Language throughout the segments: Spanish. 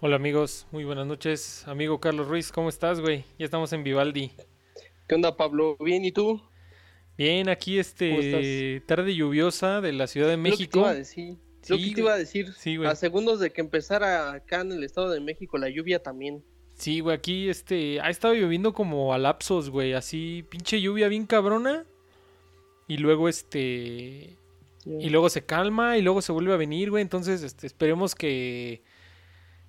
Hola amigos, muy buenas noches. Amigo Carlos Ruiz, ¿cómo estás, güey? Ya estamos en Vivaldi. ¿Qué onda, Pablo? ¿Bien y tú? Bien, aquí este tarde lluviosa de la Ciudad de México. Lo que te iba a decir. Sí, Lo que te iba a decir. Sí, güey. a segundos de que empezara acá en el Estado de México la lluvia también. Sí, güey, aquí este ha estado lloviendo como a lapsos, güey, así pinche lluvia bien cabrona. Y luego este y luego se calma y luego se vuelve a venir, güey, entonces este esperemos que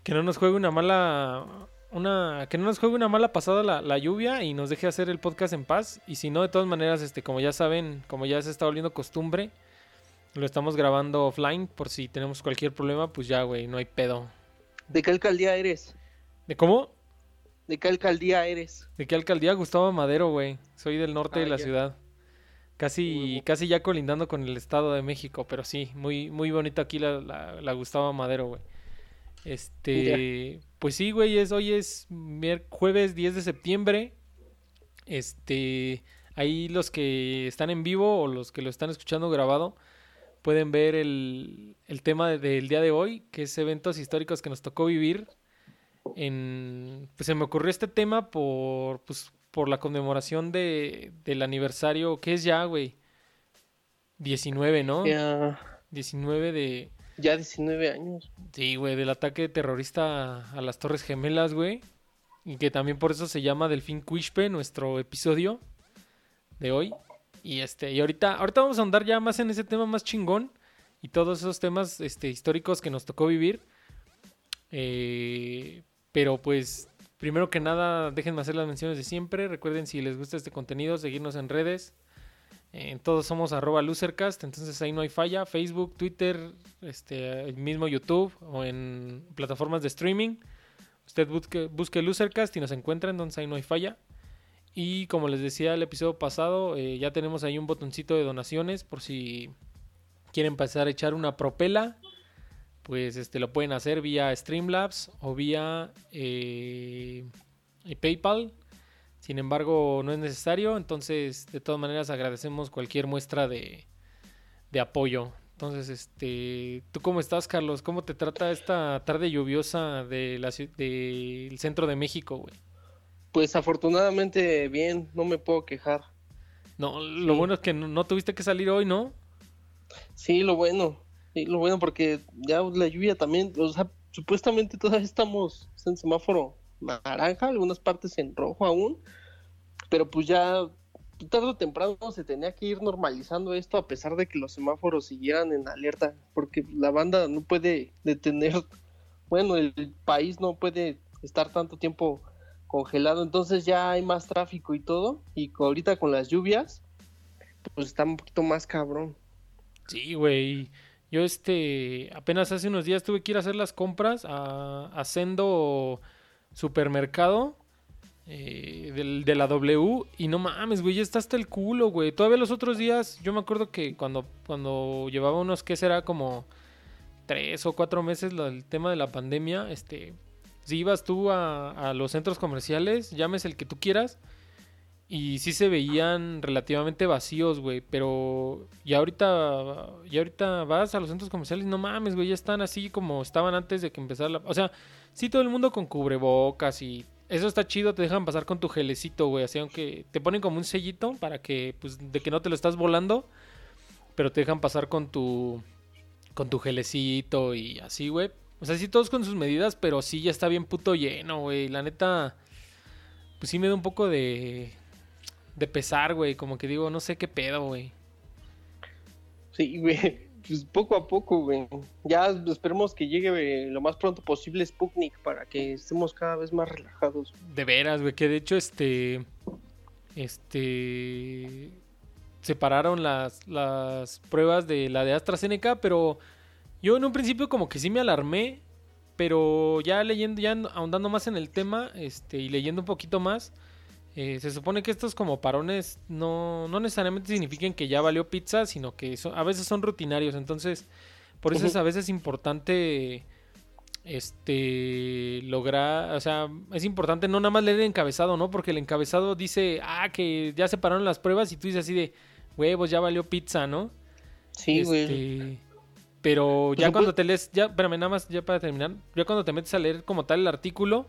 que no nos juegue una mala una que no nos juegue una mala pasada la, la, lluvia y nos deje hacer el podcast en paz y si no de todas maneras este como ya saben como ya se está volviendo costumbre lo estamos grabando offline por si tenemos cualquier problema pues ya güey no hay pedo ¿de qué alcaldía eres? ¿de cómo? ¿de qué alcaldía eres? ¿de qué alcaldía? Gustavo Madero güey soy del norte Ah, de la ya. ciudad casi casi ya colindando con el estado de México pero sí muy muy bonito aquí la, la, la Gustavo Madero güey este, pues sí, güey, es, hoy es jueves 10 de septiembre. Este, ahí los que están en vivo o los que lo están escuchando grabado pueden ver el, el tema de- del día de hoy, que es eventos históricos que nos tocó vivir. En, pues se me ocurrió este tema por, pues, por la conmemoración de, del aniversario, que es ya, güey? 19, ¿no? Ya, 19 de, ya 19 años. Sí, güey, del ataque terrorista a las Torres Gemelas, güey. Y que también por eso se llama Delfín Quishpe, nuestro episodio de hoy. Y este, y ahorita, ahorita vamos a andar ya más en ese tema más chingón. Y todos esos temas este, históricos que nos tocó vivir. Eh, pero pues, primero que nada, déjenme hacer las menciones de siempre. Recuerden si les gusta este contenido, seguirnos en redes. En todos somos arroba losercast, entonces ahí no hay falla. Facebook, Twitter, este, mismo YouTube o en plataformas de streaming. Usted busque, busque Losercast y nos encuentra, entonces ahí no hay falla. Y como les decía el episodio pasado, eh, ya tenemos ahí un botoncito de donaciones por si quieren pasar a echar una propela. Pues este lo pueden hacer vía Streamlabs o vía eh, PayPal. Sin embargo, no es necesario. Entonces, de todas maneras, agradecemos cualquier muestra de, de apoyo. Entonces, este, ¿tú cómo estás, Carlos? ¿Cómo te trata esta tarde lluviosa de la, ciu- del centro de México, güey? Pues afortunadamente bien, no me puedo quejar. No, lo Sí. bueno es que no, no tuviste que salir hoy, ¿no? Sí, lo bueno. Sí, lo bueno porque ya la lluvia también, o sea, supuestamente todavía estamos en semáforo naranja, algunas partes en rojo aún, pero pues ya tarde o temprano se tenía que ir normalizando esto a pesar de que los semáforos siguieran en alerta, porque la banda no puede detener, bueno, el país no puede estar tanto tiempo congelado, entonces ya hay más tráfico y todo, y ahorita con las lluvias, pues está un poquito más cabrón. Sí, güey. Yo este, apenas hace unos días tuve que ir a hacer las compras a, a Sendo Supermercado eh, de la W y no mames, güey, ya está hasta el culo, güey. Todavía los otros días, yo me acuerdo que cuando, cuando llevaba unos, ¿qué será? Como tres o cuatro meses el tema de la pandemia, este, si ibas tú a, a los centros comerciales, llames el que tú quieras, y sí se veían relativamente vacíos, güey. Pero ya ahorita, ya ahorita vas a los centros comerciales, no mames, güey, ya están así como estaban antes de que empezara la... O sea, sí todo el mundo con cubrebocas y eso está chido, te dejan pasar con tu gelecito, güey. Así aunque te ponen como un sellito para que, pues, de que no te lo estás volando, pero te dejan pasar con tu, con tu gelecito y así, güey. O sea, sí todos con sus medidas, pero sí ya está bien puto lleno, güey. La neta, pues sí me da un poco de de pesar, güey. Como que digo, no sé qué pedo, güey. Sí, güey. Pues poco a poco, güey. Ya esperemos que llegue eh, lo más pronto posible Sputnik para que estemos cada vez más relajados. De veras, güey. Que de hecho, este. Este. Separaron las, las pruebas de la de AstraZeneca, pero yo en un principio como que sí me alarmé. Pero ya leyendo, ya ahondando más en el tema, este, y leyendo un poquito más, eh, se supone que estos como parones no, no necesariamente significan que ya valió pizza, sino que son- a veces son rutinarios. Entonces, por eso es a veces importante este lograr, o sea, es importante no nada más leer el encabezado, ¿no? Porque el encabezado dice, ah, que ya se pararon las pruebas y tú dices así de, huevos, ya valió pizza, ¿no? Sí, güey. Este, Pero ya cuando te lees, ya, espérame, nada más, ya para terminar, ya cuando te metes a leer como tal el artículo,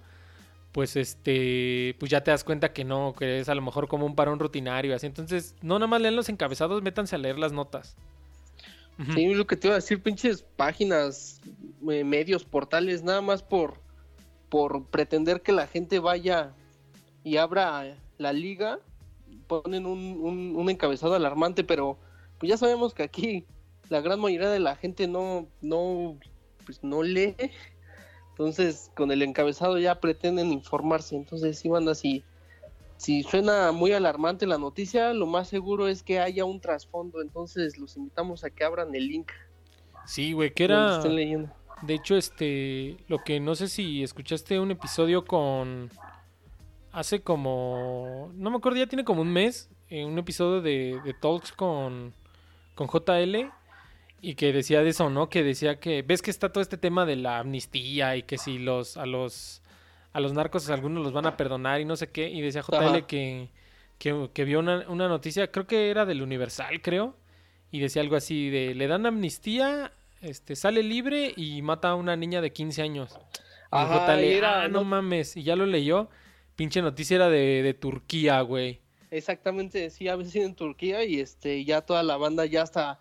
pues este, pues ya te das cuenta que no, que es a lo mejor como un parón rutinario, así. Entonces, no nada más leen los encabezados, métanse a leer las notas. Sí, lo que te iba a decir, pinches páginas, eh, medios, portales, nada más por, por pretender que la gente vaya y abra la liga, ponen un, un, un encabezado alarmante, pero pues ya sabemos que aquí la gran mayoría de la gente no, no, pues no lee. Entonces, con el encabezado ya pretenden informarse. Entonces, sí, banda, si, si suena muy alarmante la noticia, lo más seguro es que haya un trasfondo. Entonces, los invitamos a que abran el link. Sí, güey, que era... estén leyendo. De hecho, este, lo que no sé si escuchaste un episodio con, hace como, no me acuerdo, ya tiene como un mes, eh, un episodio de, de Talks con, con JL y que decía de eso, ¿no? Que decía que, ves que está todo este tema de la amnistía y que si los, a los, a los narcos algunos los van a perdonar y no sé qué, y decía JL que, que, que vio una, una noticia, creo que era del Universal, creo, y decía algo así de, le dan amnistía, este, sale libre y mata a una niña de 15 años. Y Ajá, JL, era- ah, no no- mames, y ya lo leyó, pinche noticia era de, de Turquía, güey. Exactamente, sí, a veces en Turquía y este, ya toda la banda ya está,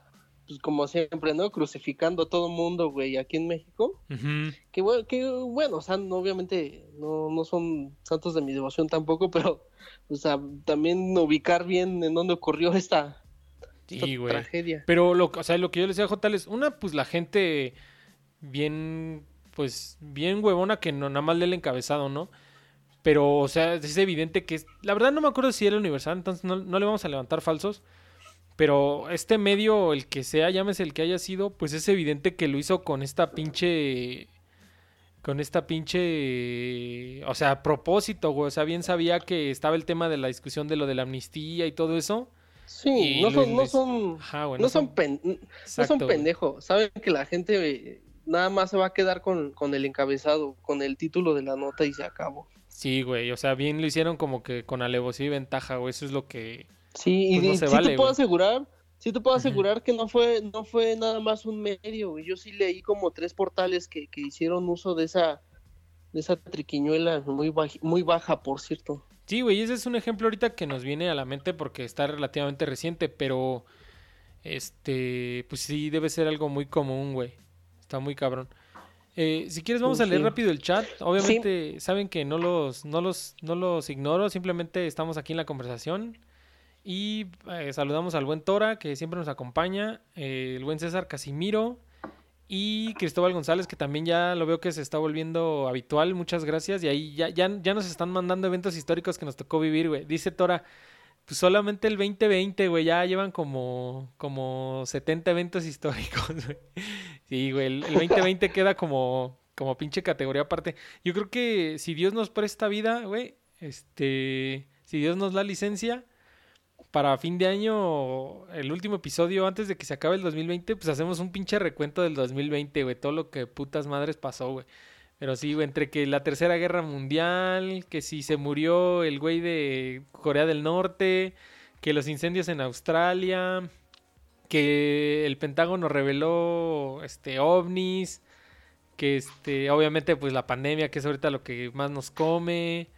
pues como siempre, ¿no? Crucificando a todo mundo, güey, aquí en México. Ujú. Que bueno, que bueno, o sea, no, obviamente no, no son santos de mi devoción tampoco, pero, o sea, también ubicar bien en dónde ocurrió esta, esta Sí, güey. tragedia. Pero, lo, o sea, lo que yo le decía a es, una, pues la gente bien, pues, bien huevona que no, nada más lee el encabezado, ¿no? Pero, o sea, es evidente que es... La verdad no me acuerdo si era Universal, entonces no, no le vamos a levantar falsos. Pero este medio, el que sea, llámese el que haya sido, pues es evidente que lo hizo con esta pinche... Con esta pinche... O sea, a propósito, güey. O sea, bien sabía que estaba el tema de la discusión de lo de la amnistía y todo eso. Sí, no son, no son, Ajá, no son, pen- no son pendejos, saben que la gente eh, nada más se va a quedar con, con el encabezado, con el título de la nota y se acabó. Sí, güey, o sea, bien lo hicieron como que con alevosía y ventaja, güey, eso es lo que... Sí, y Pues no se sí vale, te puedo güey. asegurar, sí te puedo asegurar que no fue, no fue nada más un medio, güey. Yo sí leí como tres portales que, que hicieron uso de esa, de esa triquiñuela muy baja, muy baja, por cierto. Sí, güey, ese es un ejemplo ahorita que nos viene a la mente porque está relativamente reciente, pero... Este, pues sí, debe ser algo muy común, güey. Está muy cabrón. Eh, si quieres vamos a Pues leer sí. rápido el chat. Obviamente saben que no los, no los, no los ignoro, simplemente estamos aquí en la conversación. Y eh, saludamos al buen Tora, que siempre nos acompaña, eh, el buen César Casimiro y Cristóbal González, que también ya lo veo que se está volviendo habitual. Muchas gracias. Y ahí ya, ya, ya nos están mandando eventos históricos que nos tocó vivir, güey. Dice Tora, pues solamente el 2020, güey, ya llevan como, como 70 eventos históricos, güey. Sí, güey, el, el 2020 queda como, como pinche categoría aparte. Yo creo que si Dios nos presta vida, güey, este, si Dios nos da licencia, para fin de año, el último episodio antes de que se acabe el 2020, pues hacemos un pinche recuento del 2020, güey, todo lo que putas madres pasó, güey. Pero sí, güey, entre que la Tercera Guerra Mundial, que si se murió el güey de Corea del Norte, que los incendios en Australia, que el Pentágono reveló este ovnis, que este obviamente pues la pandemia que es ahorita lo que más nos come,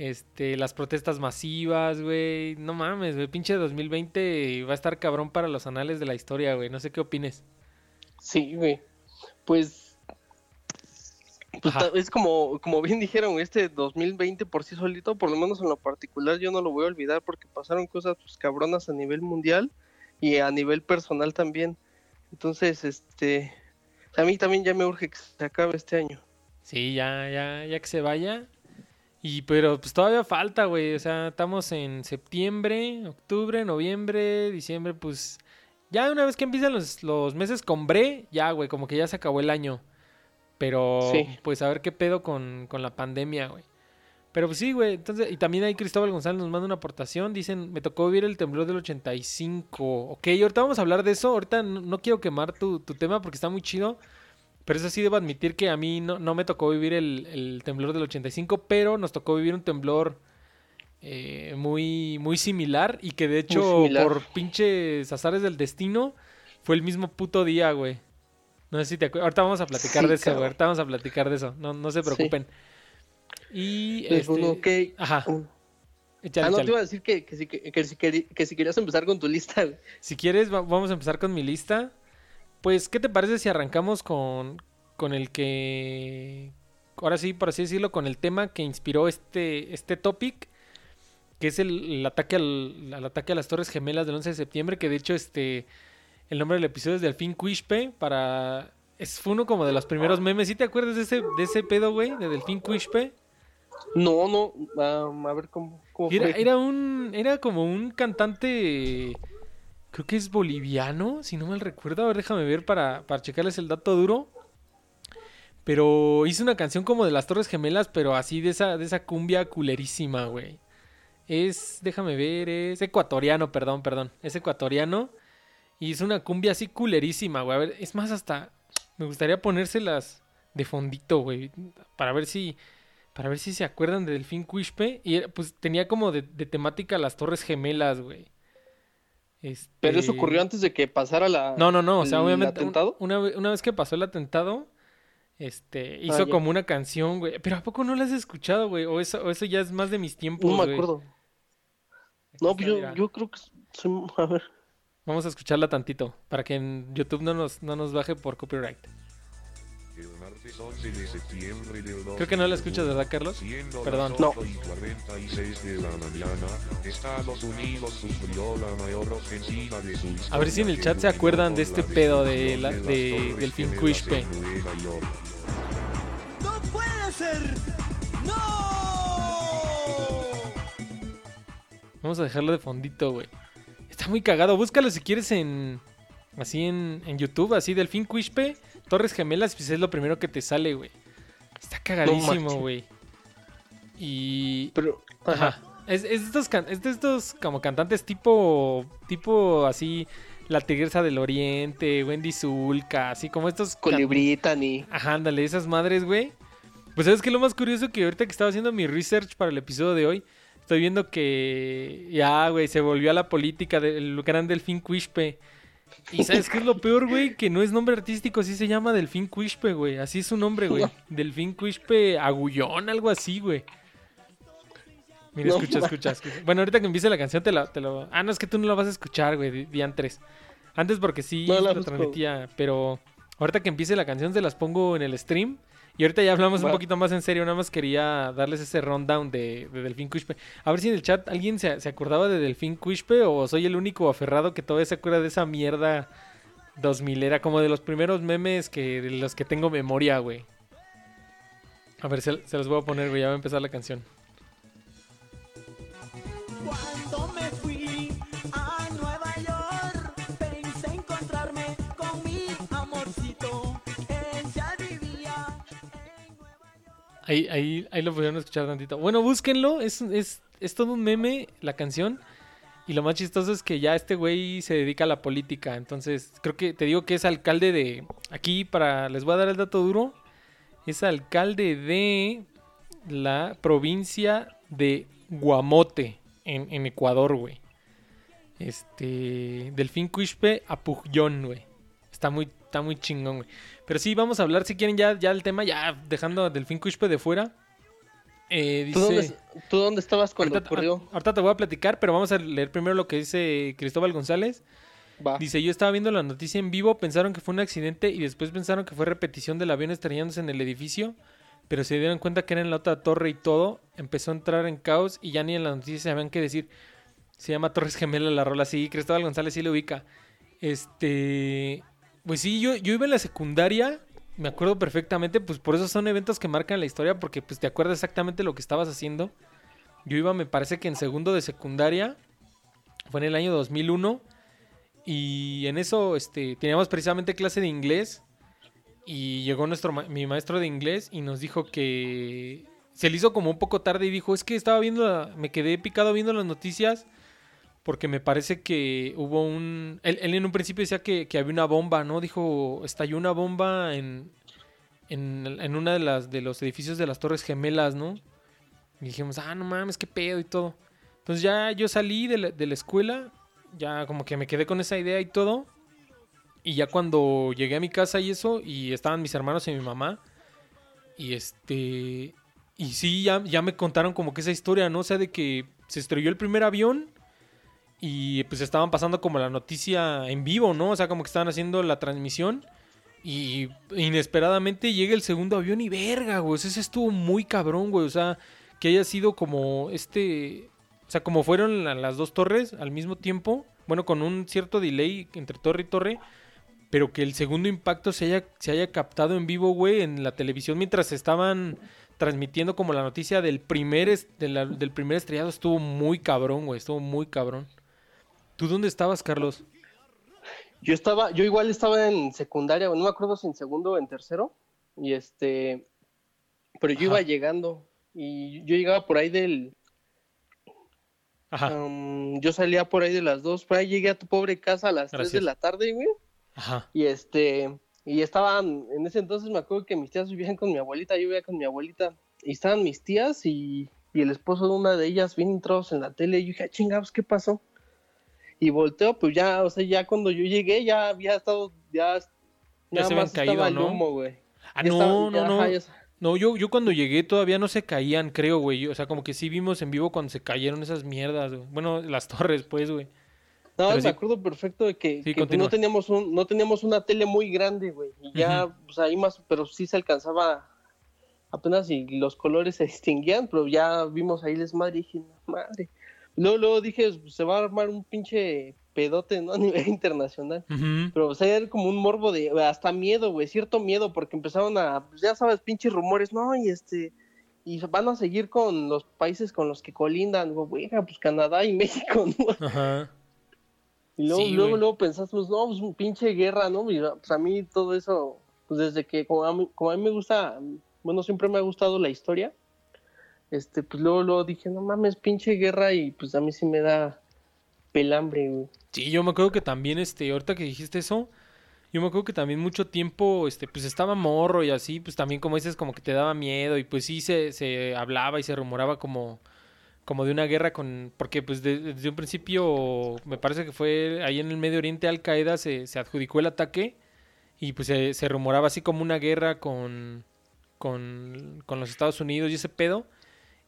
este las protestas masivas, güey, no mames, güey, pinche 2020 va a estar cabrón para los anales de la historia, güey, no sé qué opines. Sí, güey. Pues, pues es como, como bien dijeron, este 2020 por sí solito, por lo menos en lo particular, yo no lo voy a olvidar porque pasaron cosas pues, cabronas a nivel mundial y a nivel personal también. Entonces, este, a mí también ya me urge que se acabe este año. Sí, ya ya ya que se vaya. Y pero pues todavía falta, güey, o sea, estamos en septiembre, octubre, noviembre, diciembre, pues ya una vez que empiezan los, los meses con bre, ya, güey, como que ya se acabó el año. Pero, Sí. pues a ver qué pedo con, con la pandemia, güey. Pero pues sí, güey, entonces, y también ahí Cristóbal González nos manda una aportación, dicen, me tocó vivir el temblor del 85. Ok, ahorita vamos a hablar de eso, ahorita no, no quiero quemar tu, tu tema porque está muy chido, pero eso sí debo admitir que a mí no, no me tocó vivir el, el temblor del 85, pero nos tocó vivir un temblor eh, muy, muy similar y que de hecho por pinches azares del destino fue el mismo puto día, güey. No sé si te acuerdas. Ahorita vamos a platicar Sí, de eso, güey. Ahorita vamos a platicar de eso. No, no se Sí. preocupen. Y Es este... uno que... Ajá, un- échale, ah, no, te iba a decir que, que, si, que, si que si querías empezar con tu lista, güey. Si quieres, va- vamos a empezar con mi lista. Pues, ¿qué te parece si arrancamos con, con el que... Ahora sí, por así decirlo, con el tema que inspiró este, este topic, que es el, el ataque al, al ataque a las Torres Gemelas del 11 de septiembre, que de hecho este el nombre del episodio es Delfín Quispe, para... Es, fue uno como de los primeros memes. ¿Sí te acuerdas de ese, de ese pedo, güey? De Delfín Quispe. No, no, ah, a ver cómo, cómo Era, fue. era un. Era como un cantante. Creo que es boliviano, si no mal recuerdo. A ver, déjame ver para, para checarles el dato duro. Pero hizo una canción como de las Torres Gemelas, pero así de esa, de esa cumbia culerísima, güey. Es, déjame ver, es ecuatoriano, perdón, perdón. Es ecuatoriano. Y es una cumbia así culerísima, güey. A ver, es más, hasta me gustaría ponérselas de fondito, güey. Para ver si, para ver si se acuerdan de Delfín Quispe. Y pues tenía como de, de temática las Torres Gemelas, güey. Este... Pero eso ocurrió antes de que pasara la, No, no, no. O sea, obviamente. atentado. Una, una vez que pasó el atentado, este, hizo Ah, como una canción, güey. Pero ¿a poco no la has escuchado, güey? O eso, o eso ya es más de mis tiempos, No me güey. acuerdo. Aquí No, pues yo, yo creo que soy... A ver. Vamos a escucharla tantito. Para que en YouTube no nos, no nos baje por copyright. Creo que no la escuchas, ¿verdad, Carlos? Perdón. No. 8 y 46 de la mañana, Estados Unidos sufrió la mayor ofensiva de su A ver si en el chat se acuerdan de este pedo de la- de- del Nueva York. ¡No puede ser! ¡No! Vamos a dejarlo de fondito, güey. Está muy cagado. Búscalo si quieres en. Así en, en YouTube, así Delfín Quispe, Torres Gemelas, pues es lo primero que te sale, güey. Está cagadísimo, güey. Y. Pero... Ajá. Es, es de estos, can- es de estos como cantantes tipo. Tipo así. La Tigresa del Oriente, Wendy Zulka, así como estos. Colibrita ni... Ajá, ándale, esas madres, güey. Pues sabes que lo más curioso que ahorita que estaba haciendo mi research para el episodio de hoy, estoy viendo que ya, güey, se volvió a la política del gran Delfín Quispe. Y sabes qué es lo peor, güey, que no es nombre artístico, así se llama Delfín Quispe, güey. Así es su nombre, güey. Delfín Quispe Agullón, algo así, güey. Mira, escucha, escucha, escucha. Bueno, ahorita que empiece la canción te, la, te lo... Ah, no, es que tú no la vas a escuchar, güey, di- diantres. Antes porque sí No lo transmitía, pero ahorita que empiece la canción se las pongo en el stream. Y ahorita ya hablamos un poquito más en serio, nada más quería darles ese rundown de, de Delfín Quispe. A ver si en el chat alguien se, se acordaba de Delfín Quispe o soy el único aferrado que todavía se acuerda de esa mierda 2000 era como de los primeros memes que de los que tengo memoria, güey. A ver, se, se los voy a poner, güey, ya va a empezar la canción. Cuando me fui Ahí, ahí, ahí lo pudieron escuchar tantito. Bueno, búsquenlo. Es, es, es todo un meme la canción. Y lo más chistoso es que ya este güey se dedica a la política. Entonces, creo que te digo que es alcalde de. Aquí, para. Les voy a dar el dato duro. Es alcalde de la provincia de Guamote, en, en Ecuador, güey. Este. Delfín Quispe Apujón, güey. Está muy, está muy chingón, güey. Pero sí, vamos a hablar si quieren ya, ya el tema, ya dejando a Delfín Quispe de fuera. Eh, dice... ¿Tú dónde, ¿Tú dónde estabas cuando ahorita, ocurrió? ahorita te voy a platicar, pero vamos a leer primero lo que dice Cristóbal González. Va. Dice, yo estaba viendo la noticia en vivo, pensaron que fue un accidente y después pensaron que fue repetición del avión estrellándose en el edificio, pero se dieron cuenta que era en la otra torre y todo. Empezó a entrar en caos y ya ni en la noticia sabían qué decir. Se llama Torres Gemelas la rola, sí, Cristóbal González sí lo ubica. Este, pues sí, yo, yo iba en la secundaria, me acuerdo perfectamente, pues por eso son eventos que marcan la historia, porque pues te acuerdas exactamente lo que estabas haciendo. Yo iba, me parece que en segundo de secundaria, fue en el año 2001. Y en eso este, teníamos precisamente clase de inglés. Y llegó nuestro mi maestro de inglés y nos dijo que se le hizo como un poco tarde y dijo, es que estaba viendo, la- me quedé picado viendo las noticias porque me parece que hubo un... Él, en un principio decía que, que había una bomba, ¿no? Dijo, estalló una bomba en, en, en una de las de los edificios de las Torres Gemelas, ¿no? Y dijimos, ah, no mames, qué pedo y todo. Entonces ya yo salí de la, de la escuela, ya como que me quedé con esa idea y todo. y ya cuando llegué a mi casa y eso, y estaban mis hermanos y mi mamá, y este, y sí, ya, ya me contaron como que esa historia, ¿no? O sea, de que se estrelló el primer avión y pues estaban pasando como la noticia en vivo, ¿no? O sea, como que estaban haciendo la transmisión y inesperadamente llega el segundo avión y verga, güey. Ese estuvo muy cabrón, güey. O sea, que haya sido como este... O sea, como fueron la- las dos torres al mismo tiempo, bueno, con un cierto delay entre torre y torre, pero que el segundo impacto se haya, se haya captado en vivo, güey, en la televisión mientras estaban transmitiendo como la noticia del primer, de la- del primer estrellado, estuvo muy cabrón, güey, estuvo muy cabrón. ¿Tú dónde estabas, Carlos? Yo estaba, yo igual estaba en secundaria, no me acuerdo si en segundo o en tercero, y este, pero yo Ajá. iba llegando, y yo llegaba por ahí del, Ajá, um, yo salía por ahí de las dos, por ahí llegué a tu pobre casa a las tres Gracias. de la tarde, güey, ajá. y este, y estaban, en ese entonces me acuerdo que mis tías vivían con mi abuelita, yo vivía con mi abuelita, y estaban mis tías y, y el esposo de una de ellas bien entrados en la tele, y yo dije, "Ah, chingados, ¿qué pasó? Y volteo, pues ya, o sea, ya cuando yo llegué, ya había estado, ya, nada se más caído, estaba el ¿no? humo, güey. Ah, Ya no, estaba- no, ya, no. ajá, ya- No, yo, yo cuando llegué todavía no se caían, creo, güey. O sea, como que sí vimos en vivo cuando se cayeron esas mierdas, güey. Bueno, las torres, pues, güey. No, Pero me sí. acuerdo perfecto de que, Sí, que, pues, no teníamos un, no teníamos una tele muy grande, güey. Y ya, Ujú. pues ahí más, pero sí se alcanzaba apenas y los colores se distinguían, pero ya vimos ahí les madre y dije, "No, madre. Luego, luego dije, se va a armar un pinche pedote, ¿no? A nivel internacional. Pero, o sea, era como un morbo de, hasta miedo, güey, cierto miedo, porque empezaron a, pues, ya sabes, pinches rumores, no, y este, y van a seguir con los países con los que colindan, güey, pues Canadá y México, ¿no? Ajá. Y luego, Sí, luego, luego pensás, pues no, pues un pinche guerra, ¿no? Y, pues a mí todo eso, pues desde que, como a mí, como a mí me gusta, bueno, siempre me ha gustado la historia, este, pues luego, luego dije, no mames, pinche guerra, y pues a mí sí me da pelambre. Sí, yo me acuerdo que también, este, ahorita que dijiste eso, yo me acuerdo que también mucho tiempo, este, pues estaba morro y así, pues también como dices, como que te daba miedo y pues sí se, se hablaba y se rumoraba como, como de una guerra con, porque pues de- desde un principio me parece que fue ahí en el Medio Oriente Al Qaeda se, se adjudicó el ataque y pues se, se rumoraba así como una guerra con, con, con los Estados Unidos y ese pedo.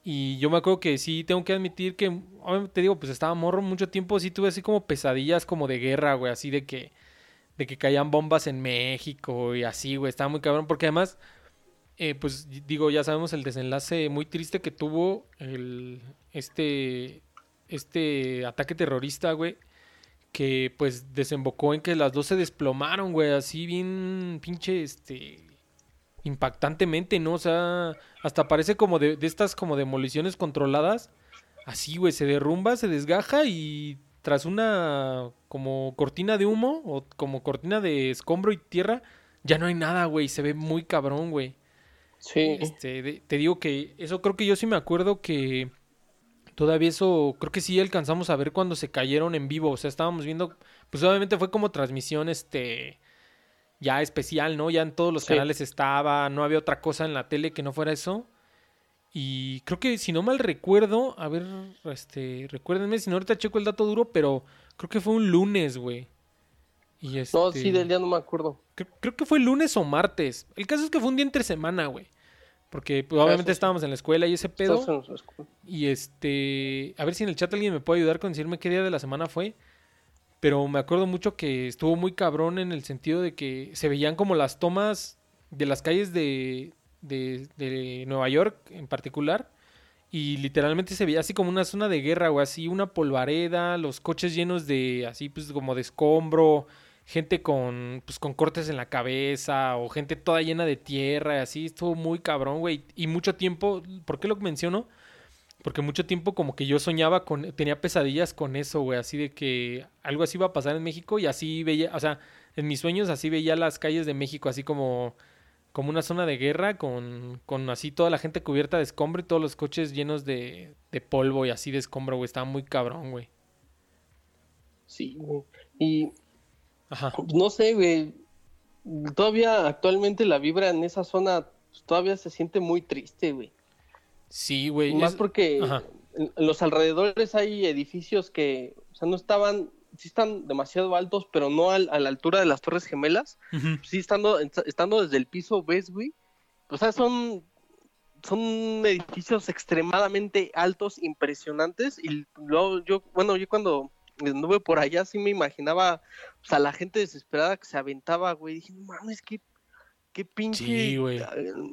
Y yo me acuerdo que sí, tengo que admitir que, te digo, pues estaba morro mucho tiempo, sí tuve así como pesadillas como de guerra, güey, así de que, de que caían bombas en México y así, güey, estaba muy cabrón, porque además, eh, pues digo, ya sabemos el desenlace muy triste que tuvo el, este, este ataque terrorista, güey, que pues desembocó en que las dos se desplomaron, güey, así bien pinche, este, impactantemente, ¿no? O sea, hasta parece como de, de estas como demoliciones controladas. Así, güey, se derrumba, se desgaja y tras una como cortina de humo o como cortina de escombro y tierra, ya no hay nada, güey. Se ve muy cabrón, güey. Sí, Este, de- te digo que eso creo que yo sí me acuerdo que todavía eso creo que sí alcanzamos a ver cuando se cayeron en vivo, o sea, estábamos viendo, pues obviamente fue como transmisión este ya especial, ¿no? Ya en todos los Sí. canales estaba, no había otra cosa en la tele que no fuera eso. Y creo que si no mal recuerdo, a ver, este, recuérdenme si no ahorita checo el dato duro, pero creo que fue un lunes, güey. Y este no, sí, del día no me acuerdo. Creo, creo que fue lunes o martes. El caso es que fue un día entre semana, güey. Porque pues, obviamente sí. estábamos en la escuela y ese pedo. En. Y este. A ver si en el chat alguien me puede ayudar con decirme qué día de la semana fue. Pero me acuerdo mucho que estuvo muy cabrón en el sentido de que se veían como las tomas de las calles de, de, Nueva York en particular. Y literalmente se veía así como una zona de guerra, o así una polvareda, los coches llenos de así pues como de escombro, gente con pues con cortes en la cabeza o gente toda llena de tierra, así estuvo muy cabrón, güey. Y mucho tiempo, ¿por qué lo menciono? Porque mucho tiempo como que yo soñaba con, tenía pesadillas con eso, güey, así de que algo así iba a pasar en México y así veía, o sea, en mis sueños así veía las calles de México, así como, como una zona de guerra con, con así toda la gente cubierta de escombro y todos los coches llenos de, de polvo y así de escombro, güey, estaba muy cabrón, güey. Sí, güey. Y Ajá. no sé, güey. Todavía actualmente la vibra en esa zona pues, todavía se siente muy triste, güey. Sí, güey. Más es- porque Ajá. en los alrededores hay edificios que, o sea, no estaban, sí están demasiado altos, pero no al- a la altura de las Torres Gemelas. Ujú. Sí, estando, estando desde el piso ves, güey. O sea, son, son edificios extremadamente altos, impresionantes. Y luego yo, bueno, yo cuando anduve por allá sí me imaginaba, o sea, la gente desesperada que se aventaba, güey. Dije, no mames, qué, qué pinche. Sí, güey.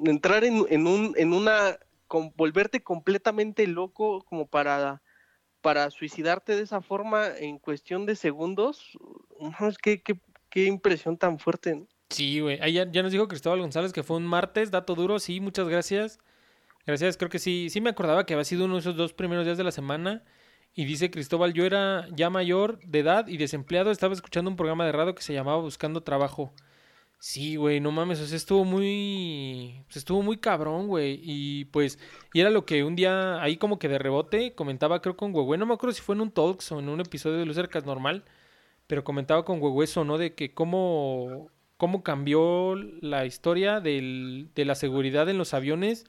Entrar en, en, un, en una. Con- volverte completamente loco como para para suicidarte de esa forma en cuestión de segundos, no, es que qué, impresión tan fuerte. Sí, güey. Ya, ya nos dijo Cristóbal González que fue un martes, dato duro. Sí, muchas gracias. Gracias, creo que sí. Sí me acordaba que había sido uno de esos dos primeros días de la semana. Y dice Cristóbal, yo era ya mayor de edad y desempleado. Estaba escuchando un programa de radio que se llamaba Buscando Trabajo. Sí, güey, no mames, o sea, estuvo muy, pues, estuvo muy cabrón, güey, y pues, y era lo que un día, ahí como que de rebote, comentaba creo con Huehue, no me acuerdo si fue en un Talks o en un episodio de Lucercas normal, pero comentaba con Huehue eso, ¿no? De que cómo, cómo cambió la historia del, de la seguridad en los aviones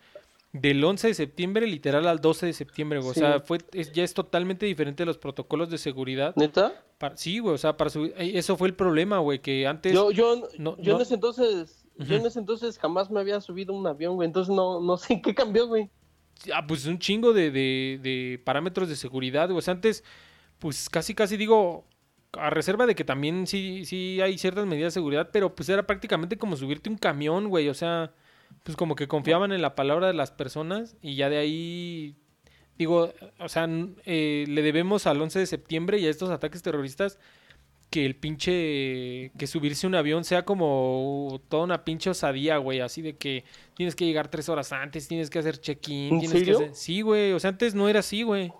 del 11 de septiembre literal al 12 de septiembre, güey. Sí. O sea, fue, es- ya es totalmente diferente los protocolos de seguridad. ¿Neta? Para- sí, güey, o sea, para subir, eh, eso fue el problema, güey, que antes... Yo, yo, no- yo no- en ese entonces, yo en ese entonces jamás me había subido un avión, güey, entonces no, no sé qué cambió, güey. Ah, pues un chingo de, de- de parámetros de seguridad, güey. O sea, antes, pues casi, casi digo, a reserva de que también sí, sí hay ciertas medidas de seguridad, pero pues era prácticamente como subirte un camión, güey. O sea, pues como que confiaban en la palabra de las personas y ya de ahí, digo, o sea, eh, le debemos al 11 de septiembre y a estos ataques terroristas que el pinche, que subirse un avión sea como toda una pinche osadía, güey, así de que tienes que llegar tres horas antes, tienes que hacer check-in, ¿En tienes serio? que hacer... Sí, güey, o sea, antes no era así, güey.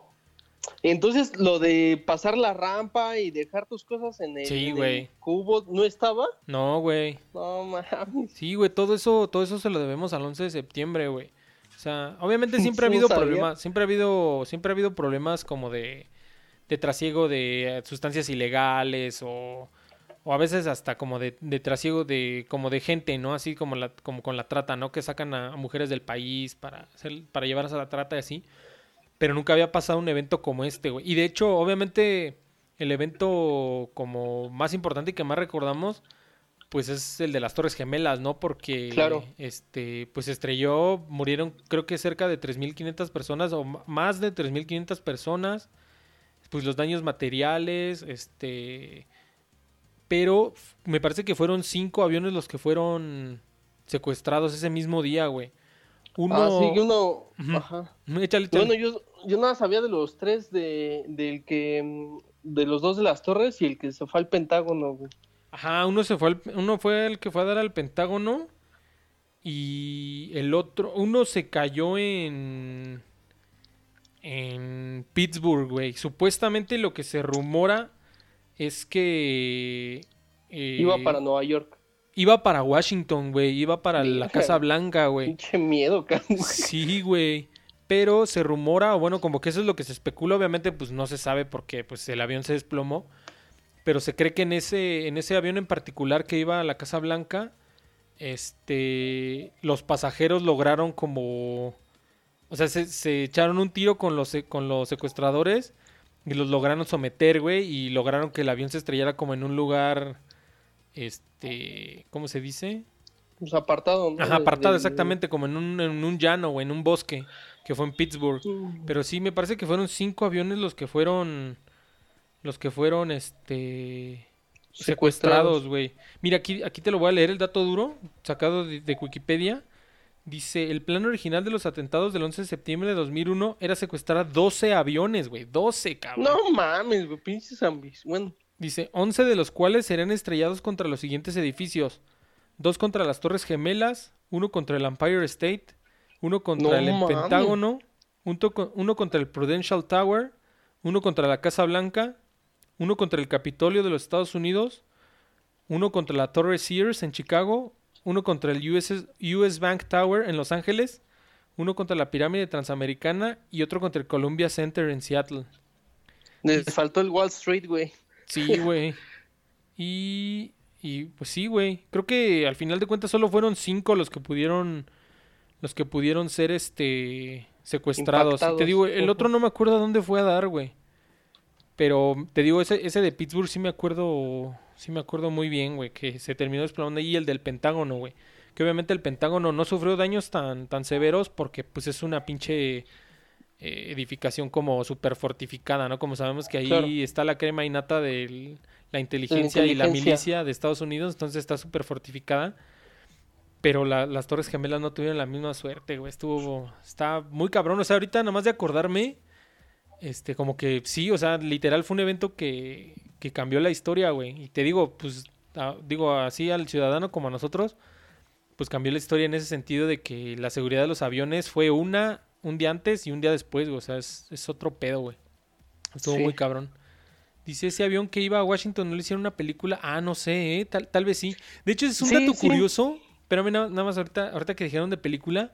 Entonces, lo de pasar la rampa y dejar tus cosas en el, Sí, en el güey. cubo, ¿no estaba? No, güey. No mames. Sí, güey, todo eso, todo eso se lo debemos al 11 de septiembre, güey. O sea, obviamente siempre ha no habido problemas, siempre ha habido, siempre ha habido problemas como de, de trasiego de eh, sustancias ilegales o, o a veces hasta como de, de trasiego de, como de gente, ¿no? Así como la, como con la trata, ¿no? Que sacan a, a mujeres del país para hacer, para llevarlas a la trata y así. Pero nunca había pasado un evento como este, güey. Y de hecho, obviamente, el evento como más importante y que más recordamos, pues es el de las Torres Gemelas, ¿no? Porque Claro. este, pues se estrelló, murieron creo que cerca de 3.500 personas o más de 3.500 personas. Pues los daños materiales, este... Pero me parece que fueron cinco aviones los que fueron secuestrados ese mismo día, güey. Uno... Ah, sí, uno... Ajá. Échale, échale. Bueno, yo, yo nada sabía de los tres de, del que... De los dos de las torres y el que se fue al Pentágono, güey. Ajá, uno se fue al- uno fue el que fue a dar al Pentágono y el otro, uno se cayó en en Pittsburgh, güey. Supuestamente lo que se rumora es que eh, Iba para Nueva York. iba para Washington, güey, iba para la. Casa Blanca, güey. Pinche miedo, cabrón. Sí, güey. Pero se rumora, o bueno, como que eso es lo que se especula, obviamente, pues no se sabe porque pues el avión se desplomó. Pero se cree que en ese, en ese avión en particular que iba a la Casa Blanca, este, los pasajeros lograron como, o sea, se, se echaron un tiro con los, con los secuestradores y los lograron someter, güey, y lograron que el avión se estrellara como en un lugar, este, ¿cómo se dice? Pues apartado, ¿no? Ajá, apartado exactamente, como en un, en un llano o en un bosque, que fue en Pittsburgh. Mm. Pero sí, me parece que fueron cinco aviones los que fueron, los que fueron, este, secuestrados, güey. Mira, aquí, aquí te lo voy a leer el dato duro, sacado de, de Wikipedia. Dice, el plan original de los atentados del 11 de septiembre de 2001 era secuestrar 12 aviones, güey. 12, cabrón. No mames, güey, pinches zombies. Bueno, Dice, 11 de los cuales serán estrellados contra los siguientes edificios. Dos contra las Torres Gemelas, uno contra el Empire State, uno contra No el. Pentágono, uno contra el Prudential Tower, uno contra la Casa Blanca, uno contra el Capitolio de los Estados Unidos, uno contra la Torre Sears en Chicago, uno contra el US, US Bank Tower en Los Ángeles, uno contra la Pirámide Transamericana y otro contra el Columbia Center en Seattle. les faltó el Wall Street, güey. Sí, güey. Y, y pues sí, güey. Creo que al final de cuentas solo fueron cinco los que pudieron, los que pudieron ser, este, secuestrados. Y te digo, el otro no me acuerdo a dónde fue a dar, güey. Pero te digo, ese, ese de Pittsburgh sí me acuerdo, sí me acuerdo muy bien, güey, que se terminó desplomando ahí el del Pentágono, güey. Que obviamente el Pentágono no sufrió daños tan, tan severos porque pues es una pinche eh, edificación como súper fortificada, ¿no? Como sabemos que ahí Claro. está la crema innata de la inteligencia, y la inteligencia. milicia de Estados Unidos, entonces está súper fortificada. Pero la- las Torres Gemelas no tuvieron la misma suerte, güey. Estuvo. Está muy cabrón. O sea, ahorita nada más de acordarme. Este, como que sí, o sea, literal fue un evento que, que cambió la historia, güey. Y te digo, pues, a- digo así al ciudadano como a nosotros, pues cambió la historia en ese sentido de que la seguridad de los aviones fue una, un día antes y un día después, güey. O sea, es, es otro pedo, güey. Estuvo Sí. muy cabrón. Dice, ese avión que iba a Washington, ¿no le hicieron una película? Ah, no sé, ¿eh? tal, tal vez sí. De hecho, es un Sí, dato sí. curioso, pero a mí na- nada más ahorita, ahorita que dijeron de película,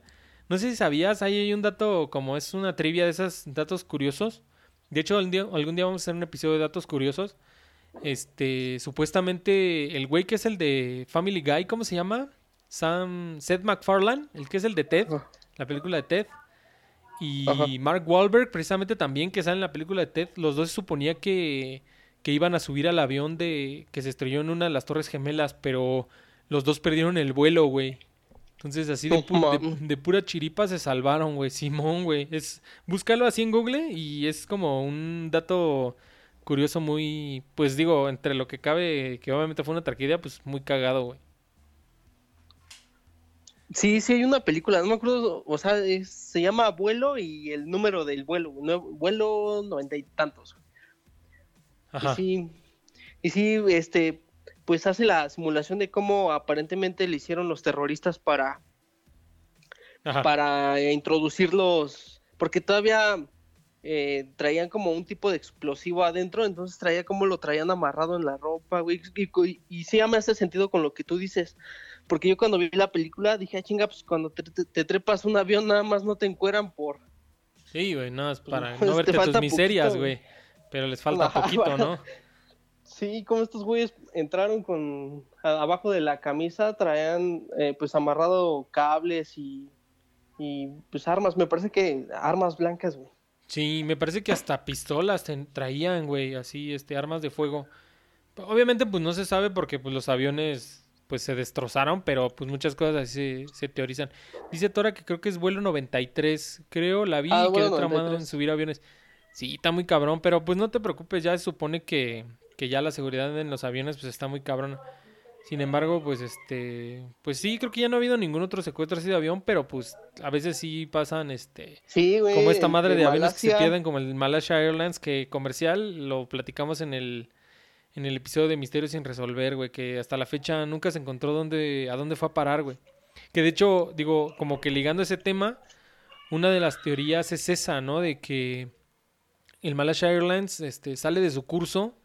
no sé si sabías, ahí hay un dato, como es una trivia de esos datos curiosos. De hecho, algún día, algún día vamos a hacer un episodio de datos curiosos. Este, supuestamente, el güey que es el de Family Guy, ¿cómo se llama? Sam, Seth MacFarlane, el que es el de Ted, Ajá. la película de Ted. Y Ajá. Mark Wahlberg, precisamente también, que sale en la película de Ted, los dos se suponía que, que iban a subir al avión de que se estrelló en una de las Torres Gemelas, pero los dos perdieron el vuelo, güey. Entonces, así de, pu- de- pura chiripa se salvaron, güey. Simón, güey. Es, búscalo así en Google y es como un dato curioso muy, pues digo, entre lo que cabe, que obviamente fue una tragedia, pues muy cagado, güey. Sí, sí hay una película, no me acuerdo, o sea, es- se llama Vuelo y el número del vuelo, vuelo noventa y tantos. Y Ajá. sí, y sí, este, pues hace la simulación de cómo aparentemente le hicieron los terroristas para, Ajá. para introducirlos, porque todavía eh, traían como un tipo de explosivo adentro, entonces traía como lo traían amarrado en la ropa, güey, y, y, y sí ya me hace sentido con lo que tú dices, porque yo cuando vi la película dije, ah, chinga, pues cuando te, te- te trepas un avión nada más no te encueran por... Sí, güey, no, es para Pues, no te verte tus miserias, poquito, güey. Pero les falta poquito, ¿no? Sí, como estos güeyes entraron con a- abajo de la camisa, traían eh, pues amarrado cables y, y pues armas, me parece que armas blancas, güey. Sí, me parece que hasta pistolas traían, güey, así, este, armas de fuego. Obviamente, pues no se sabe porque pues los aviones pues se destrozaron, pero pues muchas cosas así se, se teorizan. Dice Tora que creo que es vuelo 93, creo, la vi Ah, y quedó vuelo tramado en 93. subir aviones. Sí, está muy cabrón, pero pues no te preocupes, ya se supone que, que ya la seguridad en los aviones pues está muy cabrón. Sin embargo, pues este, pues sí, creo que ya no ha habido ningún otro secuestro así de avión, pero pues a veces sí pasan este Sí, güey. como esta madre de aviones que se pierden, como el Malaysia Airlines, que comercial, lo platicamos en el, en el episodio de Misterios sin resolver, güey, que hasta la fecha nunca se encontró dónde, a dónde fue a parar, güey. Que de hecho, digo, como que ligando ese tema, una de las teorías es esa, ¿no? De que el Malaysia Airlines este, sale de su curso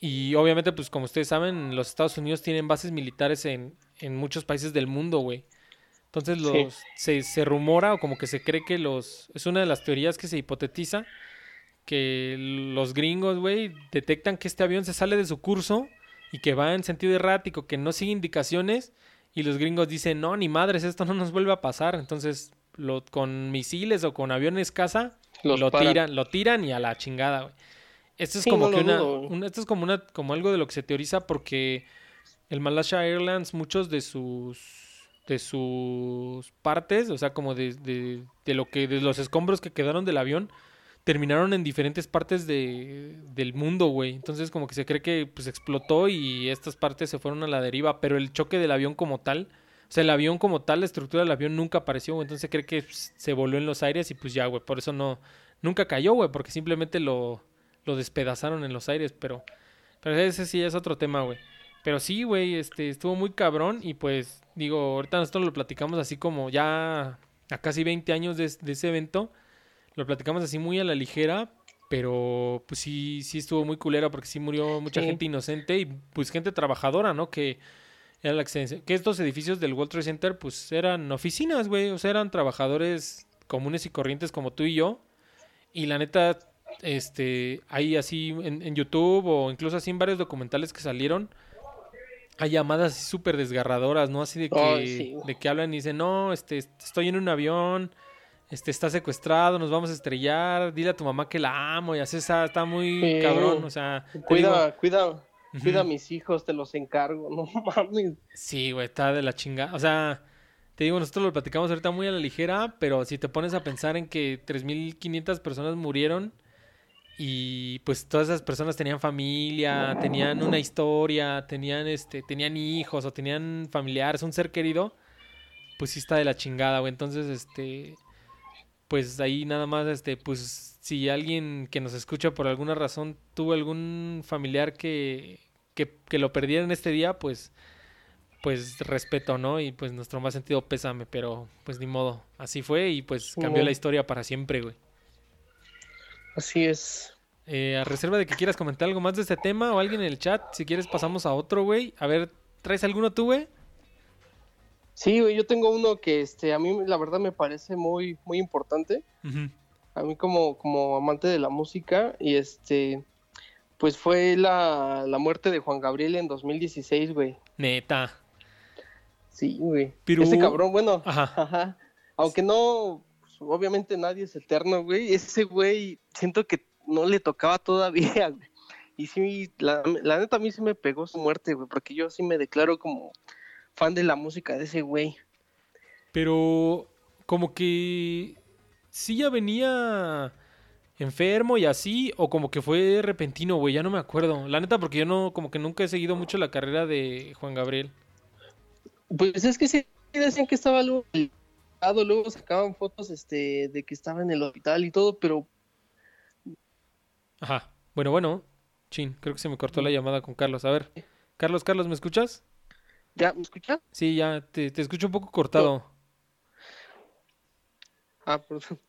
y obviamente, pues como ustedes saben, los Estados Unidos tienen bases militares en, en muchos países del mundo, güey. Entonces Sí. los, se, se rumora o como que se cree que los... Es una de las teorías que se hipotetiza que los gringos, güey, detectan que este avión se sale de su curso y que va en sentido errático, que no sigue indicaciones y los gringos dicen, no, ni madres, esto no nos vuelve a pasar. Entonces, lo, con misiles o con aviones caza, Los lo paran. tiran, lo tiran y a la chingada, güey. Esto es Sí, como no que una, esto es como una, como algo de lo que se teoriza porque el Malaysia Airlines, muchos de sus de sus partes, o sea, como de, de, de lo que, de los escombros que quedaron del avión, terminaron en diferentes partes de, del mundo, güey. Entonces, como que se cree que pues explotó y estas partes se fueron a la deriva, pero el choque del avión como tal, o sea, el avión como tal, la estructura del avión nunca apareció, güey. Entonces se cree que pues, se voló en los aires y pues ya, güey. Por eso no, nunca cayó, güey, porque simplemente lo, lo despedazaron en los aires, pero, pero ese sí es otro tema, güey. Pero sí, güey, este, estuvo muy cabrón y pues, digo, ahorita nosotros lo platicamos así como ya a casi 20 años de, de ese evento, lo platicamos así muy a la ligera, pero pues sí, sí estuvo muy culera porque sí murió mucha Sí. gente inocente y pues gente trabajadora, ¿no? Que era la que, que estos edificios del World Trade Center pues eran oficinas, güey, o sea, eran trabajadores comunes y corrientes como tú y yo. Y la neta, este, hay así en, en YouTube o incluso así en varios documentales que salieron, hay llamadas súper desgarradoras, ¿no? Así de que, sí, de que hablan y dicen, no, este, estoy en un avión, este, está secuestrado, nos vamos a estrellar, dile a tu mamá que la amo y así está, está muy cabrón, o sea, Cuida, digo, cuida, cuida a mis hijos, te los encargo. No mames. sí, güey, está de la chingada, o sea, te digo, nosotros lo platicamos ahorita muy a la ligera, pero si te pones a pensar en que 3.500 personas murieron y pues todas esas personas tenían familia, tenían una historia, tenían, este, tenían hijos o tenían familiares, un ser querido, pues sí está de la chingada, güey, entonces, este... pues ahí nada más, este, pues si alguien que nos escucha por alguna razón tuvo algún familiar que, que, que lo perdiera en este día, pues, pues respeto, ¿no? Y pues nuestro más sentido pésame, pero pues ni modo, así fue y pues cambió la historia para siempre, güey. Así es. Eh, a reserva de que quieras comentar algo más de este tema o alguien en el chat, si quieres pasamos a otro, güey. A ver, ¿traes alguno tú, güey? Sí, güey, yo tengo uno que este, a mí la verdad me parece muy, muy importante. A mí como, como amante de la música y este, pues fue la, la muerte de Juan Gabriel en 2016, güey. Neta. Sí, güey. Pero- Ese cabrón, bueno, Ajá. ajá. Aunque no, obviamente nadie es eterno, güey. Ese güey, siento que no le tocaba todavía, güey. Y sí, la, la neta a mí sí me pegó su muerte, güey, porque yo sí me declaro como fan de la música de ese güey. Pero como que sí ya venía enfermo y así, o como que fue repentino, güey, ya no me acuerdo. La neta, porque yo no, como que nunca he seguido mucho la carrera de Juan Gabriel. Pues es que sí decían que estaba luego, luego sacaban fotos este, de que estaba en el hospital y todo, pero Ajá. Bueno, bueno. Chin, creo que se me cortó la llamada con Carlos. A ver. Carlos, Carlos, ¿me escuchas? ¿ya me escucha? Sí, ya, te, te escucho un poco cortado. Ah, perdón.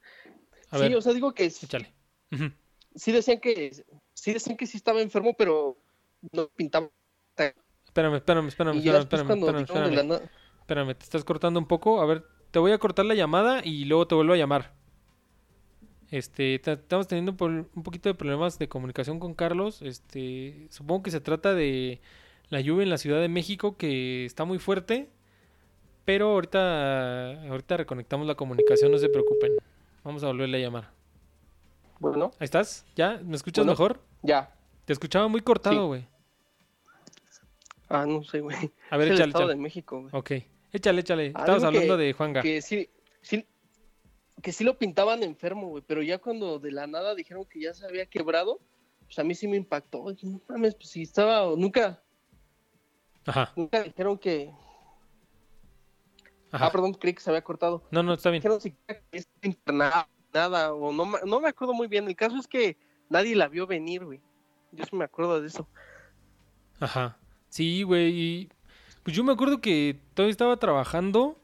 A sí, ver, o sea, digo que sí, échale. Ujú. sí decían que sí decían que sí estaba enfermo, pero no pintaba. Espérame, espérame, espérame, espérame, Espérame, te estás cortando un poco. A ver, te voy a cortar la llamada y luego te vuelvo a llamar. Este, ta- estamos teniendo un poquito de problemas de comunicación con Carlos. Este, supongo que se trata de la lluvia en la Ciudad de México que está muy fuerte. Pero ahorita, ahorita reconectamos la comunicación, no se preocupen. Vamos a volverle a llamar. Bueno, Ahí estás, ¿ya? ¿Me escuchas Bueno. mejor? ya. Te escuchaba muy cortado, Sí. güey. Ah, no sé, güey. A ver, Es el échale, Estado de México, güey. Ok, échale, échale. Estabas hablando que- de Juanga. Que sí, sí, que sí lo pintaban enfermo, güey, pero ya cuando de la nada dijeron que ya se había quebrado, pues a mí sí me impactó. Dije, no mames, pues si estaba, nunca, Ajá, nunca dijeron que, ajá. ah, perdón, creí que se había cortado. No, no, está bien. Dijeron siquiera que estaba internado, nada, o no, no me acuerdo muy bien. El caso es que nadie la vio venir, güey. Yo sí me acuerdo de eso. Ajá. Sí, güey. y, Pues yo me acuerdo que todavía estaba trabajando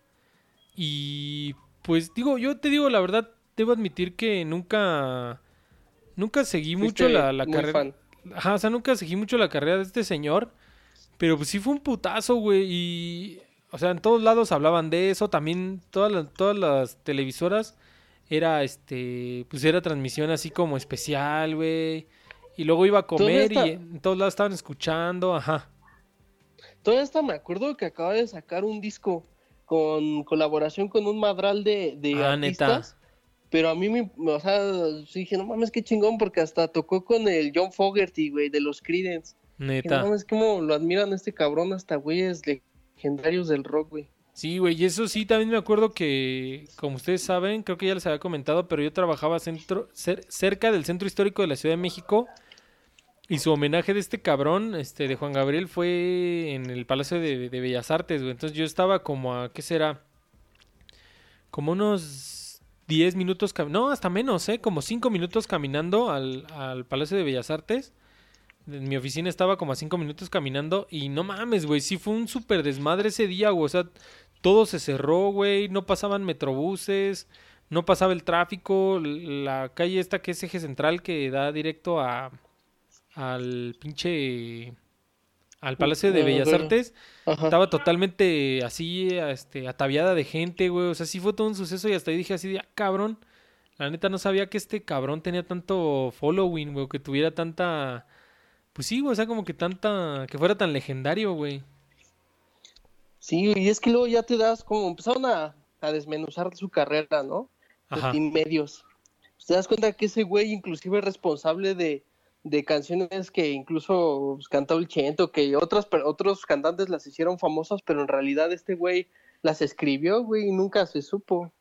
y pues digo, yo te digo la verdad, debo admitir que nunca, nunca seguí mucho la, la carrera. fan. Ajá, o sea, nunca seguí mucho la carrera de este señor, pero pues sí fue un putazo, güey, y, o sea, en todos lados hablaban de eso, también todas las, todas las televisoras era, este, pues era transmisión así como especial, güey, y luego iba a comer y en todos lados estaban escuchando, ajá, Todavía hasta me acuerdo que acaba de sacar un disco con colaboración con un madral de, de Ah, neta. artistas. Pero a mí, me, o sea, dije, no mames, qué chingón, porque hasta tocó con el John Fogerty, güey, de los Creedence. Que no neta. mames, cómo lo admiran a este cabrón hasta güeyes legendarios del rock, güey. Sí, güey, y eso sí, también me acuerdo que, como ustedes saben, creo que ya les había comentado, pero yo trabajaba centro, cer- cerca del centro histórico de la Ciudad de México y su homenaje de este cabrón, este, de Juan Gabriel, fue en el Palacio de, Bellas Artes, güey. Entonces yo estaba como a, ¿qué será? Como unos 10 minutos, no, hasta menos, ¿eh? Como 5 minutos caminando al, al Palacio de Bellas Artes. En mi oficina estaba como a 5 minutos caminando y no mames, güey, sí fue un súper desmadre ese día, güey. O sea, todo se cerró, güey, no pasaban metrobuses, no pasaba el tráfico, la calle esta que es eje central que da directo a al pinche al Palacio de Bellas. Artes Ajá. estaba totalmente así este ataviada de gente, güey, o sea, sí fue todo un suceso y hasta ahí dije así de, ah, cabrón. La neta no sabía que este cabrón tenía tanto following, güey, que tuviera tanta pues sí, güey, o sea, como que tanta que fuera tan legendario, güey. Sí, y es que luego ya te das como empezaron a, a desmenuzar su carrera, ¿no? Ajá. Team Medios. ¿Te das cuenta que ese güey inclusive es responsable de, de canciones que incluso pues, cantó el Chento, que otras, otros cantantes las hicieron famosas, pero en realidad este güey las escribió, güey, y nunca se supo.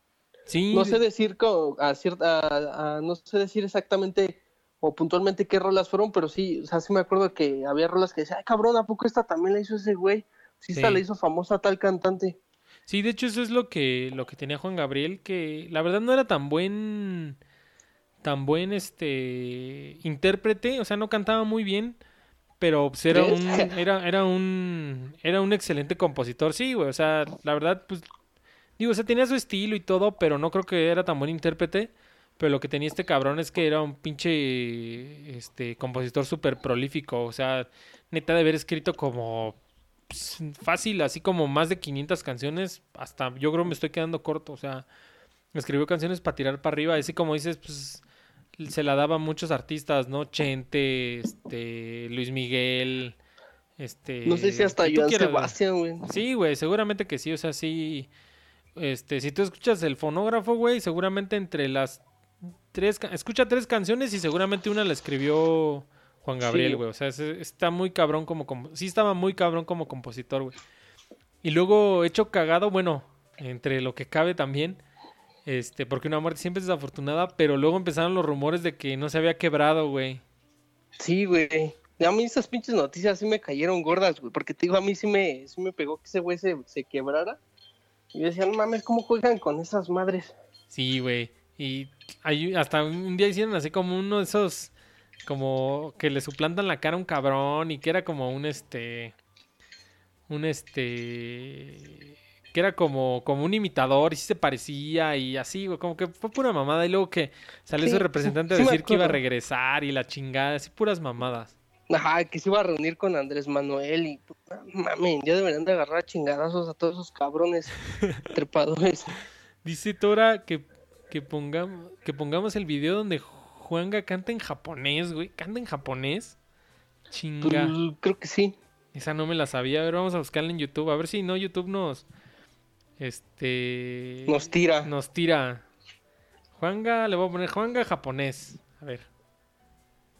Sí, No sé decir a cierta, a- a- no sé decir exactamente o puntualmente qué rolas fueron, pero sí, o sea, sí me acuerdo que había rolas que decía, ay cabrón, ¿a poco esta también la hizo ese güey? Sí, esta la hizo famosa tal cantante. Sí, de hecho eso es lo que, lo que tenía Juan Gabriel, que la verdad no era tan buen, tan buen este intérprete, o sea, no cantaba muy bien, pero pues, era un, era, era un, era un excelente compositor, sí, güey, o sea, la verdad, pues, digo, o sea, tenía su estilo y todo, pero no creo que era tan buen intérprete, pero lo que tenía este cabrón es que era un pinche, este, compositor súper prolífico, o sea, neta de haber escrito como pues, fácil, así como más de 500 canciones, hasta yo creo me estoy quedando corto, o sea, escribió canciones para tirar para arriba, así como dices, pues se la daba a muchos artistas, ¿no? Chente, este, Luis Miguel, este... No sé si hasta Joan. Sebastián, güey. Sí, güey, seguramente que sí, o sea, sí, este, si tú escuchas el fonógrafo, güey, seguramente entre las tres, escucha tres canciones y seguramente una la escribió Juan Gabriel, Sí. güey, o sea, es- está muy cabrón como, sí estaba muy cabrón como compositor, güey. Y luego hecho cagado, bueno, entre lo que cabe también, este, porque una muerte siempre es desafortunada, pero luego empezaron los rumores de que no se había quebrado, güey. Sí, güey. A mí esas pinches noticias sí me cayeron gordas, güey, porque te digo, a mí sí me, sí me pegó que ese güey se, se quebrara. Y yo decía, no mames, ¿cómo juegan con esas madres? Sí, güey. Y hay, hasta un día hicieron así como uno de esos, como que le suplantan la cara a un cabrón y que era como un este, un este, que era como, como un imitador y sí se parecía y así, güey, como que fue pura mamada. Y luego que salió Sí, su representante a sí decir que iba a regresar y la chingada, así puras mamadas. Ajá, que se iba a reunir con Andrés Manuel y mames, ya deberían de agarrar chingadazos a todos esos cabrones trepadores. Dice Tora que, que, pongamos, que pongamos el video donde Juanga canta en japonés, güey. ¿Canta en japonés? Chinga. Pues, creo que sí. Esa no me la sabía. A ver, vamos a buscarla en YouTube. A ver si no, YouTube nos. Este. Nos tira. Nos tira. Juanga, le voy a poner Juanga japonés. A ver.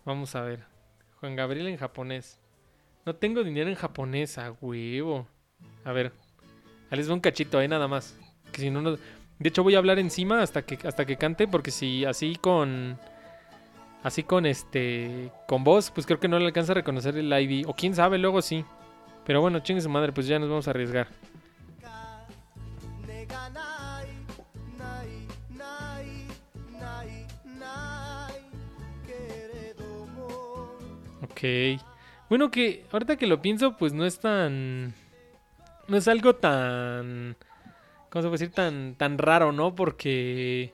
Vamos a ver. Juan Gabriel en japonés. No tengo dinero en japonés, a huevo. A ver. Ahí les va un cachito, eh, nada más. Que si no, no. De hecho, voy a hablar encima hasta que, hasta que cante, porque si así con. Así con este. Con voz, pues creo que no le alcanza a reconocer el ID. O quién sabe, luego sí. Pero bueno, chingue su madre, pues ya nos vamos a arriesgar. Ok. Bueno, que ahorita que lo pienso, pues no es tan. No es algo tan. ¿Cómo se puede decir? Tan, tan raro, ¿no? Porque.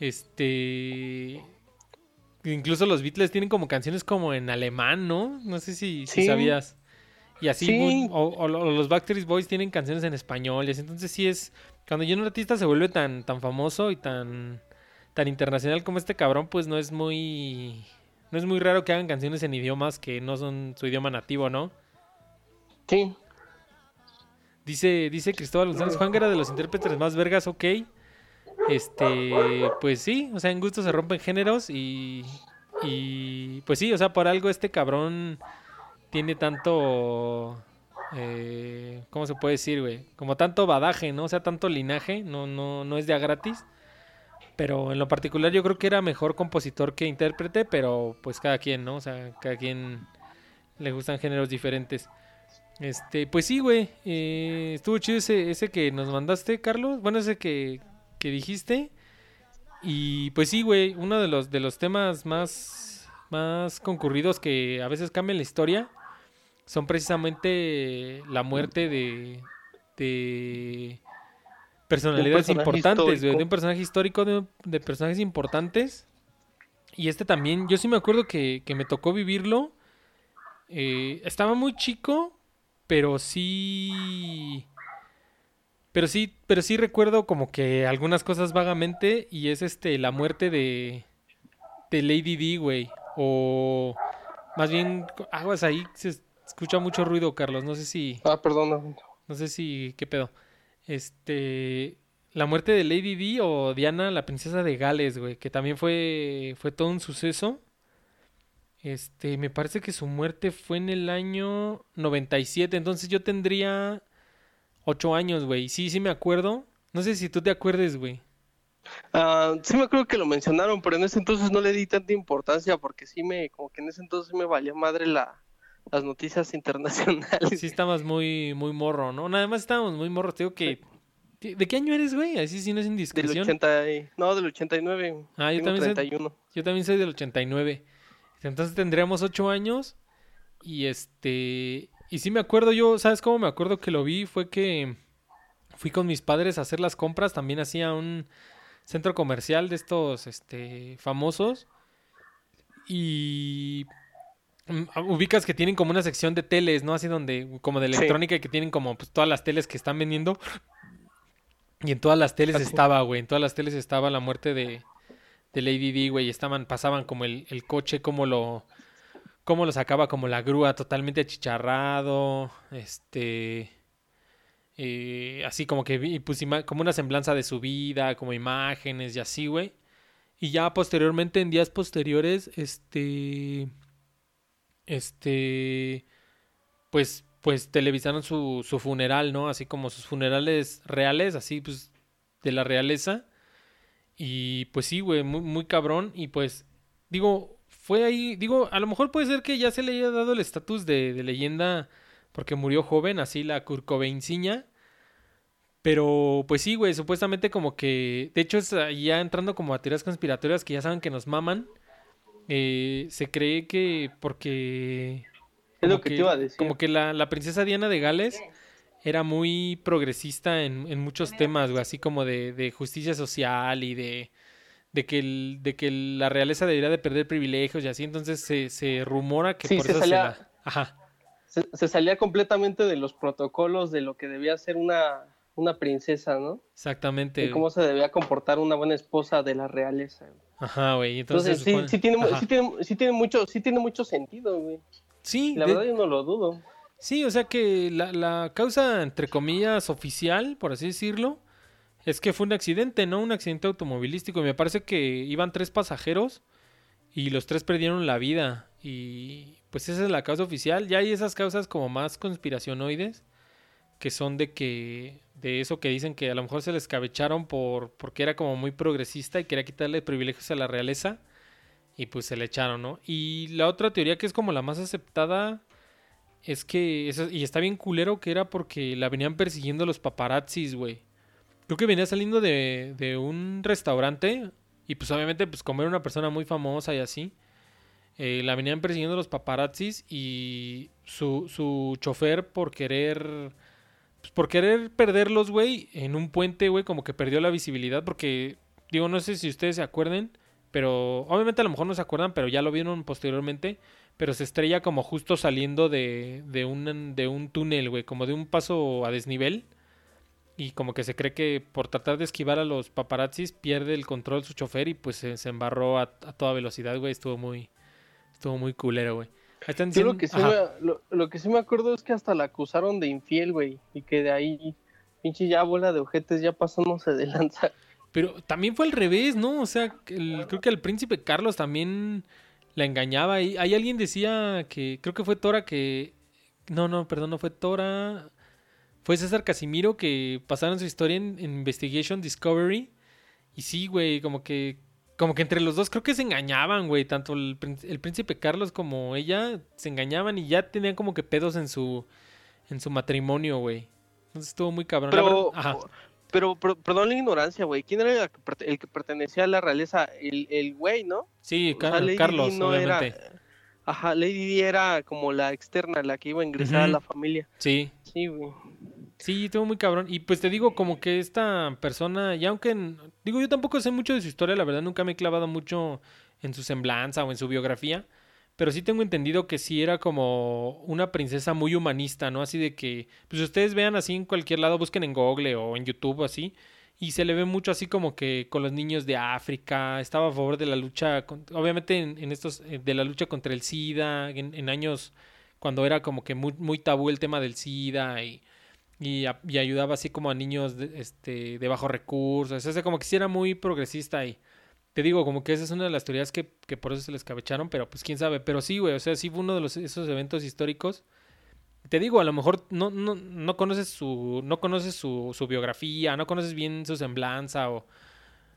Este. Incluso los Beatles tienen como canciones como en alemán, ¿no? No sé si, sí. si sabías. Y así, Sí. mu- o, o lo- o los Backstreet Boys tienen canciones en español. Y así. Entonces sí es. Cuando ya un artista se vuelve tan, tan famoso y tan, tan internacional como este cabrón, pues no es muy. No es muy raro que hagan canciones en idiomas que no son su idioma nativo, ¿no? Sí. Dice, dice Cristóbal González, Juan era de los intérpretes más vergas, ok. Este, pues sí, o sea, en gusto se rompen géneros y, y pues sí, o sea, por algo este cabrón tiene tanto, eh, ¿cómo se puede decir, güey? Como tanto badaje, ¿no? O sea, tanto linaje, no, no, no es de a gratis. Pero en lo particular yo creo que era mejor compositor que intérprete, pero pues cada quien, ¿no? O sea, cada quien le gustan géneros diferentes. Este, pues sí, güey. eh, estuvo chido ese, ese que nos mandaste, Carlos. Bueno, ese que, que dijiste. Y pues sí, güey. Uno de los, de los temas más, más concurridos que a veces cambian la historia son precisamente la muerte de, de personalidades importantes. De un personaje histórico, de, de personajes importantes. Y este también, yo sí me acuerdo que, que me tocó vivirlo. Eh, estaba muy chico, pero sí. Pero sí, pero sí recuerdo como que algunas cosas vagamente. Y es este la muerte de. de Lady D, güey. O más bien, aguas ahí, se escucha mucho ruido, Carlos. No sé si. Ah, perdón. No sé si. ¿Qué pedo? Este. la muerte de Lady Di o Diana, la princesa de Gales, güey, que también fue, fue todo un suceso. Este, me parece que su muerte fue en el año 97, entonces yo tendría 8 años, güey. Sí, sí me acuerdo. No sé si tú te acuerdes, güey. Ah, sí me acuerdo que lo mencionaron, pero en ese entonces no le di tanta importancia porque sí me, como que en ese entonces me valía madre la, las noticias internacionales. Sí estabas muy, muy morro, ¿no? Nada más estábamos muy morros. Te digo que... ¿De qué año eres, güey? Así si no es Del indiscreción. 80, y- no, del 89. Ah, yo Tengo también soy- 31. Yo también soy del 89. Entonces tendríamos 8 años. Y este. Y sí me acuerdo yo, ¿sabes cómo me acuerdo que lo vi? Fue que fui con mis padres a hacer las compras. También hacía un centro comercial de estos este, famosos. Y. mm, Ubicas que tienen como una sección de teles, ¿no? Así donde, como de electrónica, y que tienen como pues, todas las teles que están vendiendo. Y en todas las teles Así. estaba, güey. En todas las teles estaba la muerte de, de Lady Di, güey. y Estaban, pasaban como el, el coche, como lo, cómo lo sacaba como la grúa totalmente achicharrado. Este. eh, así como que vi, pues, como una semblanza de su vida, como imágenes y así, güey. Y ya posteriormente, en días posteriores, este. Este. Pues, pues televisaron su, su funeral, ¿no? Así como sus funerales reales, así pues de la realeza. Y pues sí, güey, muy, muy cabrón. Y pues, digo, fue ahí, digo, a lo mejor puede ser que ya se le haya dado el estatus de, leyenda porque murió joven, así la Kurt Cobainciña. Pero, pues sí, güey, supuestamente como que, de hecho, es ya entrando como a teorías conspiratorias que ya saben que nos maman. Eh, se cree que porque... Es lo como que te iba a decir. Como que la, la princesa Diana de Gales era muy progresista en, en muchos temas, güey, así como de, de justicia social y de, de, que el- de que la realeza debería de perder privilegios y así, entonces se, se rumora que Sí, por se eso salía- se la... Ajá, Se, se salía completamente de los protocolos de lo que debía ser una, una princesa, ¿no? exactamente. De cómo se debía comportar una buena esposa de la realeza. güey. Ajá, güey, Entonces, entonces... sí, supone- sí, tiene, sí, tiene, sí, tiene mucho, sí tiene mucho sentido, güey. Sí, La de- verdad yo no lo dudo. Sí, o sea que la, la causa, entre comillas, oficial, por así decirlo, es que fue un accidente, ¿no? Un accidente automovilístico. Y me parece que iban tres pasajeros y los tres perdieron la vida. Y pues esa es la causa oficial. Ya hay esas causas como más conspiracionoides, que son de que, de eso que dicen que a lo mejor se les cabecharon por, porque era como muy progresista y quería quitarle privilegios a la realeza. Y pues se le echaron, ¿no? Y la otra teoría que es como la más aceptada es que, y está bien culero que era porque la venían persiguiendo los paparazzis, güey. Creo que venía saliendo de, de un restaurante y pues obviamente pues como era una persona muy famosa y así, eh, la venían persiguiendo los paparazzis y su, su chofer por querer, pues por querer perderlos, güey, en un puente, güey, como que perdió la visibilidad porque, digo, no sé si ustedes se acuerden, pero obviamente a lo mejor no se acuerdan, pero ya lo vieron posteriormente pero se estrella como justo saliendo de, de, un, de un túnel, güey, como de un paso a desnivel. Y como que se cree que por tratar de esquivar a los paparazzis pierde el control su chofer y pues se, embarró a, a toda velocidad, güey. Estuvo muy, estuvo muy culero, güey. Yo lo que, sí me, lo, lo que sí me acuerdo es que hasta la acusaron de infiel, güey. Y que de ahí, pinche ya bola de ojetes, ya pasándose de lanza. Pero también fue al revés, ¿no? O sea, el- creo que el príncipe Carlos también la engañaba. Y ahí alguien decía que, creo que fue Tora que... No, no, perdón, no fue Tora. Fue César Casimiro que pasaron su historia en, en Investigation Discovery. Y sí, güey, como que... Como que entre los dos creo que se engañaban, güey. Tanto el, el príncipe Carlos como ella se engañaban y ya tenían como que pedos en su, en su matrimonio, güey. Entonces estuvo muy cabrón. Pero, ajá. pero, pero- perdón la ignorancia, güey. ¿Quién era el que, perte- el que pertenecía a la realeza? El, el güey, ¿no? Sí, O sea, Car- Lady Carlos, no obviamente. Era, ajá, Lady Di era como la externa, la que iba a ingresar a la familia. Sí, Sí, güey. Sí, estuvo muy cabrón. Y pues te digo, como que esta persona, y aunque, digo, yo tampoco sé mucho de su historia, la verdad nunca me he clavado mucho en su semblanza o en su biografía, pero sí tengo entendido que sí era como una princesa muy humanista, ¿no? Así de que, pues ustedes vean así en cualquier lado, busquen en Google o en YouTube así, y se le ve mucho así como que con los niños de África, estaba a favor de la lucha, con- obviamente en, en estos, eh, de la lucha contra el SIDA, en, en años cuando era como que muy, muy tabú el tema del SIDA y y, a- y ayudaba así como a niños de, este, de bajos recursos. O sea, como que sí era muy progresista ahí. Te digo, como que esa es una de las teorías que, que por eso se les cabecharon, pero pues quién sabe. Pero sí, güey, o sea, sí fue uno de los, esos eventos históricos. Te digo, a lo mejor no, no, no conoces su, no conoces su, su biografía, no conoces bien su semblanza o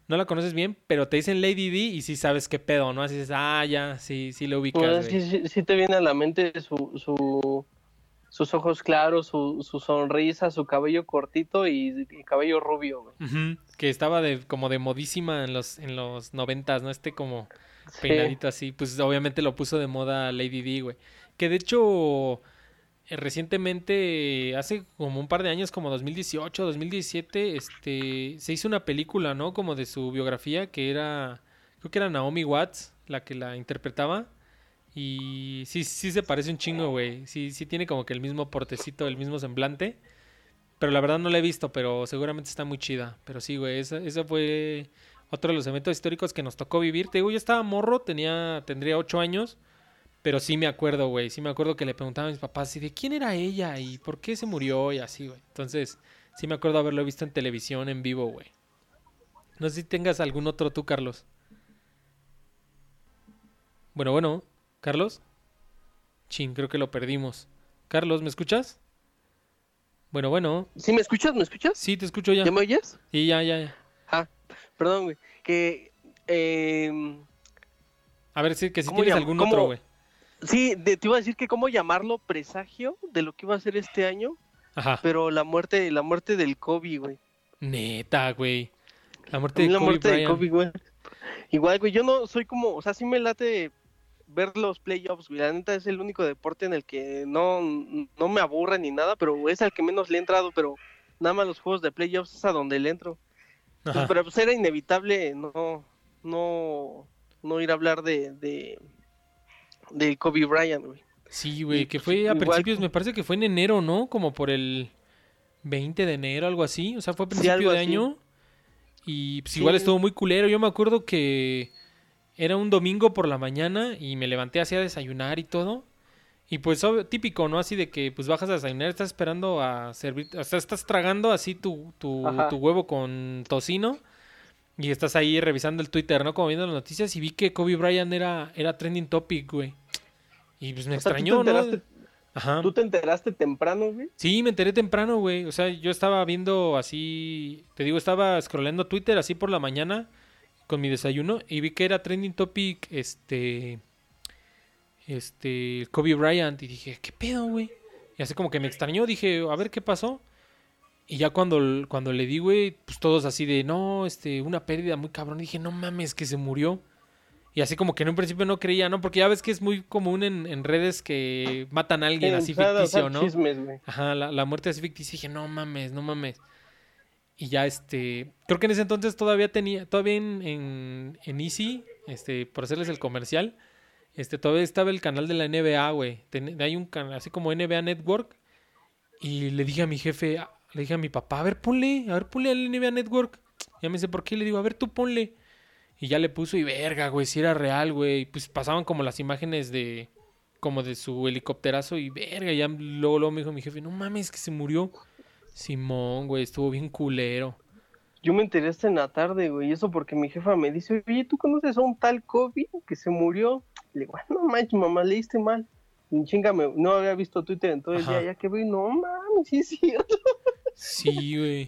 no la conoces bien, pero te dicen Lady D y sí sabes qué pedo, ¿no? Así dices, ah, ya, sí, sí lo ubicas, Pues, güey. sí, sí, sí te viene a la mente su, su, sus ojos claros, su, su sonrisa, su cabello cortito y, y cabello rubio, güey. Que estaba de, como de modísima en los, en los noventas, ¿no? Este como Sí. peinadito así, pues obviamente lo puso de moda Lady D, güey. Que de hecho, eh, recientemente, hace como un par de años, como 2018, 2017, este, se hizo una película, ¿no? Como de su biografía, que era, creo que era Naomi Watts, la que la interpretaba. Y sí, sí se parece un chingo, güey. Sí, sí tiene como que el mismo portecito, el mismo semblante. Pero la verdad no la he visto, pero seguramente está muy chida. Pero sí, güey, esa, esa fue otro de los eventos históricos que nos tocó vivir. Te digo, yo estaba morro, tenía, tendría ocho años, pero sí me acuerdo, güey. Sí me acuerdo que le preguntaba a mis papás, ¿y de quién era ella? ¿Y por qué se murió? Y así, güey. Entonces, sí me acuerdo haberlo visto en televisión, en vivo, güey. No sé si tengas algún otro tú, Carlos. Bueno, bueno, Carlos. Chin, creo que lo perdimos. Carlos, ¿me escuchas? Bueno, bueno. ¿Sí me escuchas? ¿Me escuchas? Sí, te escucho ya. ¿Ya me oyes? Sí, ya, ya, ya. Ah, perdón, güey. Que, eh, A ver, sí, que si ¿Cómo tienes algún cómo- otro, güey. sí, de- te iba a decir que cómo llamarlo presagio de lo que iba a ser este año, Ajá. pero la muerte, la muerte del Kobe, güey. Neta, güey. La muerte mí de la Kobe muerte de Bryant. Kobe, güey. Igual, güey, yo no soy como, o sea, sí me late ver los playoffs, güey. La neta es el único deporte en el que no, no me aburre ni nada, pero es al que menos le he entrado, pero nada más los juegos de playoffs es a donde le entro. Pues, pero pues era inevitable no, no, no ir a hablar de, de, de Kobe Bryant, güey. Sí, güey, que pues, fue a igual principios, me parece que fue en enero, ¿no? Como por el 20 de enero, algo así. O sea, fue a principio de así. año. Y pues Sí. igual estuvo muy culero. Yo me acuerdo que era un domingo por la mañana y me levanté así a desayunar y todo. Y pues típico, ¿no? Así de que pues bajas a desayunar, estás esperando a servir, o sea, estás tragando así tu, tu, tu huevo con tocino y estás ahí revisando el Twitter, ¿no? Como viendo las noticias y vi que Kobe Bryant era, era trending topic, güey. Y pues me O sea, ¿tú te extrañó, ¿no? Ajá. ¿Tú te enteraste temprano, güey? Sí, me enteré temprano, güey. O sea, yo estaba viendo así, te digo, estaba scrollando Twitter así por la mañana con mi desayuno y vi que era trending topic, este, este, Kobe Bryant y dije, ¿qué pedo, güey? Y así como que me extrañó, dije, a ver qué pasó. Y ya cuando, cuando le di, güey, pues todos así de, no, este, una pérdida muy cabrón. dije, no mames, que se murió. Y así como que en un principio no creía, ¿no? Porque ya ves que es muy común en, en redes que matan a alguien así Sí, ficticio, ¿no? chismes. Ajá, la, la muerte así ficticia. Dije, no mames, no mames. Y ya, este. Creo que en ese entonces todavía tenía. Todavía en, en, Easy, este, por hacerles el comercial. Este, todavía estaba el canal de la NBA, güey. Hay un canal así como NBA Network. Y le dije a mi jefe, le dije a mi papá, a ver, ponle, a ver, ponle al NBA Network. Ya me dice, ¿por qué? Le digo, a ver, tú ponle. Y ya le puso y verga, güey, si era real, güey. Pues pasaban como las imágenes de, como de su helicópterazo y verga. Ya luego, luego me dijo mi jefe, no mames, que se murió. Simón, güey, estuvo bien culero. Yo me enteré hasta en la tarde, güey, y eso porque mi jefa me dice, oye, ¿tú conoces a un tal Kobe que se murió? Le digo, "Ah, no manches, mamá, leíste mal. Y chingame, no había visto Twitter en todo el Ajá. día, ya que vi, no mames, sí es cierto. Sí, güey.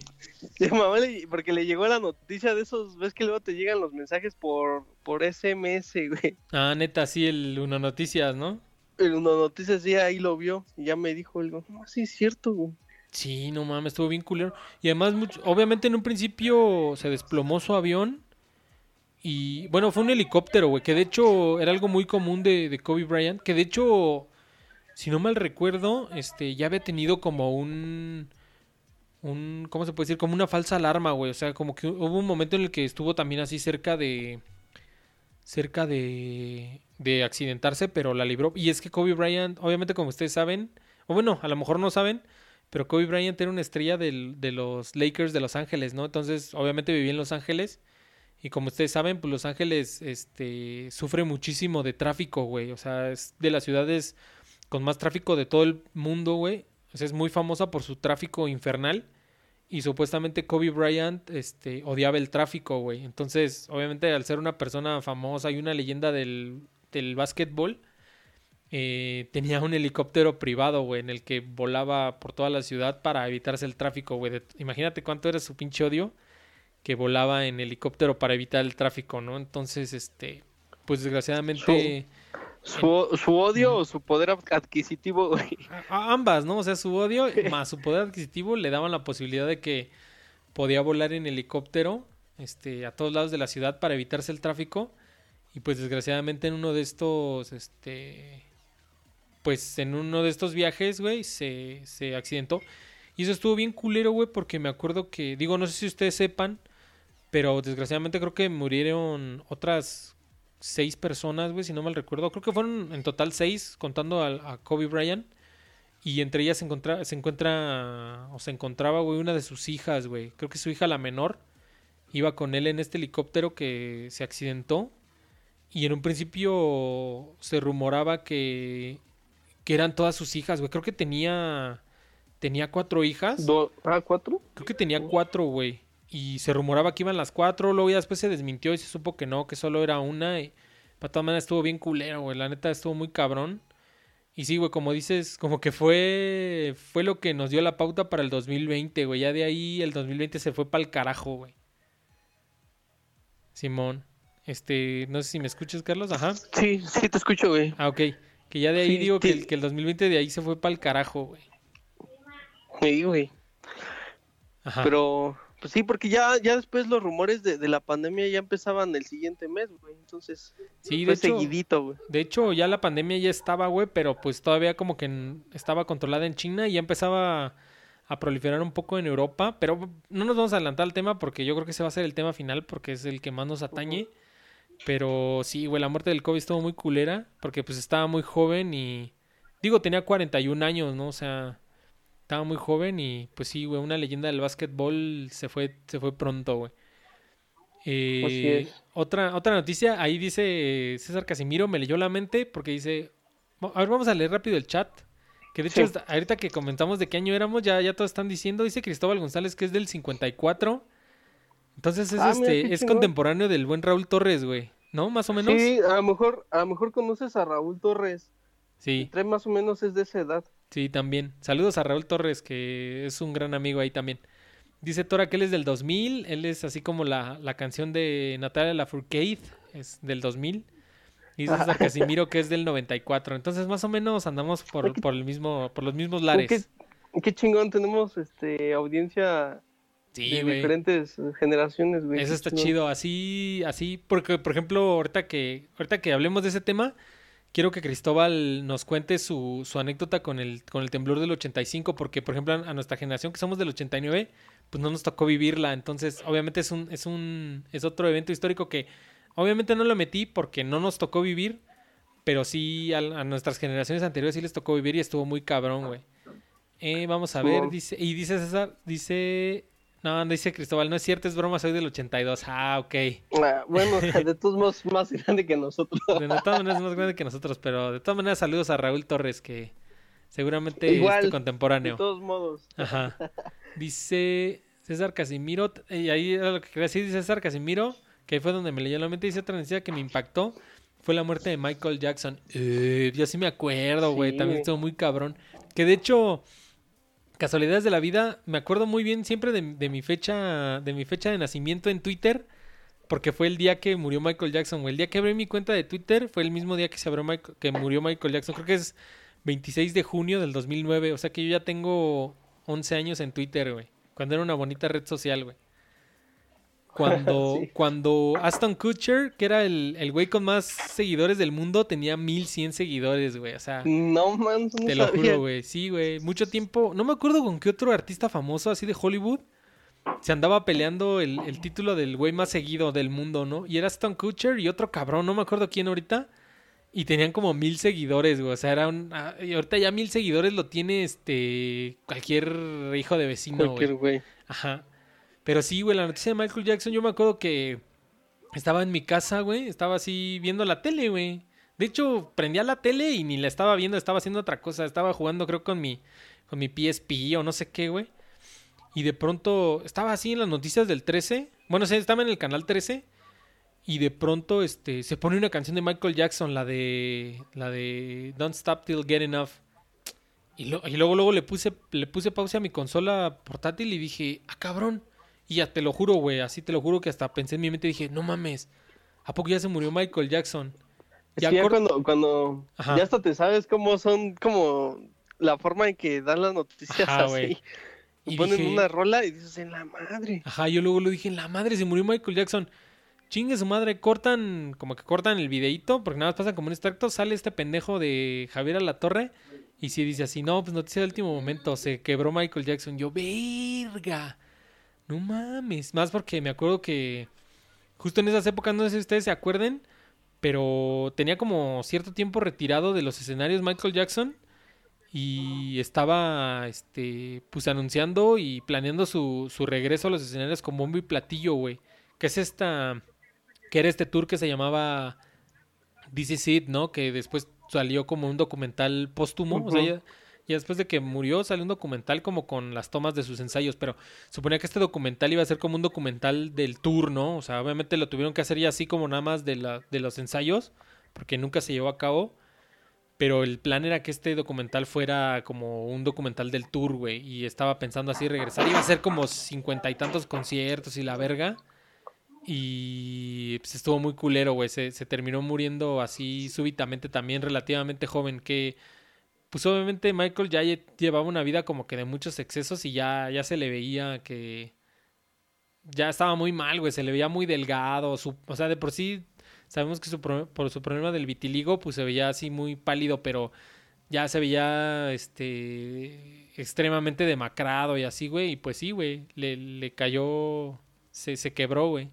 Mamá le- porque le llegó la noticia de esos, ves que luego te llegan los mensajes por, por SMS, güey. Ah, neta, sí, el Uno Noticias, ¿no? Pero una noticia sí, ahí lo vio, y ya me dijo algo, no, sí es cierto, güey. Sí, no mames, estuvo bien culero. Y además, mucho- obviamente en un principio se desplomó su avión. Y bueno, fue un helicóptero, güey, que de hecho era algo muy común de, Kobe Bryant. Que de hecho, si no mal recuerdo, este ya había tenido como un. un ¿Cómo se puede decir? Como una falsa alarma, güey. O sea, como que hubo un momento en el que estuvo también así cerca de. cerca de. de accidentarse, pero la libró. Y es que Kobe Bryant, obviamente, como ustedes saben, o bueno, a lo mejor no saben, pero Kobe Bryant era una estrella de los Lakers de Los Ángeles, ¿no? Entonces, obviamente vivía en Los Ángeles. Y como ustedes saben, pues Los Ángeles este, sufre muchísimo de tráfico, güey. O sea, es de las ciudades con más tráfico de todo el mundo, güey. O sea, es muy famosa por su tráfico infernal. Y supuestamente Kobe Bryant este, odiaba el tráfico, güey. Entonces, obviamente, al ser una persona famosa y una leyenda del, del básquetbol, eh, tenía un helicóptero privado, güey, en el que volaba por toda la ciudad para evitarse el tráfico, güey. Imagínate cuánto era su pinche odio que volaba en helicóptero para evitar el tráfico, ¿no? Entonces, este, pues desgraciadamente... Su, su odio o su poder ad- adquisitivo, güey. A ambas, ¿no? O sea, su odio más su poder adquisitivo le daban la posibilidad de que podía volar en helicóptero este, a todos lados de la ciudad para evitarse el tráfico. Y pues desgraciadamente en uno de estos, este, pues en uno de estos viajes, güey, se, se accidentó. Y eso estuvo bien culero, güey, porque me acuerdo que, digo, no sé si ustedes sepan, pero desgraciadamente creo que murieron otras seis personas, güey, si no mal recuerdo. Creo que fueron en total seis, contando a, Kobe Bryant. Y entre ellas se, se encuentra, o se encontraba, güey, una de sus hijas, güey. Creo que su hija, la menor, iba con él en este helicóptero que se accidentó. Y en un principio se rumoraba que, que eran todas sus hijas, güey. Creo que tenía, tenía cuatro hijas. Do- ah, ¿cuatro? Creo que tenía cuatro, güey. Y se rumoraba que iban las cuatro, luego ya después se desmintió y se supo que no, que solo era una. Y para todas maneras estuvo bien culero, güey. La neta estuvo muy cabrón. Y sí, güey, como dices, como que fue fue lo que nos dio la pauta para el 2020, güey. Ya de ahí el 2020 se fue para el carajo, güey. Simón. Este, no sé si me escuchas, Carlos. Ajá. Sí, sí te escucho, güey. Ah, ok. Que ya de ahí Sí, digo que, el, que el 2020 de ahí se fue para el carajo, güey. Sí, güey. Ajá. Pero, pues sí, porque ya, ya después los rumores de, de la pandemia ya empezaban el siguiente mes, güey. Entonces, sí, de fue hecho, seguidito, güey. De hecho, ya la pandemia ya estaba, güey, pero pues todavía como que estaba controlada en China y ya empezaba a proliferar un poco en Europa. Pero no nos vamos a adelantar al tema porque yo creo que ese va a ser el tema final porque es el que más nos atañe. Pero sí, güey, la muerte del COVID estuvo muy culera porque pues estaba muy joven y... Digo, tenía 41 años, ¿no? O sea, estaba muy joven y pues sí, güey, una leyenda del básquetbol se fue, se fue pronto, güey. Eh. Otra, otra noticia, ahí dice César Casimiro, me leyó la mente porque dice, a ver, vamos a leer rápido el chat. Que de hecho, Sí. ahorita que comentamos de qué año éramos, ya, ya todos están diciendo, dice Cristóbal González que es del 54. Entonces es, Ah, este, qué es chingón. contemporáneo del buen Raúl Torres, güey. ¿No? Más o menos. Sí, a lo mejor, a lo mejor conoces a Raúl Torres. Sí, Trae más o menos es de esa edad. sí, también. Saludos a Raúl Torres, que es un gran amigo ahí también. Dice Tora que él es del 2000, él es así como la, la canción de Natalia Lafourcade, es del 2000. Y dice César Casimiro que es del 94. Entonces más o menos andamos por, por el mismo, por los mismos Qué, lares. qué chingón, tenemos este audiencia Sí, de güey. diferentes generaciones, güey. Eso está chido, así, así, porque por ejemplo, ahorita que, ahorita que hablemos de ese tema, quiero que Cristóbal nos cuente su, su anécdota con el, con el temblor del 85, porque por ejemplo a nuestra generación que somos del 89, pues no nos tocó vivirla, entonces obviamente es un, es un, es otro evento histórico que obviamente no lo metí porque no nos tocó vivir, pero sí a, a nuestras generaciones anteriores sí les tocó vivir y estuvo muy cabrón, güey. Eh, vamos a ver, dice, y dice César, dice, no, no dice Cristóbal, no es cierto, es broma, soy del 82. Ah, ok. Ah, bueno, de todos modos, más grande que nosotros. De todas maneras es más grande que nosotros, pero de todas maneras saludos a Raúl Torres, que seguramente Igual, es tu De contemporáneo. todos modos. Ajá. Dice César Casimiro, y ahí era lo que quería decir, dice César Casimiro, que fue donde me leyó la mente, dice otra noticia que me impactó, fue la muerte de Michael Jackson. Eh, yo sí me acuerdo, güey, Sí, también estuvo muy cabrón. Que de hecho, casualidades de la vida, me acuerdo muy bien siempre de, mi fecha, de mi fecha de nacimiento en Twitter, porque fue el día que murió Michael Jackson, güey. El día que abrí mi cuenta de Twitter fue el mismo día que se abrió Michael- que murió Michael Jackson. Creo que es 26 de junio del 2009, o sea que yo ya tengo 11 años en Twitter, güey. Cuando era una bonita red social, güey. Cuando, Sí. cuando Aston Kutcher, que era el, el güey con más seguidores del mundo, tenía 1100 seguidores, güey. O sea, No, man, no te lo sabía. juro, güey. Sí, güey. Mucho tiempo. No me acuerdo con qué otro artista famoso así de Hollywood se andaba peleando el, el título del güey más seguido del mundo, ¿no? Y era Aston Kutcher y otro cabrón, no me acuerdo quién ahorita. Y tenían como mil seguidores, güey. O sea, era un. ah, y ahorita ya mil seguidores lo tiene este. cualquier hijo de vecino, Cualquier güey. güey. Ajá. Pero sí, güey, la noticia de Michael Jackson, yo me acuerdo que estaba en mi casa, güey. Estaba así viendo la tele, güey. De hecho, prendía la tele y ni la estaba viendo, estaba haciendo otra cosa. Estaba jugando, creo, con mi, con mi PSP o no sé qué, güey. Y de pronto estaba así en las noticias del 13. Bueno, sí, estaba en el canal 13. Y de pronto este, se pone una canción de Michael Jackson, la de, la de Don't Stop Till Get Enough. Y, y luego, luego le puse, le puse pausa a mi consola portátil y dije, ah, cabrón. Y ya te lo juro, güey, así te lo juro que hasta pensé en mi mente y dije, no mames, ¿a poco ya se murió Michael Jackson? Ya cor- cuando, cuando Ajá. ya hasta te sabes cómo son, como la forma en que dan las noticias Ajá, así. güey. Y Ponen dije- una rola y dices, en la madre. Ajá, yo luego lo dije, la madre, se murió Michael Jackson. Chingue su madre, cortan, como que cortan el videíto, porque nada más pasa como un extracto, sale este pendejo de Javier Alatorre y si dice así, no, pues noticia del último momento, se quebró Michael Jackson. Yo, verga, no mames. Más porque me acuerdo que justo en esas épocas, no sé si ustedes se acuerden, pero tenía como cierto tiempo retirado de los escenarios Michael Jackson y estaba este pues anunciando y planeando su, su regreso a los escenarios con bombo y platillo, güey. Que es esta que era este tour que se llamaba This Is It, ¿no? Que después salió como un documental póstumo, o sea, ya, ya después de que murió salió un documental como con las tomas de sus ensayos, pero suponía que este documental iba a ser como un documental del tour, ¿no? O sea, obviamente lo tuvieron que hacer ya así como nada más de, la, de los ensayos, porque nunca se llevó a cabo. Pero el plan era que este documental fuera como un documental del tour, güey. Y estaba pensando así regresar. Iba a ser como cincuenta y tantos conciertos y la verga. Y pues estuvo muy culero, güey. Se terminó muriendo así súbitamente también, relativamente joven. Que pues obviamente Michael ya lle- llevaba una vida como que de muchos excesos y ya, ya se le veía que ya estaba muy mal, güey. Se le veía muy delgado. su- o sea, de por sí sabemos que su pro- por su problema del vitiligo, pues se veía así muy pálido, pero ya se veía este extremadamente demacrado y así, güey. Y pues sí, güey, le, le cayó, se, se quebró, güey.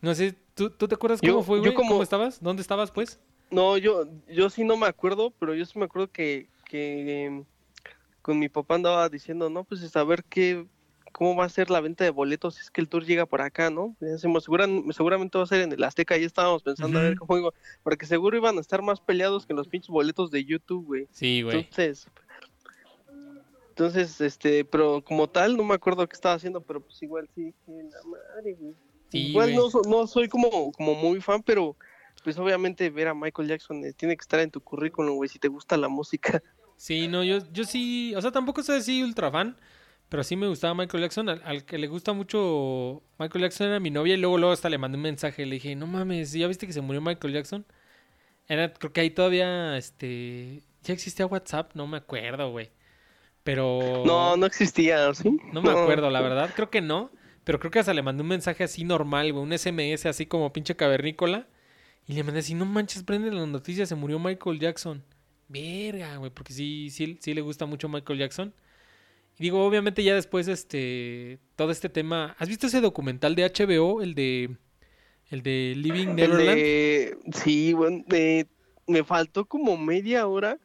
No sé, ¿tú, tú te acuerdas Yo- cómo fue, güey? como- ¿Cómo estabas? ¿Dónde estabas, pues? No, yo, yo sí no me acuerdo, pero yo sí me acuerdo que, que em, con mi papá andaba diciendo, no, pues a ver qué, cómo va a ser la venta de boletos si es que el tour llega por acá, ¿no? Ya decimos, seguran- seguramente va a ser en el Azteca, ahí estábamos pensando a ver cómo iba, porque seguro iban a estar más peleados que los pinches boletos de YouTube, güey. Sí, güey. Entonces, entonces, este, pero como tal, no me acuerdo qué estaba haciendo, pero pues igual sí, que la madre, güey. Sí, igual no, no soy como, como muy fan, pero pues obviamente ver a Michael Jackson eh, tiene que estar en tu currículum, güey, si te gusta la música. Sí, no, yo, yo sí, o sea, tampoco soy así ultra fan, pero sí me gustaba Michael Jackson. Al, al que le gusta mucho Michael Jackson era mi novia y luego, luego hasta le mandé un mensaje. Le dije, no mames, ¿ya viste que se murió Michael Jackson? Era, creo que ahí todavía, este, ya existía WhatsApp, no me acuerdo, güey. Pero... No, no existía, ¿sí? No me acuerdo, la verdad, creo que no. Pero creo que hasta le mandé un mensaje así normal, güey, un SMS así como pinche cavernícola. Y le mandé así, no manches, prende las noticias, se murió Michael Jackson. Verga, güey, porque sí, sí, sí le gusta mucho Michael Jackson. Y digo, obviamente ya después, este, todo este tema... ¿Has visto ese documental de HBO, el de... El de Living Neverland? de- Sí, bueno, de- me faltó como media hora,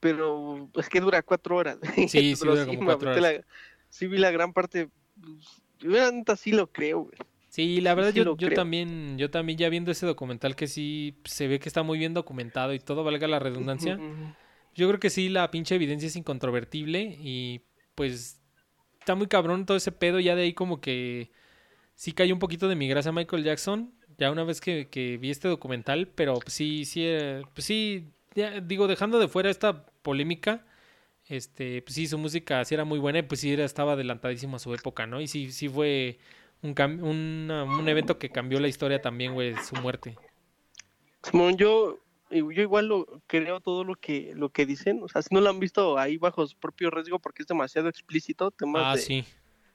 pero es que dura cuatro horas. Sí, sí dura como cuatro horas. la- sí vi la gran parte, pues, yo la neta sí lo creo, güey. Sí, la verdad sí yo, yo también, yo también ya viendo ese documental que sí se ve que está muy bien documentado y todo, valga la redundancia. Yo creo que sí, la pinche evidencia es incontrovertible y pues está muy cabrón todo ese pedo. Ya de ahí como que sí cayó un poquito de mi gracia Michael Jackson. Ya una vez que, que vi este documental, pero pues sí, sí, eh, pues sí, ya, digo, dejando de fuera esta polémica, este, pues sí, su música sí era muy buena y pues sí era, estaba adelantadísimo a su época, ¿no? Y sí, sí fue un, un evento que cambió la historia también, güey, su muerte. Simón, yo, yo igual lo creo todo lo que lo que dicen, o sea, si no lo han visto ahí bajo su propio riesgo porque es demasiado explícito, temas Ah, de, sí.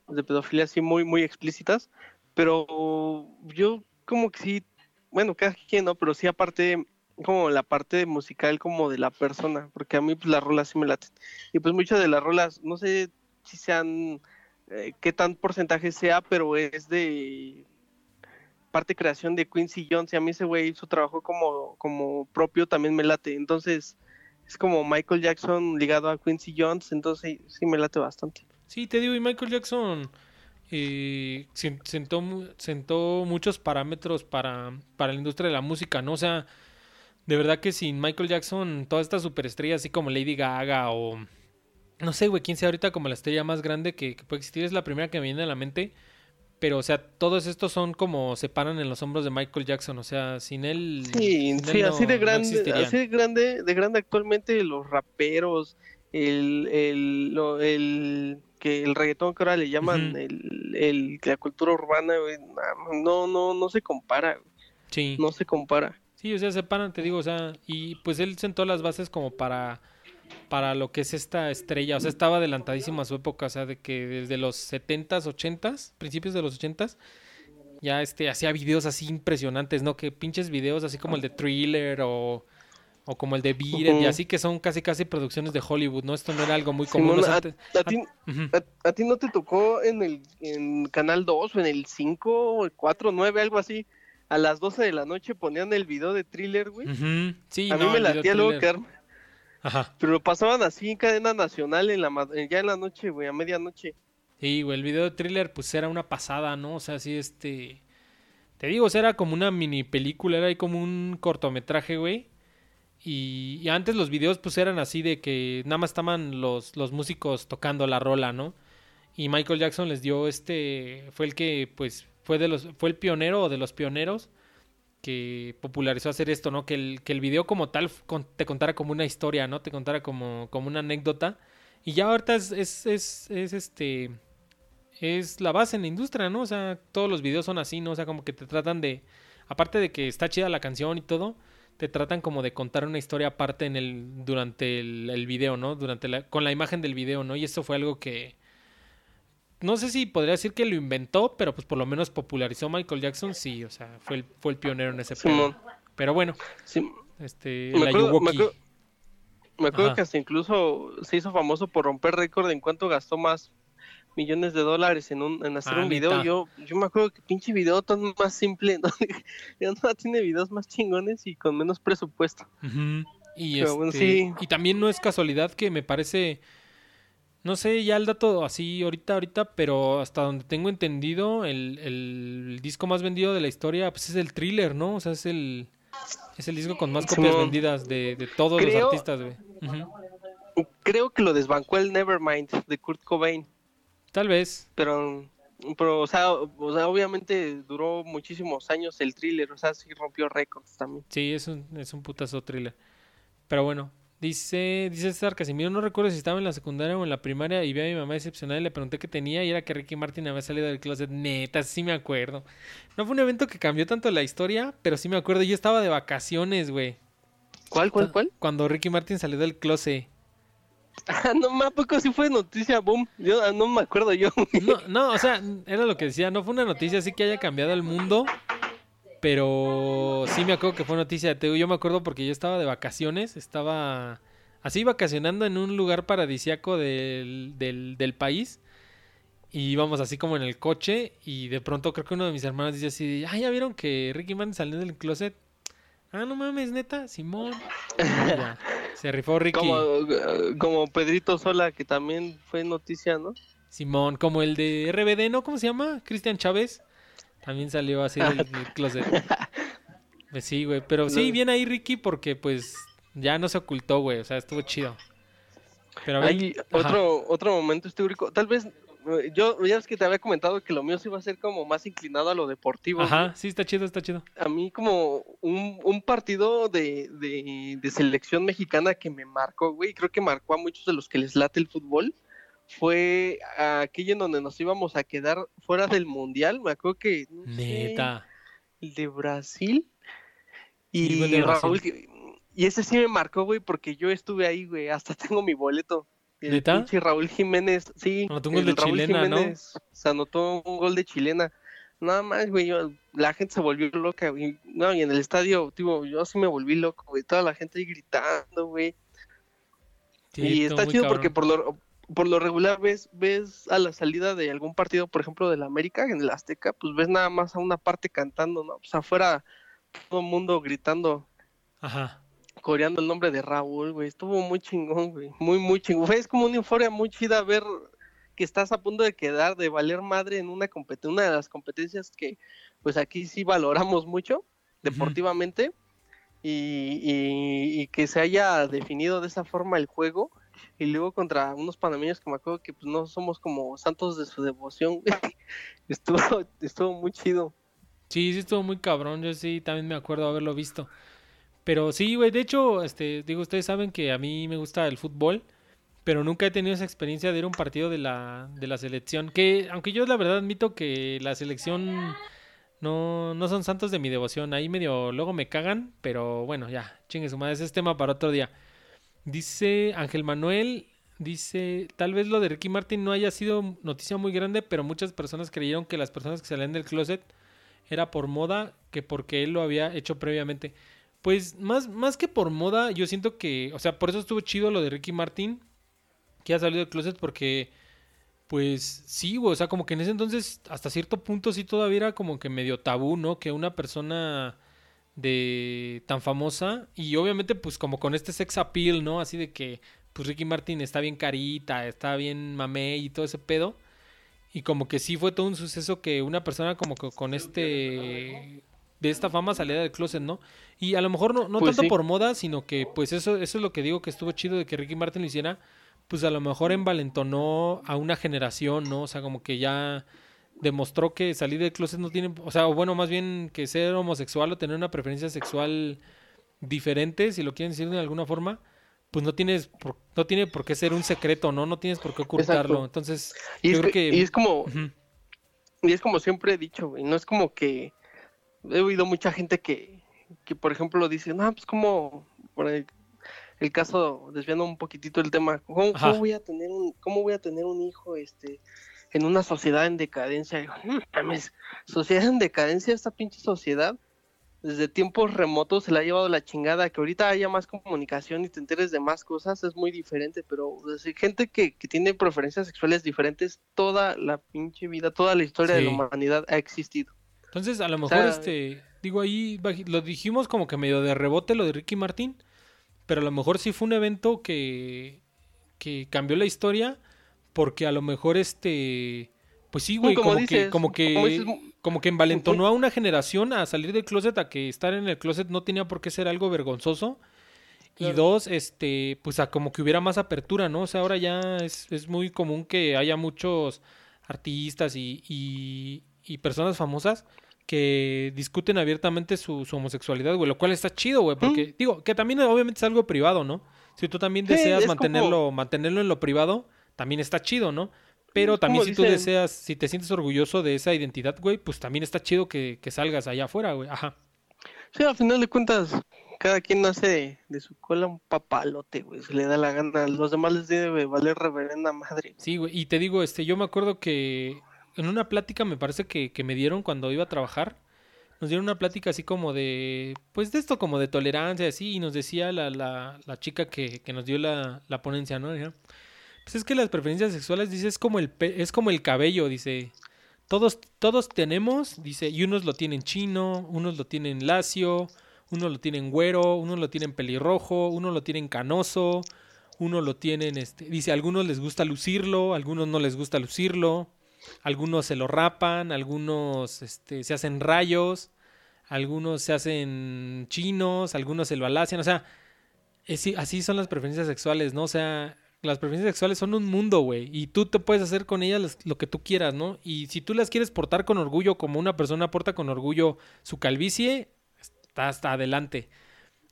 de pedofilia así muy muy explícitas, pero yo como que sí, bueno, cada quien no, pero sí aparte como la parte musical como de la persona, porque a mí pues las rolas sí me laten. Y pues muchas de las rolas, no sé si sean eh, qué tan porcentaje sea, pero es de parte creación de Quincy Jones y a mí ese güey su trabajo como, como propio también me late. Entonces es como Michael Jackson ligado a Quincy Jones, entonces sí me late bastante. Sí, te digo, y Michael Jackson eh, sen- sentó, sentó muchos parámetros para, para la industria de la música, ¿no? O sea, de verdad que sin Michael Jackson, todas estas superestrellas, así como Lady Gaga o, No sé, güey, quién sea ahorita como la estrella más grande que, que puede existir. Es la primera que me viene a la mente. Pero, o sea, todos estos son como se paran en los hombros de Michael Jackson. O sea, sin él. Sí, sin sí, él así de grande, así de grande, de grande actualmente los raperos, el, el, lo- el, que el reggaetón que ahora le llaman el- la cultura urbana, güey, no, no, no se compara, güey, Sí. no se compara. Sí, o sea, se paran, te digo, o sea, y pues él sentó las bases como para, para lo que es esta estrella, o sea, estaba adelantadísimo a su época, o sea, de que desde los 70s, 80s, principios de los 80s, ya este, hacía videos así impresionantes, ¿no? Que pinches videos así como el de Thriller o, o como el de Beat It, y así que son casi casi producciones de Hollywood, ¿no? Esto no era algo muy común. Simón, sea, a, a ti, Ujú. a, a ti no te tocó en el en Canal 2 o en el 5 o el 4, 9, algo así, a las 12 de la noche ponían el video de thriller, güey. Sí, A mí no, me latía luego quedarme Ajá. Pero lo pasaban así en cadena nacional en la ya en la noche, güey, a medianoche. Sí, güey, el video de thriller pues era una pasada, ¿no? O sea, sí, este... Te digo, o sea, era como una mini película, era ahí como un cortometraje, güey. Y, y antes los videos pues eran así de que nada más estaban los, los músicos tocando la rola, ¿no? Y Michael Jackson les dio este... Fue el que pues fue de los... Fue el pionero o de los pioneros que popularizó hacer esto, ¿no? Que el, que el video como tal te contara como una historia, ¿no? Te contara como, como una anécdota. Y ya ahorita es, es, es, es, este es la base en la industria, ¿no? O sea, todos los videos son así, ¿no? O sea, como que te tratan de, aparte de que está chida la canción y todo, te tratan como de contar una historia aparte en el, durante el, el video, ¿no? Durante la, con la imagen del video, ¿no? Y eso fue algo que, no sé si podría decir que lo inventó, pero pues por lo menos popularizó Michael Jackson, sí, o sea, fue el, fue el pionero en ese pedo. Pero bueno, Sí, este, me la acuerdo, me acuerdo, me acuerdo que hasta incluso se hizo famoso por romper récord en cuánto gastó más millones de dólares en, un, en hacer Ah, un video. Yo, yo me acuerdo que pinche video tan más simple, ¿no? ya no tiene videos más chingones y con menos presupuesto. Y, Pero bueno, este, sí. y también no es casualidad que me parece, no sé ya el dato así ahorita, ahorita, pero hasta donde tengo entendido, el, el disco más vendido de la historia, pues es el thriller, ¿no? O sea, es el, es el disco con más copias vendidas de, de todos los artistas, güey. Creo que lo desbancó el Nevermind de Kurt Cobain, Tal vez. pero, pero o, sea, o sea, obviamente duró muchísimos años el thriller, o sea, sí rompió récords también. Sí, es un, es un putazo thriller. Pero bueno, dice, dice César Casimiro, no recuerdo si estaba en la secundaria o en la primaria y vi a mi mamá decepcionada y le pregunté qué tenía y era que Ricky Martin había salido del closet. Neta, sí me acuerdo. No fue un evento que cambió tanto la historia, pero sí me acuerdo. Yo estaba de vacaciones, güey. ¿Cuál, cuál, cuál? Cuando Ricky Martin salió del closet. Ah, no, ¿a poco sí fue noticia, boom. Yo ah, no me acuerdo yo. No, no, o sea, era lo que decía, no fue una noticia así que haya cambiado el mundo, pero sí me acuerdo que fue noticia. Digo, yo me acuerdo porque yo estaba de vacaciones, estaba así vacacionando en un lugar paradisiaco del, del, del país. Y íbamos así como en el coche y de pronto creo que uno de mis hermanos dice así, ah, ¿ya vieron que Ricky Martin salió del closet? Ah, no mames, neta, Simón. Se rifó Ricky. Como, como Pedrito Sola, que también fue noticia, ¿no? Simón, como el de RBD, ¿no? ¿Cómo se llama? Cristian Chávez. También salió así del, del closet. Pues sí, güey. Pero sí, bien ahí Ricky porque pues ya no se ocultó, güey. O sea, estuvo chido. Pero a ver, Hay ajá. otro, otro momento histórico. Tal vez, eh, yo ya es que te había comentado que lo mío sí iba a ser como más inclinado a lo deportivo. Ajá, sí, está chido, está chido. A mí como un, un partido de, de, de selección mexicana que me marcó, güey, creo que marcó a muchos de los que les late el fútbol, fue aquello en donde nos íbamos a quedar fuera del mundial. Me acuerdo que... no sé, Neta. el de Brasil. Y de. Raúl, y ese sí me marcó, güey, porque yo estuve ahí, güey, hasta tengo mi boleto. El ¿Neta? Raúl Jiménez, sí. Anotó un gol de Raúl chilena, ¿no? Se anotó un gol de chilena. Nada más, güey, yo- la gente se volvió loca, güey. No, y en el estadio, tipo, yo sí me volví loco, güey. Toda la gente ahí gritando, güey. Sí, y está chido cabrón. porque por lo, por lo regular ves, ves a la salida de algún partido, por ejemplo, del América, en el Azteca, pues ves nada más a una parte cantando, ¿no? Pues afuera todo el mundo gritando, Ajá. coreando el nombre de Raúl, güey. Estuvo muy chingón, güey. Muy, muy chingón. Fue es como una euforia muy chida ver que estás a punto de quedar, de valer madre en una competencia, una de las competencias que pues aquí sí valoramos mucho deportivamente y, y- y que se haya definido de esa forma el juego y luego contra unos panameños que me acuerdo que pues no somos como santos de su devoción. Estuvo, estuvo muy chido. Sí, sí estuvo muy cabrón, yo sí también me acuerdo haberlo visto. Pero sí, güey, de hecho, este, digo, ustedes saben que a mí me gusta el fútbol, pero nunca he tenido esa experiencia de ir a un partido de la, de la selección. Que, aunque yo la verdad admito que la selección no, no son santos de mi devoción, ahí medio luego me cagan, pero bueno, ya, chingue su madre, ese es tema para otro día. Dice Ángel Manuel, dice, tal vez lo de Ricky Martin no haya sido noticia muy grande, pero muchas personas creyeron que las personas que salían del closet era por moda que porque él lo había hecho previamente. Pues más, más que por moda, yo siento que, o sea, por eso estuvo chido lo de Ricky Martin, que ha salido del closet porque, pues sí, o sea, como que en ese entonces, hasta cierto punto sí todavía era como que medio tabú, ¿no? Que una persona de tan famosa y obviamente pues como con este sex appeal, ¿no? Así de que pues Ricky Martin está bien carita, está bien mamé y todo ese pedo. Y como que sí fue todo un suceso que una persona como que con este de esta fama saliera del closet, ¿no? Y a lo mejor no, no Pues tanto sí. por moda, sino que pues eso, eso es lo que digo que estuvo chido de que Ricky Martin lo hiciera, pues a lo mejor envalentonó a una generación, ¿no? O sea, como que ya demostró que salir del closet no tiene, o sea, o bueno, más bien que ser homosexual o tener una preferencia sexual diferente, si lo quieren decir de alguna forma, pues no tienes por, no tiene por qué ser un secreto, ¿no? No tienes por qué ocultarlo. Exacto. Entonces, Y yo es, creo que- que y es como, y es como siempre he dicho, güey, no es como que he oído mucha gente que, que por ejemplo, dice, no, pues como, por el, el caso, desviando un poquitito el tema, ¿cómo, cómo voy a tener un, cómo voy a tener un hijo, este, en una sociedad en decadencia? Digo, "No mames, sociedad en decadencia, esta pinche sociedad, desde tiempos remotos se la ha llevado la chingada, que ahorita haya más comunicación y te enteres de más cosas es muy diferente, pero gente que, que tiene preferencias sexuales diferentes, toda la pinche vida, toda la historia de la humanidad ha existido. Entonces, a lo mejor, sea, este, digo ahí, lo dijimos como que medio de rebote lo de Ricky Martin, pero a lo mejor sí fue un evento que, que cambió la historia, porque a lo mejor, este, pues sí, güey, como como, que, como que, como dices, como que envalentonó a una generación a salir del closet, a que estar en el closet no tenía por qué ser algo vergonzoso. Y dos, este, pues a como que hubiera más apertura, ¿no? O sea, ahora ya es, es muy común que haya muchos artistas y, y, y personas famosas que discuten abiertamente su, su homosexualidad, güey, lo cual está chido, güey, porque digo, que también obviamente es algo privado, ¿no? Si tú también Sí, deseas es mantenerlo, mantenerlo en lo privado, también está chido, ¿no? Pero también si tú dicen- deseas, si te sientes orgulloso de esa identidad, güey, pues también está chido que, que salgas allá afuera, güey. Ajá. Sí, al final de cuentas, cada quien hace de, de su cola un papalote, güey, se le da la gana. A los demás les debe valer reverenda madre. Sí, güey. Y te digo, este, yo me acuerdo que en una plática me parece que, que me dieron cuando iba a trabajar, nos dieron una plática así como de, pues de esto como de tolerancia, así, y nos decía la, la, la chica que, que nos dio la, la ponencia, ¿no? Pues es que las preferencias sexuales, dice, es como el, pe- es como el cabello, dice. Todos, todos tenemos, dice, y unos lo tienen chino, unos lo tienen lacio, unos lo tienen güero, unos lo tienen pelirrojo, unos lo tienen canoso, uno lo tienen, este, dice, algunos les gusta lucirlo, algunos no les gusta lucirlo, algunos se lo rapan, algunos este, se hacen rayos, algunos se hacen chinos, algunos se lo alacian, o sea, así son las preferencias sexuales, ¿no? O sea, las preferencias sexuales son un mundo, güey, y tú te puedes hacer con ellas las- lo que tú quieras, ¿no? Y si tú las quieres portar con orgullo, como una persona porta con orgullo su calvicie, hasta adelante.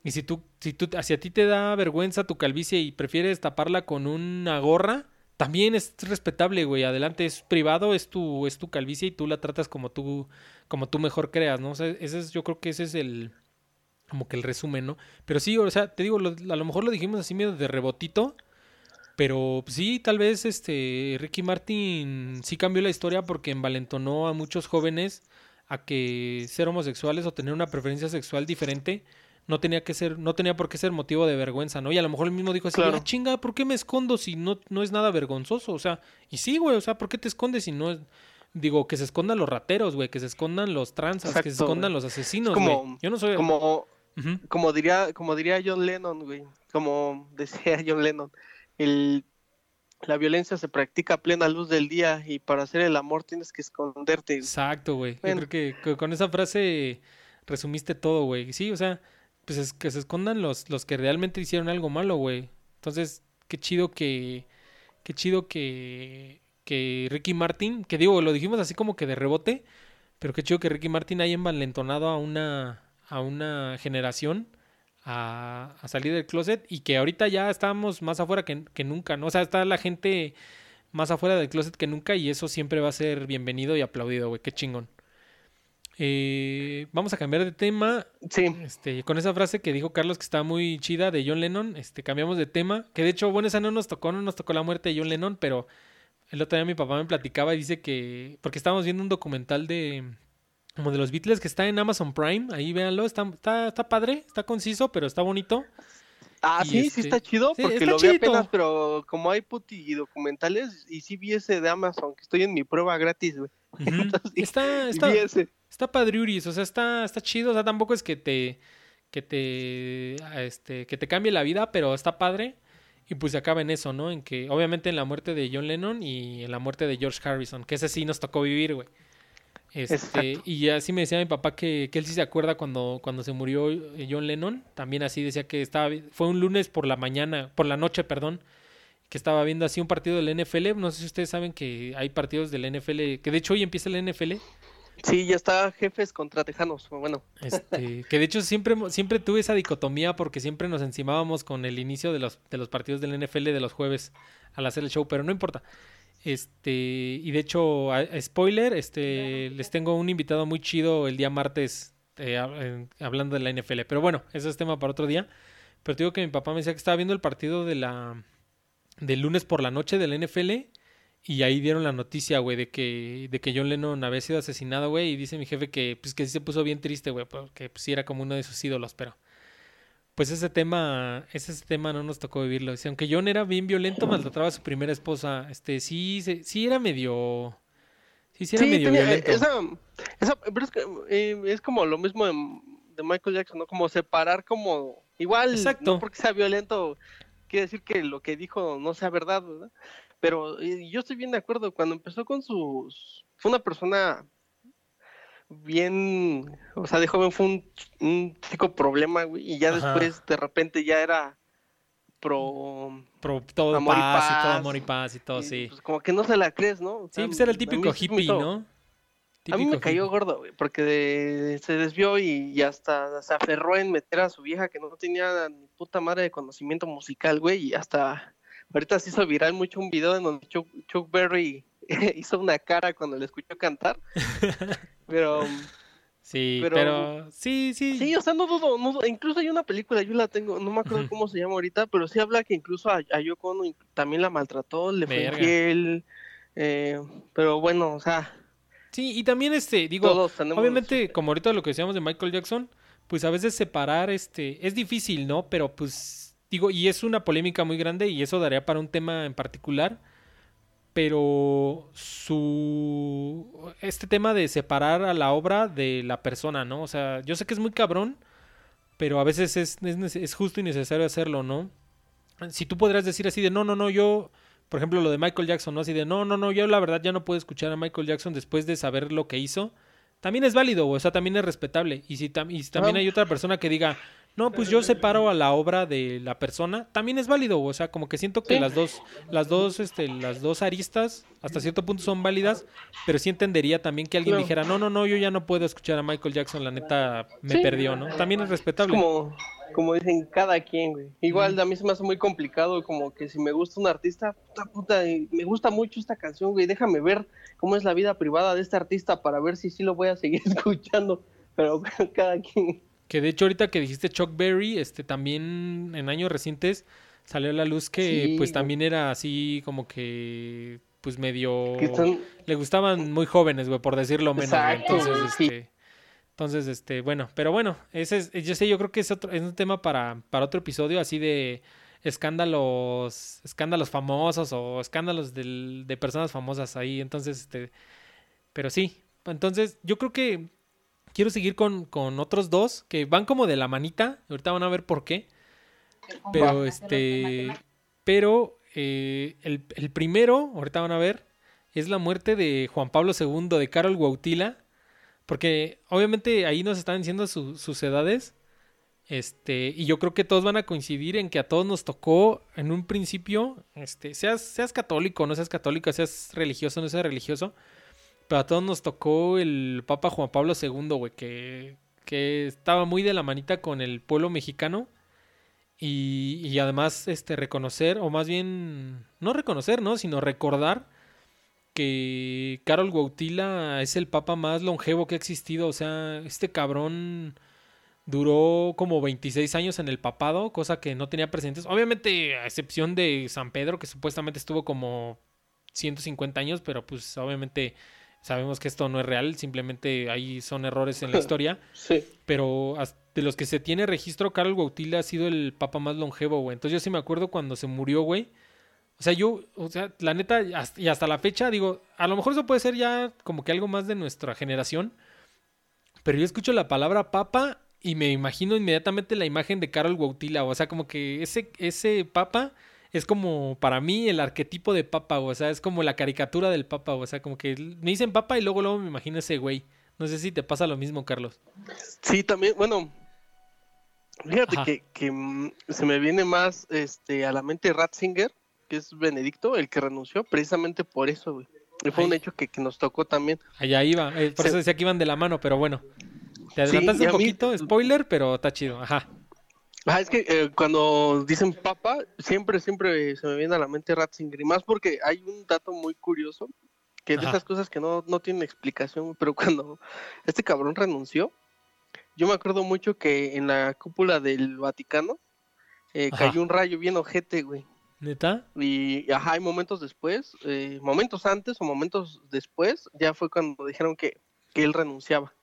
Y si tú, si tú, si a ti te da vergüenza tu calvicie y prefieres taparla con una gorra, también es respetable, güey. Adelante, es privado, es tu, es tu calvicie y tú la tratas como tú, como tú mejor creas, ¿no? O sea, ese es, yo creo que ese es el, como que el resumen, ¿no? Pero sí, o sea, te digo, lo- a lo mejor lo dijimos así medio de rebotito, pero pues, sí, tal vez este Ricky Martin sí cambió la historia porque envalentonó a muchos jóvenes a que ser homosexuales o tener una preferencia sexual diferente no tenía que ser, no tenía por qué ser motivo de vergüenza, ¿no? Y a lo mejor él mismo dijo así, Claro. "Ah, chinga, ¿por qué me escondo si no, no es nada vergonzoso? O sea, y sí, güey, o sea, ¿por qué te escondes si no es... Digo, que se escondan los rateros, güey, que se escondan los transas, que se escondan los asesinos, como- güey. Yo no soy... Como, como diría, como diría John Lennon, güey, como decía John Lennon, el, la violencia se practica a plena luz del día y para hacer el amor tienes que esconderte. Exacto, güey. Yo creo que, que con esa frase resumiste todo, güey. Sí, o sea, pues es que se escondan los, los que realmente hicieron algo malo, güey. Entonces, qué chido que, qué chido que, que Ricky Martin, que digo, lo dijimos así como que de rebote, pero qué chido que Ricky Martin haya envalentonado a una, a una generación a, a salir del closet y que ahorita ya estamos más afuera que, que nunca, ¿no? O sea, está la gente más afuera del closet que nunca y eso siempre va a ser bienvenido y aplaudido, güey, qué chingón. Eh, vamos a cambiar de tema. Sí, Este, con esa frase que dijo Carlos que está muy chida de John Lennon, este, cambiamos de tema. Que de hecho, bueno, esa no nos tocó, no nos tocó la muerte de John Lennon, pero el otro día mi papá me platicaba y dice que, porque estábamos viendo un documental de, como de los Beatles que está en Amazon Prime, ahí véanlo, está, está, está padre, está conciso, pero está bonito. Ah, Y sí, este- sí está chido, sí, porque está lo vi chidito. apenas, pero como hay puti documentales, y sí vi ese de Amazon, que estoy en mi prueba gratis, güey. Entonces, sí, Está, está, vi ese. Está padriuris, o sea, está, está chido, o sea, tampoco es que te, que te, este, que te cambie la vida, pero está padre. Y pues se acaba en eso, ¿no? En que, obviamente, en la muerte de John Lennon y en la muerte de George Harrison, que ese sí nos tocó vivir, güey. Este, y así me decía mi papá que, que él sí se acuerda cuando, cuando se murió eh, John Lennon. También así decía que estaba, fue un lunes por la mañana, por la noche, perdón, que estaba viendo así un partido del NFL. No sé si ustedes saben que hay partidos del NFL, que de hecho hoy empieza el NFL. Sí, ya está Jefes contra Tejanos. Bueno, Este, que de hecho siempre, siempre tuve esa dicotomía porque siempre nos encimábamos con el inicio de los, de los partidos del NFL de los jueves al hacer el show, pero no importa. Este, y de hecho, a- a spoiler, este, les tengo un invitado muy chido el día martes eh, en- hablando de la NFL. Pero bueno, eso es tema para otro día. Pero te digo que mi papá me decía que estaba viendo el partido de la del lunes por la noche del NFL y ahí dieron la noticia, güey, de que, de que John Lennon había sido asesinado, güey. Y dice mi jefe que, pues, que sí se puso bien triste, güey, porque pues, sí era como uno de sus ídolos, pero. Pues ese tema, ese tema no nos tocó vivirlo. Dice, aunque John era bien violento, maltrataba a su primera esposa. Este, sí, se- sí era medio. Sí, sí era sí, medio tenía- violento. esa, esa, pero es, que, eh, es como lo mismo de, de Michael Jackson, ¿no? Como separar como, igual, Exacto. no porque sea violento, quiere decir que lo que dijo no sea verdad, ¿verdad? Pero eh, yo estoy bien de acuerdo, cuando empezó con sus, fue una persona bien, o sea, de joven fue un, un chico problema, güey, y ya Ajá. después de repente ya era pro... Pro- todo Amor y paz, y todo paz. amor y paz y todo, y, sí. pues, como que no se la crees, ¿no? O Sí, pues era el típico hippie, hizo- ¿no? a mí me cayó hippie. gordo, güey, porque de- se desvió y, y hasta se aferró en meter a su vieja que no tenía ni puta madre de conocimiento musical, güey, y hasta ahorita se hizo viral mucho un video en donde Chuck, Chuck Berry hizo una cara cuando le escuchó cantar, pero Sí, pero- pero, sí, sí. sí, o sea, no dudo, no incluso hay una película, yo la tengo, no me acuerdo cómo se llama ahorita, pero sí habla que incluso a, a Yoko Ono también la maltrató, le fue infiel, eh, pero bueno, o sea, Sí, y también este, digo, obviamente, como ahorita lo que decíamos de Michael Jackson, pues a veces separar este es difícil, ¿no? Pero pues digo, y es una polémica muy grande y eso daría para un tema en particular, pero su este tema de separar a la obra de la persona, ¿no? O sea, yo sé que es muy cabrón, pero a veces es, es, justo y necesario hacerlo, ¿no? Si tú podrías decir así de, no, no, no, yo, por ejemplo, lo de Michael Jackson, ¿no? Así de, no, no, no, yo la verdad ya no puedo escuchar a Michael Jackson después de saber lo que hizo. También es válido, o sea, también es respetable. Y si, tam- y si también hay otra persona que diga, no, pues yo separo a la obra de la persona, también es válido, güey, o sea, como que siento que Sí. las dos, las dos, este, las dos aristas hasta cierto punto son válidas, pero sí entendería también que alguien Claro. dijera, no, no, no, yo ya no puedo escuchar a Michael Jackson, la neta me Sí. perdió, ¿no? También es Es respetable. como, como dicen, cada quien, güey. Igual a mí se me hace muy complicado, como que si me gusta un artista, puta puta, me gusta mucho esta canción, güey, déjame ver cómo es la vida privada de este artista para ver si sí lo voy a seguir escuchando. Pero cada quien. Que de hecho ahorita que dijiste Chuck Berry, este también en años recientes salió a la luz que Sí, pues también era así como que pues medio Que están, le gustaban muy jóvenes, güey, por decirlo menos. Exacto, Entonces, sí. este entonces este, bueno, pero bueno, ese es yo sé, yo creo que es otro es un tema para para otro episodio así de escándalos escándalos famosos o escándalos del- de personas famosas ahí, entonces este pero sí, entonces yo creo que quiero seguir con, con otros dos que van como de la manita. Ahorita van a ver por qué. Pero este. Pero eh, el, el primero, ahorita van a ver, es la muerte de Juan Pablo II, de Carol Guautila. Porque obviamente ahí nos están diciendo su- sus edades. Este, y yo creo que todos van a coincidir en que a todos nos tocó en un principio, este, seas, seas católico, no seas católico, seas religioso, no seas religioso, pero a todos nos tocó el Papa Juan Pablo II, güey, que, que estaba muy de la manita con el pueblo mexicano. Y, y además, este, reconocer, o más bien, no reconocer, ¿no? Sino recordar que Carol Guautila es el papa más longevo que ha existido. O sea, este cabrón duró como 26 años en el papado, cosa que no tenía precedentes. Obviamente, a excepción de San Pedro, que supuestamente estuvo como 150 años, pero pues obviamente sabemos que esto no es real, simplemente ahí son errores en la historia. Sí. Pero de los que se tiene registro, Carol Guautila ha sido el papa más longevo, güey. Entonces yo sí me acuerdo cuando se murió, güey. O sea, yo, o sea, la neta, hasta- y hasta la fecha, digo, a lo mejor eso puede ser ya como que algo más de nuestra generación. Pero yo escucho la palabra papa y me imagino inmediatamente la imagen de Carol Guautila. O sea, como que ese, ese papa es como para mí el arquetipo de papa, o sea, es como la caricatura del papa, o sea, como que me dicen papa y luego luego me imagino ese güey. No sé si te pasa lo mismo, Carlos. Sí, también, bueno, fíjate que, que, mm, se me viene más este a la mente Ratzinger, que es Benedicto, el que renunció, precisamente por eso, güey. Y fue un hecho que, que nos tocó también. Allá iba, eh, por Se- eso decía que iban de la mano, pero bueno. Te adelantaste un mí- poquito, spoiler, pero está chido, ajá. Ah, es que eh, cuando dicen papa, siempre, siempre se me viene a la mente Ratzinger, y más porque hay un dato muy curioso, que de Ajá. estas cosas que no, no tienen explicación, pero cuando este cabrón renunció, yo me acuerdo mucho que en la cúpula del Vaticano eh, cayó un rayo bien ojete, güey. ¿Neta? Y ajá, hay momentos después, eh, momentos antes o momentos después, ya fue cuando dijeron que, que él renunciaba.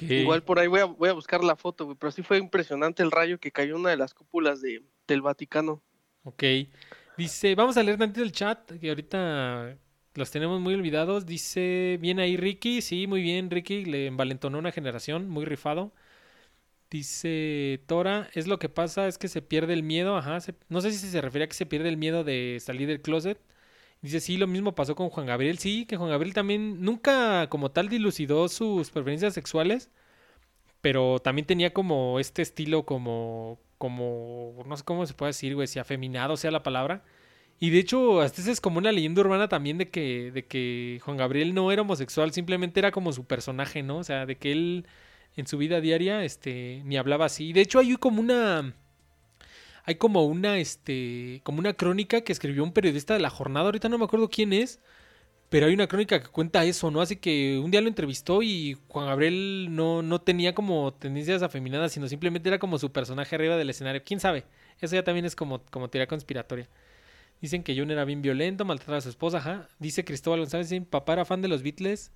Igual por ahí voy a, voy a buscar la foto, güey, pero sí fue impresionante el rayo que cayó en una de las cúpulas de, del Vaticano. Ok. Dice, vamos a leer tantito el chat, que ahorita los tenemos muy olvidados. Dice, bien ahí Ricky, sí, muy bien Ricky, le envalentonó una generación, muy rifado. Dice Tora, es lo que pasa, es que se pierde el miedo, ajá, se- no sé si se refería a que se pierde el miedo de salir del closet. Dice, sí, lo mismo pasó con Juan Gabriel, sí, que Juan Gabriel también nunca como tal dilucidó sus preferencias sexuales, pero también tenía como este estilo como, como, no sé cómo se puede decir, güey, si afeminado sea la palabra. Y de hecho, hasta es como una leyenda urbana también de que, de que Juan Gabriel no era homosexual, simplemente era como su personaje, ¿no? O sea, de que él en su vida diaria, este, ni hablaba así. De hecho, hay como una, hay como una, este, como una crónica que escribió un periodista de la jornada, ahorita no me acuerdo quién es, pero hay una crónica que cuenta eso, ¿no? Así que un día lo entrevistó y Juan Gabriel no, no tenía como tendencias afeminadas, sino simplemente era como su personaje arriba del escenario. ¿Quién sabe? Eso ya también es como, como teoría conspiratoria. Dicen que John era bien violento, maltrataba a su esposa, ajá. Dice Cristóbal González, papá era fan de los Beatles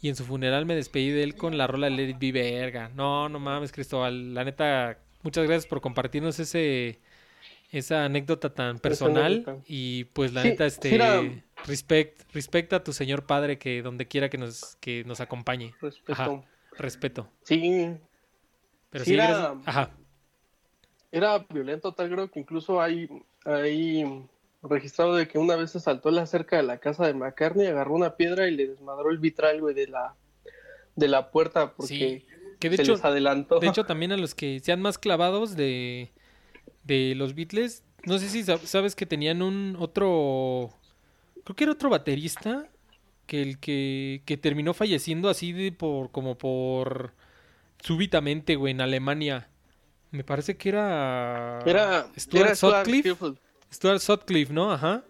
y en su funeral me despedí de él con la rola de Let It Be verga. No, no mames, Cristóbal. La neta, muchas gracias por compartirnos ese esa anécdota tan personal anécdota. y pues la Sí, neta sí este respect respecta a tu señor padre que donde quiera que nos que nos acompañe. Respeto. Ajá. Respeto. Sí, Pero Sí sí, era- gracias- Ajá. era violento tal creo que incluso hay, hay registrado de que una vez se saltó la cerca de la casa de McCartney, agarró una piedra y le desmadró el vitral, güey, de la, de la puerta porque Sí. Que de se hecho les adelantó. De hecho, también a los que sean más clavados de, de los Beatles, no sé si sab- sabes que tenían un otro, creo que era otro baterista, que el que, que terminó falleciendo así de por, como por súbitamente, güey, en Alemania. Me parece que era era, Stuart era Stuart Sutcliffe. Stuart Sutcliffe, ¿no? Ajá.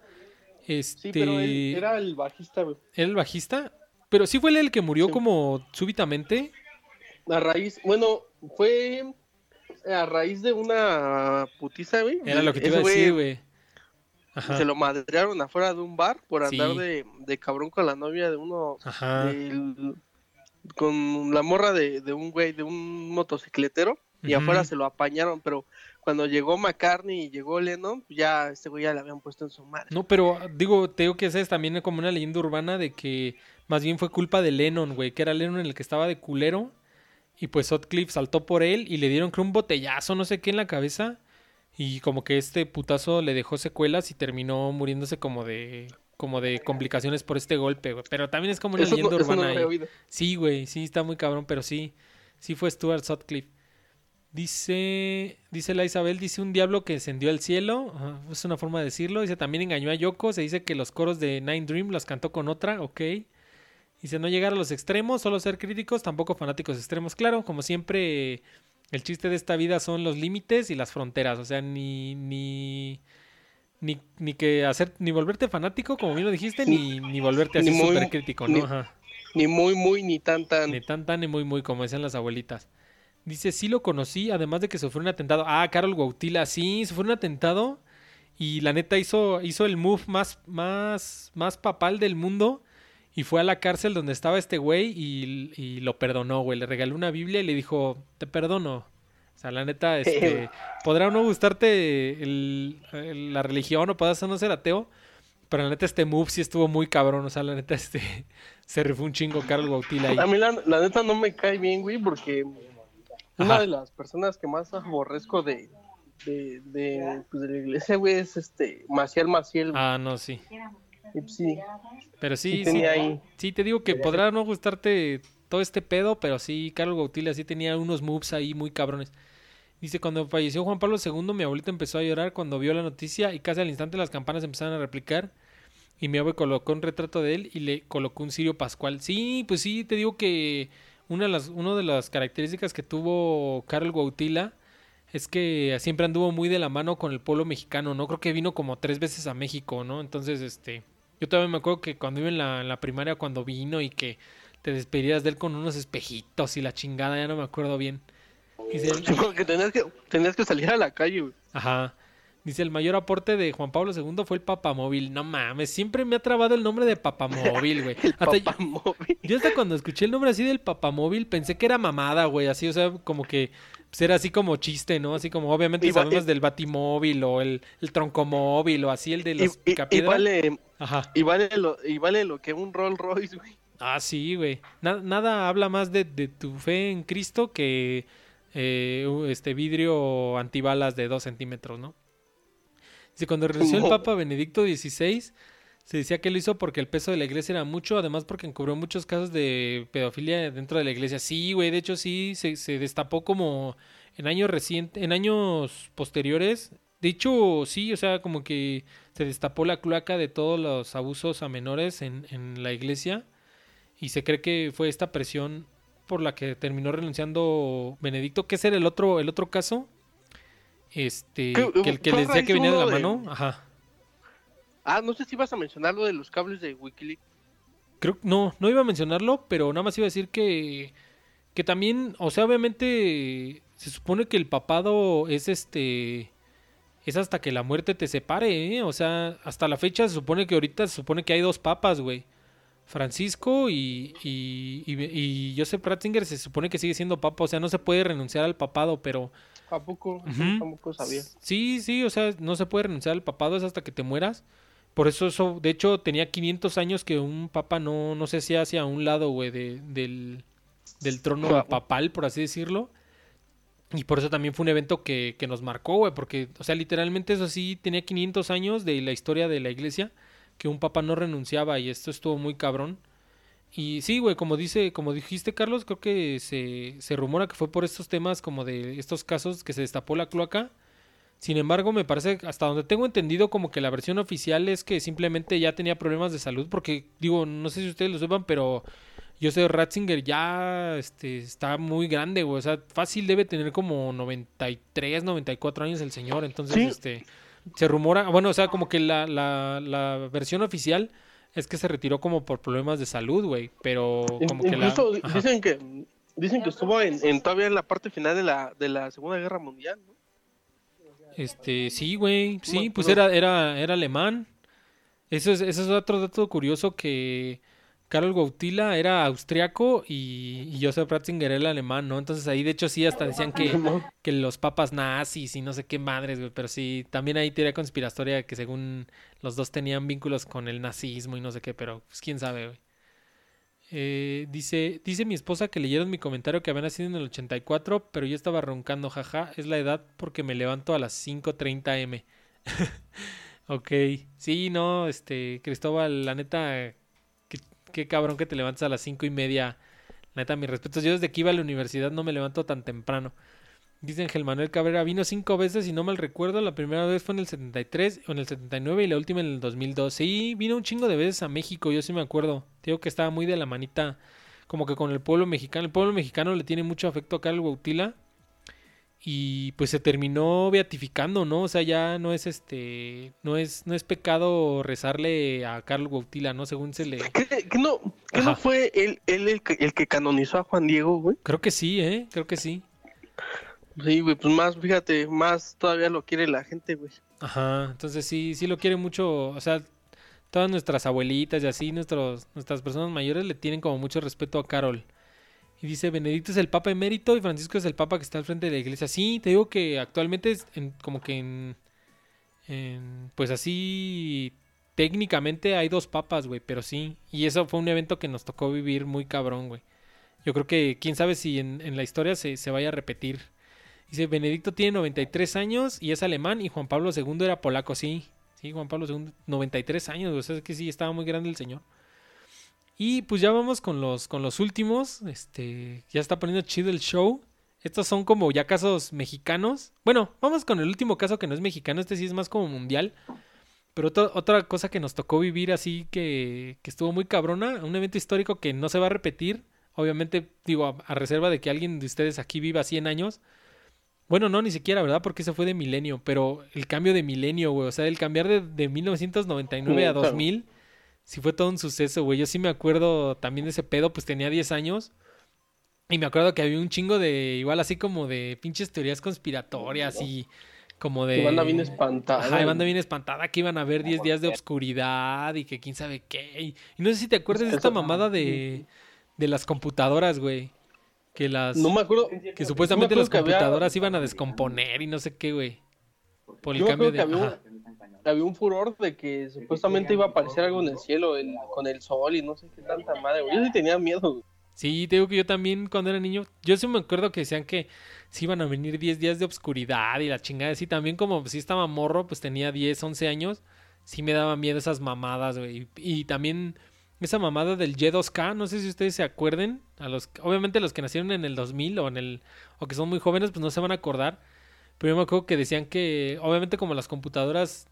Este, Sí, pero él era el bajista, güey. ¿era el bajista, pero sí fue él el que murió Sí. como súbitamente. A raíz, bueno, fue a raíz de una putiza, güey. Era lo que te iba a decir, güey. Ajá. Se lo madrearon afuera de un bar por andar Sí. de, de cabrón con la novia de uno, Ajá. del- con la morra de, de un güey, de un motocicletero, y afuera se lo apañaron, pero cuando llegó McCartney y llegó Lennon, ya este güey ya le habían puesto en su madre. No, pero digo, te digo que esa es también como una leyenda urbana de que más bien fue culpa de Lennon, güey, que era Lennon el que estaba de culero y pues Sutcliffe saltó por él y le dieron creo un botellazo, no sé qué en la cabeza y como que este putazo le dejó secuelas y terminó muriéndose como de como de complicaciones por este golpe, güey. Pero también es como una Eso leyenda eso urbana ahí. Sí, güey, sí, está muy cabrón, pero sí, sí fue Stuart Sutcliffe. Dice, dice la Isabel, dice un diablo que encendió el cielo. Ajá, es una forma de decirlo. Dice también engañó a Yoko. Se dice que los coros de Nine Dream los cantó con otra. Ok. Dice no llegar a los extremos, solo ser críticos, tampoco fanáticos extremos. Claro, como siempre, el chiste de esta vida son los límites y las fronteras. O sea, ni, ni, ni, ni que hacer, ni volverte fanático, como bien lo dijiste, ni, ni volverte así súper crítico, ¿no? ni- Ajá. Ni muy, muy, ni tan, tan. Ni tan tan ni muy muy, como decían las abuelitas. Dice, sí lo conocí, además de que sufrió un atentado. Ah, Carol Gautila, sí, sufrió un atentado. Y la neta hizo, hizo el move más, más, más papal del mundo. Y fue a la cárcel donde estaba este güey y, y lo perdonó, güey. Le regaló una Biblia y le dijo, te perdono. O sea, la neta, este, podrá no gustarte el- el- la religión o podrás no ser ateo. Pero la neta, este move sí estuvo muy cabrón. O sea, la neta, este, se rifó un chingo Carol Gautila ahí. A mí la, la neta no me cae bien, güey, porque una de las personas que más aborrezco de, de, de, pues, de la iglesia, güey, es este Maciel Maciel. güey. Ah, no, sí. Y, pues, sí, Pero sí sí, sí, tenía ahí. sí, te digo que podrá no gustarte todo este pedo, pero sí, Carlos Gautila sí tenía unos moves ahí muy cabrones. Dice, cuando falleció Juan Pablo II, mi abuelita empezó a llorar cuando vio la noticia y casi al instante las campanas empezaron a replicar. Y mi abuelo colocó un retrato de él y le colocó un cirio pascual. Sí, pues sí, te digo que una de las, una de las características que tuvo Carlos Gautila es que siempre anduvo muy de la mano con el pueblo mexicano, ¿no? Creo que vino como tres veces a México, ¿no? Entonces, este, yo también me acuerdo que cuando iba en la, en la primaria, cuando vino y que te despedías de él con unos espejitos y la chingada, ya no me acuerdo bien. Dice, Sí, porque tenías que, tenías que salir a la calle, güey. Ajá. Dice, el mayor aporte de Juan Pablo II fue el papamóvil. No mames, siempre me ha trabado el nombre de papamóvil, güey. Hasta Papá móvil. yo hasta cuando escuché el nombre así del papamóvil pensé que era mamada, güey. Así, o sea, como que pues, era así como chiste, ¿no? Así como, obviamente Y va- sabemos y- del batimóvil o el, el troncomóvil o así el de los y- y vale, Ajá. y, vale lo, y vale lo que un Rolls Royce, güey. Ah, sí, güey. Na- nada habla más de, de tu fe en Cristo que eh, este vidrio antibalas de dos centímetros, ¿no? Dice, cuando renunció el No. Papa Benedicto XVI, se decía que lo hizo porque el peso de la iglesia era mucho, además porque encubrió muchos casos de pedofilia dentro de la iglesia. Sí, güey, de hecho sí, se, se destapó como en años recientes, en años posteriores. De hecho, sí, o sea, como que se destapó la cloaca de todos los abusos a menores en, en la iglesia y se cree que fue esta presión por la que terminó renunciando Benedicto, que ese era el otro, el otro caso. Este, que el que Fue le decía que venía de la mano, ajá. Ah, no sé si ibas a mencionar lo de los cables de Wikileaks. Creo no, no iba a mencionarlo, pero nada más iba a decir que que también, o sea, obviamente se supone que el papado es este es hasta que la muerte te separe, ¿eh? O sea, hasta la fecha se supone que ahorita se supone que hay dos papas, güey. Francisco y, y, y, y Joseph Ratzinger se supone que sigue siendo papa, o sea, no se puede renunciar al papado, pero ¿A poco? Ujú. Tampoco sabía. Sí, sí, o sea, no se puede renunciar al papado, es hasta que te mueras. Por eso, eso de hecho, tenía 500 años que un papa no, no se hacía hacia un lado, güey, de- del, del trono papal, por así decirlo. Y por eso también fue un evento que, que nos marcó, güey, porque, o sea, literalmente eso sí, tenía 500 años de la historia de la iglesia, que un papa no renunciaba y esto estuvo muy cabrón. Y sí, güey, como dice, como dijiste, Carlos, creo que se, se rumora que fue por estos temas como de estos casos que se destapó la cloaca. Sin embargo, me parece, hasta donde tengo entendido, como que la versión oficial es que simplemente ya tenía problemas de salud, porque digo, no sé si ustedes lo sepan, pero yo sé Ratzinger ya este, está muy grande, güey. O sea, fácil debe tener como 93, 94 años el señor. Entonces, Sí. este, se rumora, bueno, o sea, como que la, la, la versión oficial es que se retiró como por problemas de salud, güey. Pero como que la... Dicen que dicen que estuvo en, en todavía en la parte final de la, de la Segunda Guerra Mundial, ¿no? Este, sí, güey. Sí, pues era, era, era alemán. Eso es, eso es otro dato curioso que Karol Gautila era austriaco y, y Joseph Ratzinger era alemán, ¿no? Entonces ahí de hecho sí hasta decían que, que los papas nazis y no sé qué madres, güey. Pero sí, también hay teoría conspiratoria que según los dos tenían vínculos con el nazismo y no sé qué, pero pues quién sabe, güey. Eh, dice, dice mi esposa que leyeron mi comentario que había nacido en el 84, pero yo estaba roncando, jaja, es la edad porque me levanto a las 5.30 m. ok, sí, no, este, Cristóbal, la neta, qué, qué cabrón que te levantas a las cinco y media. La neta, mis respetos, yo desde que iba a la universidad no me levanto tan temprano. Dice Ángel Manuel Cabrera, vino cinco veces y no mal recuerdo. La primera vez fue en el 73 o en el 79 y la última en el 2002. Sí, vino un chingo de veces a México, yo sí me acuerdo. Digo que estaba muy de la manita, como que con el pueblo mexicano. El pueblo mexicano le tiene mucho afecto a Carlos Bautila. Y pues se terminó beatificando, ¿no? O sea, ya no es este. No es, no es pecado rezarle a Carlos Bautila, ¿no? Según se le. ¿Qué, qué no, qué no Ajá. fue él, él el, que, el que canonizó a Juan Diego, güey? Creo que sí, ¿eh? Creo que sí. Sí, güey, pues más, fíjate, más todavía lo quiere la gente, güey. Ajá, entonces sí, sí lo quiere mucho, o sea, todas nuestras abuelitas y así, nuestros, nuestras personas mayores le tienen como mucho respeto a Carol. Y dice, Benedicto es el Papa emérito y Francisco es el Papa que está al frente de la iglesia. Sí, te digo que actualmente es como que en, en- pues así, técnicamente hay dos papas, güey, pero sí. Y eso fue un evento que nos tocó vivir muy cabrón, güey. Yo creo que quién sabe si en, en la historia se, se vaya a repetir. Dice, Benedicto tiene 93 años y es alemán y Juan Pablo II era polaco, sí. Sí, Juan Pablo II, 93 años, o sea, que sí, estaba muy grande el señor. Y pues ya vamos con los, con los últimos, este, ya está poniendo chido el show. Estos son como ya casos mexicanos. Bueno, vamos con el último caso que no es mexicano, este sí es más como mundial. Pero otra- otra cosa que nos tocó vivir así que, que estuvo muy cabrona, un evento histórico que no se va a repetir. Obviamente, digo, a, a reserva de que alguien de ustedes aquí viva 100 años. Bueno, no, ni siquiera, ¿verdad? Porque se fue de milenio. Pero el cambio de milenio, güey. O sea, el cambiar de, de 1999 a Sí, claro. 2000, sí fue todo un suceso, güey. Yo sí me acuerdo también de ese pedo, pues tenía 10 años. Y me acuerdo que había un chingo de, igual así como de pinches teorías conspiratorias y como de... Tu banda bien espantada. Ajá, banda bien espantada que iban a haber 10 días de obscuridad y que quién sabe qué. Y, y no sé si te acuerdas de esta mamada de, de las computadoras, güey. Que las... No me acuerdo. Que supuestamente no las había- computadoras iban a descomponer y no sé qué, güey. Por el Yo cambio de... había, ajá. había un furor de que supuestamente iba a aparecer algo en el cielo el- con el sol y no sé qué tanta madre, güey. Yo sí tenía miedo, güey. Sí, te digo que yo también cuando era niño, yo sí me acuerdo que decían que sí iban a venir 10 días de obscuridad y la chingada. Sí, también como si estaba morro, pues tenía 10, 11 años, sí me daba miedo esas mamadas, güey. Y, y también esa mamada del Y2K, no sé si ustedes se acuerden, a los obviamente los que nacieron en el 2000 o en el o que son muy jóvenes, pues no se van a acordar. Pero yo me acuerdo que decían que obviamente como las computadoras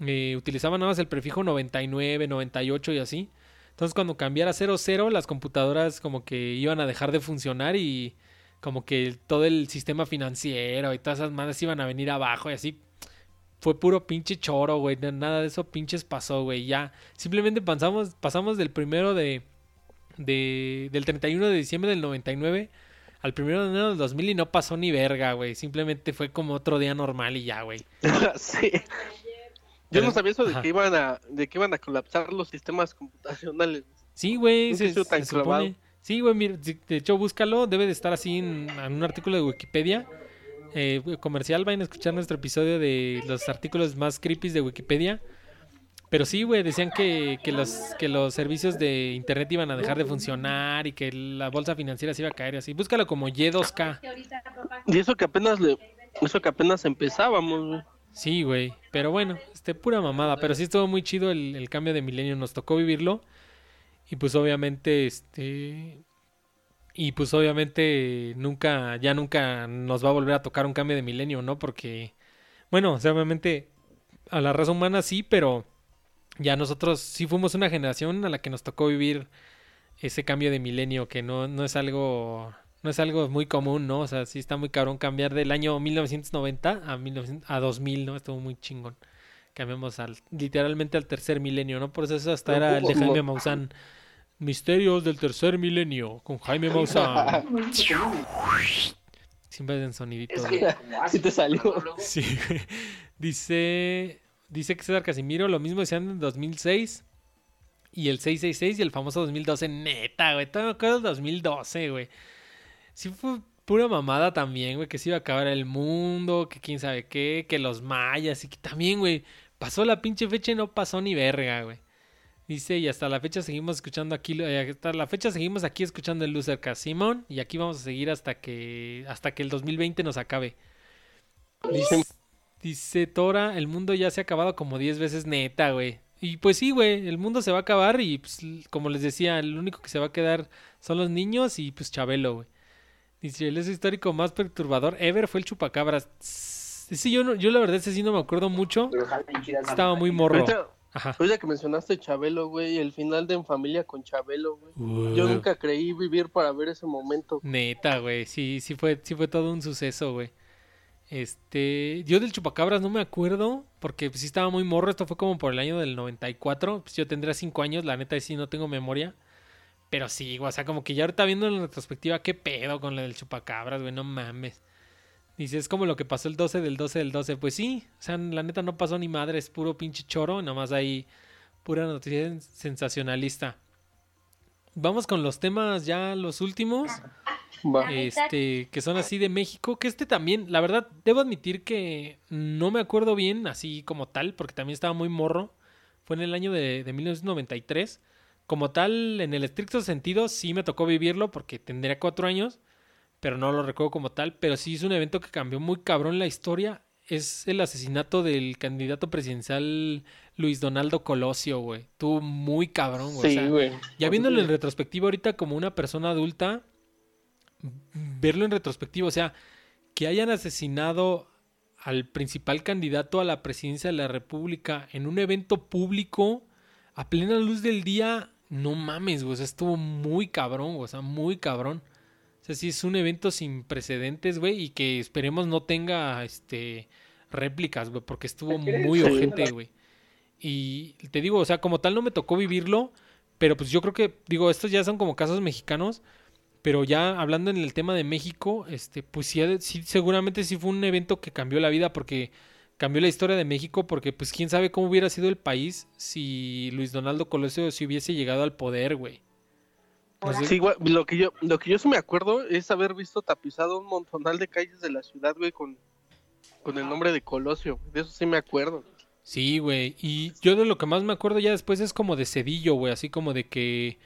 eh, utilizaban nada más el prefijo 99, 98 y así. Entonces cuando cambiara 00, las computadoras como que iban a dejar de funcionar y como que todo el sistema financiero y todas esas madres iban a venir abajo y así. Fue puro pinche choro, güey. na- Nada de eso pinches pasó, güey. Ya. Simplemente pasamos, pasamos del primero de, de... Del 31 de diciembre del 99 al primero de enero del 2000 y no pasó ni verga, güey. Simplemente fue como otro día normal y ya, güey. sí. Yo Pero- no sabía eso de que iban a de que iban a colapsar los sistemas computacionales. Sí, güey, se, se supone. Sí, güey, mira, de hecho búscalo, debe de estar así en, en un artículo de Wikipedia. Eh, comercial, vayan a escuchar nuestro episodio de los artículos más creepy de Wikipedia. Pero sí, güey, decían que, que los, que los servicios de internet iban a dejar de funcionar y que la bolsa financiera se iba a caer así. Búscalo como Y2K. Y eso que apenas le eso que apenas empezábamos, güey. Sí, güey. Pero bueno, este, pura mamada. Pero sí estuvo muy chido el, el cambio de milenio. Nos tocó vivirlo. Y pues obviamente, este. Y pues obviamente nunca, ya nunca nos va a volver a tocar un cambio de milenio, ¿no? Porque, bueno, o sea, obviamente a la raza humana sí, pero ya nosotros sí fuimos una generación a la que nos tocó vivir ese cambio de milenio, que no, no es algo, no es algo muy común, ¿no? O sea, sí está muy cabrón cambiar del año 1990 a, 1900 a 2000, ¿no? Estuvo muy chingón. Cambiamos al, literalmente al tercer milenio, ¿no? Por eso eso hasta era el de Jaime Maussan. Misterios del tercer milenio con Jaime Maussan. Siempre hacen soniditos. güey. Sí te salió. Sí, güey. Dice, dice que César Casimiro, lo mismo decían en 2006 y el 666 y el famoso 2012. Neta, güey. Todavía me acuerdo del 2012, güey. Sí fue pura mamada también, güey, que se iba a acabar el mundo, que quién sabe qué, que los mayas y que también, güey, pasó la pinche fecha y no pasó ni verga, güey. Dice, y hasta la fecha seguimos escuchando aquí, eh, hasta la fecha seguimos aquí escuchando el Loser Simón y aquí vamos a seguir hasta que hasta que el 2020 nos acabe. Dice, dice Tora, el mundo ya se ha acabado como 10 veces neta, güey. Y pues sí, güey, el mundo se va a acabar y pues como les decía, el único que se va a quedar son los niños y pues Chabelo, güey. Dice, el hecho histórico más perturbador ever fue el chupacabras. Sí, yo, no- yo la verdad ese sí no me acuerdo mucho. Estaba muy morro. Ahorita, Ajá. ahorita que mencionaste Chabelo, güey, el final de En Familia con Chabelo, güey. Yo nunca creí vivir para ver ese momento. Neta, güey, sí, sí fue, sí fue todo un suceso, güey. Este, yo del chupacabras no me acuerdo, porque pues, sí estaba muy morro, esto fue como por el año del 94, pues yo tendría 5 años, la neta sí no tengo memoria. Pero sí, güey, o sea, como que ya ahorita viendo en retrospectiva, qué pedo con lo del chupacabras, güey, no mames. Dice, es como lo que pasó el 12 del 12 del 12. Pues sí, o sea, la neta no pasó ni madre, es puro pinche choro, nomás ahí pura noticia sensacionalista. Vamos con los temas ya los últimos este, que son así de México, que este también, la verdad, debo admitir que no me acuerdo bien, así como tal, porque también estaba muy morro. Fue en el año de, de 1993. Como tal, en el estricto sentido, sí me tocó vivirlo porque tendría cuatro años, pero no lo recuerdo como tal. Pero sí es un evento que cambió muy cabrón la historia. Es el asesinato del candidato presidencial Luis Donaldo Colosio, güey. Estuvo muy cabrón, güey. O Sí, sea, güey. ya viéndolo en retrospectiva ahorita como una persona adulta, verlo en retrospectiva, o sea, que hayan asesinado al principal candidato a la presidencia de la República en un evento público a plena luz del día, no mames, güey, o sea, estuvo muy cabrón, güey, o sea, muy cabrón. Sea, sí es un evento sin precedentes, güey, y que esperemos no tenga este réplicas, güey, porque estuvo muy ojete, güey. Y te digo, o sea, como tal no me tocó vivirlo, pero pues yo creo que, digo, estos ya son como casos mexicanos, pero ya hablando en el tema de México, este, pues sí, sí, seguramente sí fue un evento que cambió la vida porque cambió la historia de México, porque pues quién sabe cómo hubiera sido el país si Luis Donaldo Colosio si hubiese llegado al poder, güey. Sí, güey, lo que yo, lo que yo sí me acuerdo es haber visto tapizado un montonal de calles de la ciudad, güey, con, con el nombre de Colosio. De eso sí me acuerdo. Sí, güey. Y yo de lo que más me acuerdo ya después es como de Cedillo, güey. Así como de que,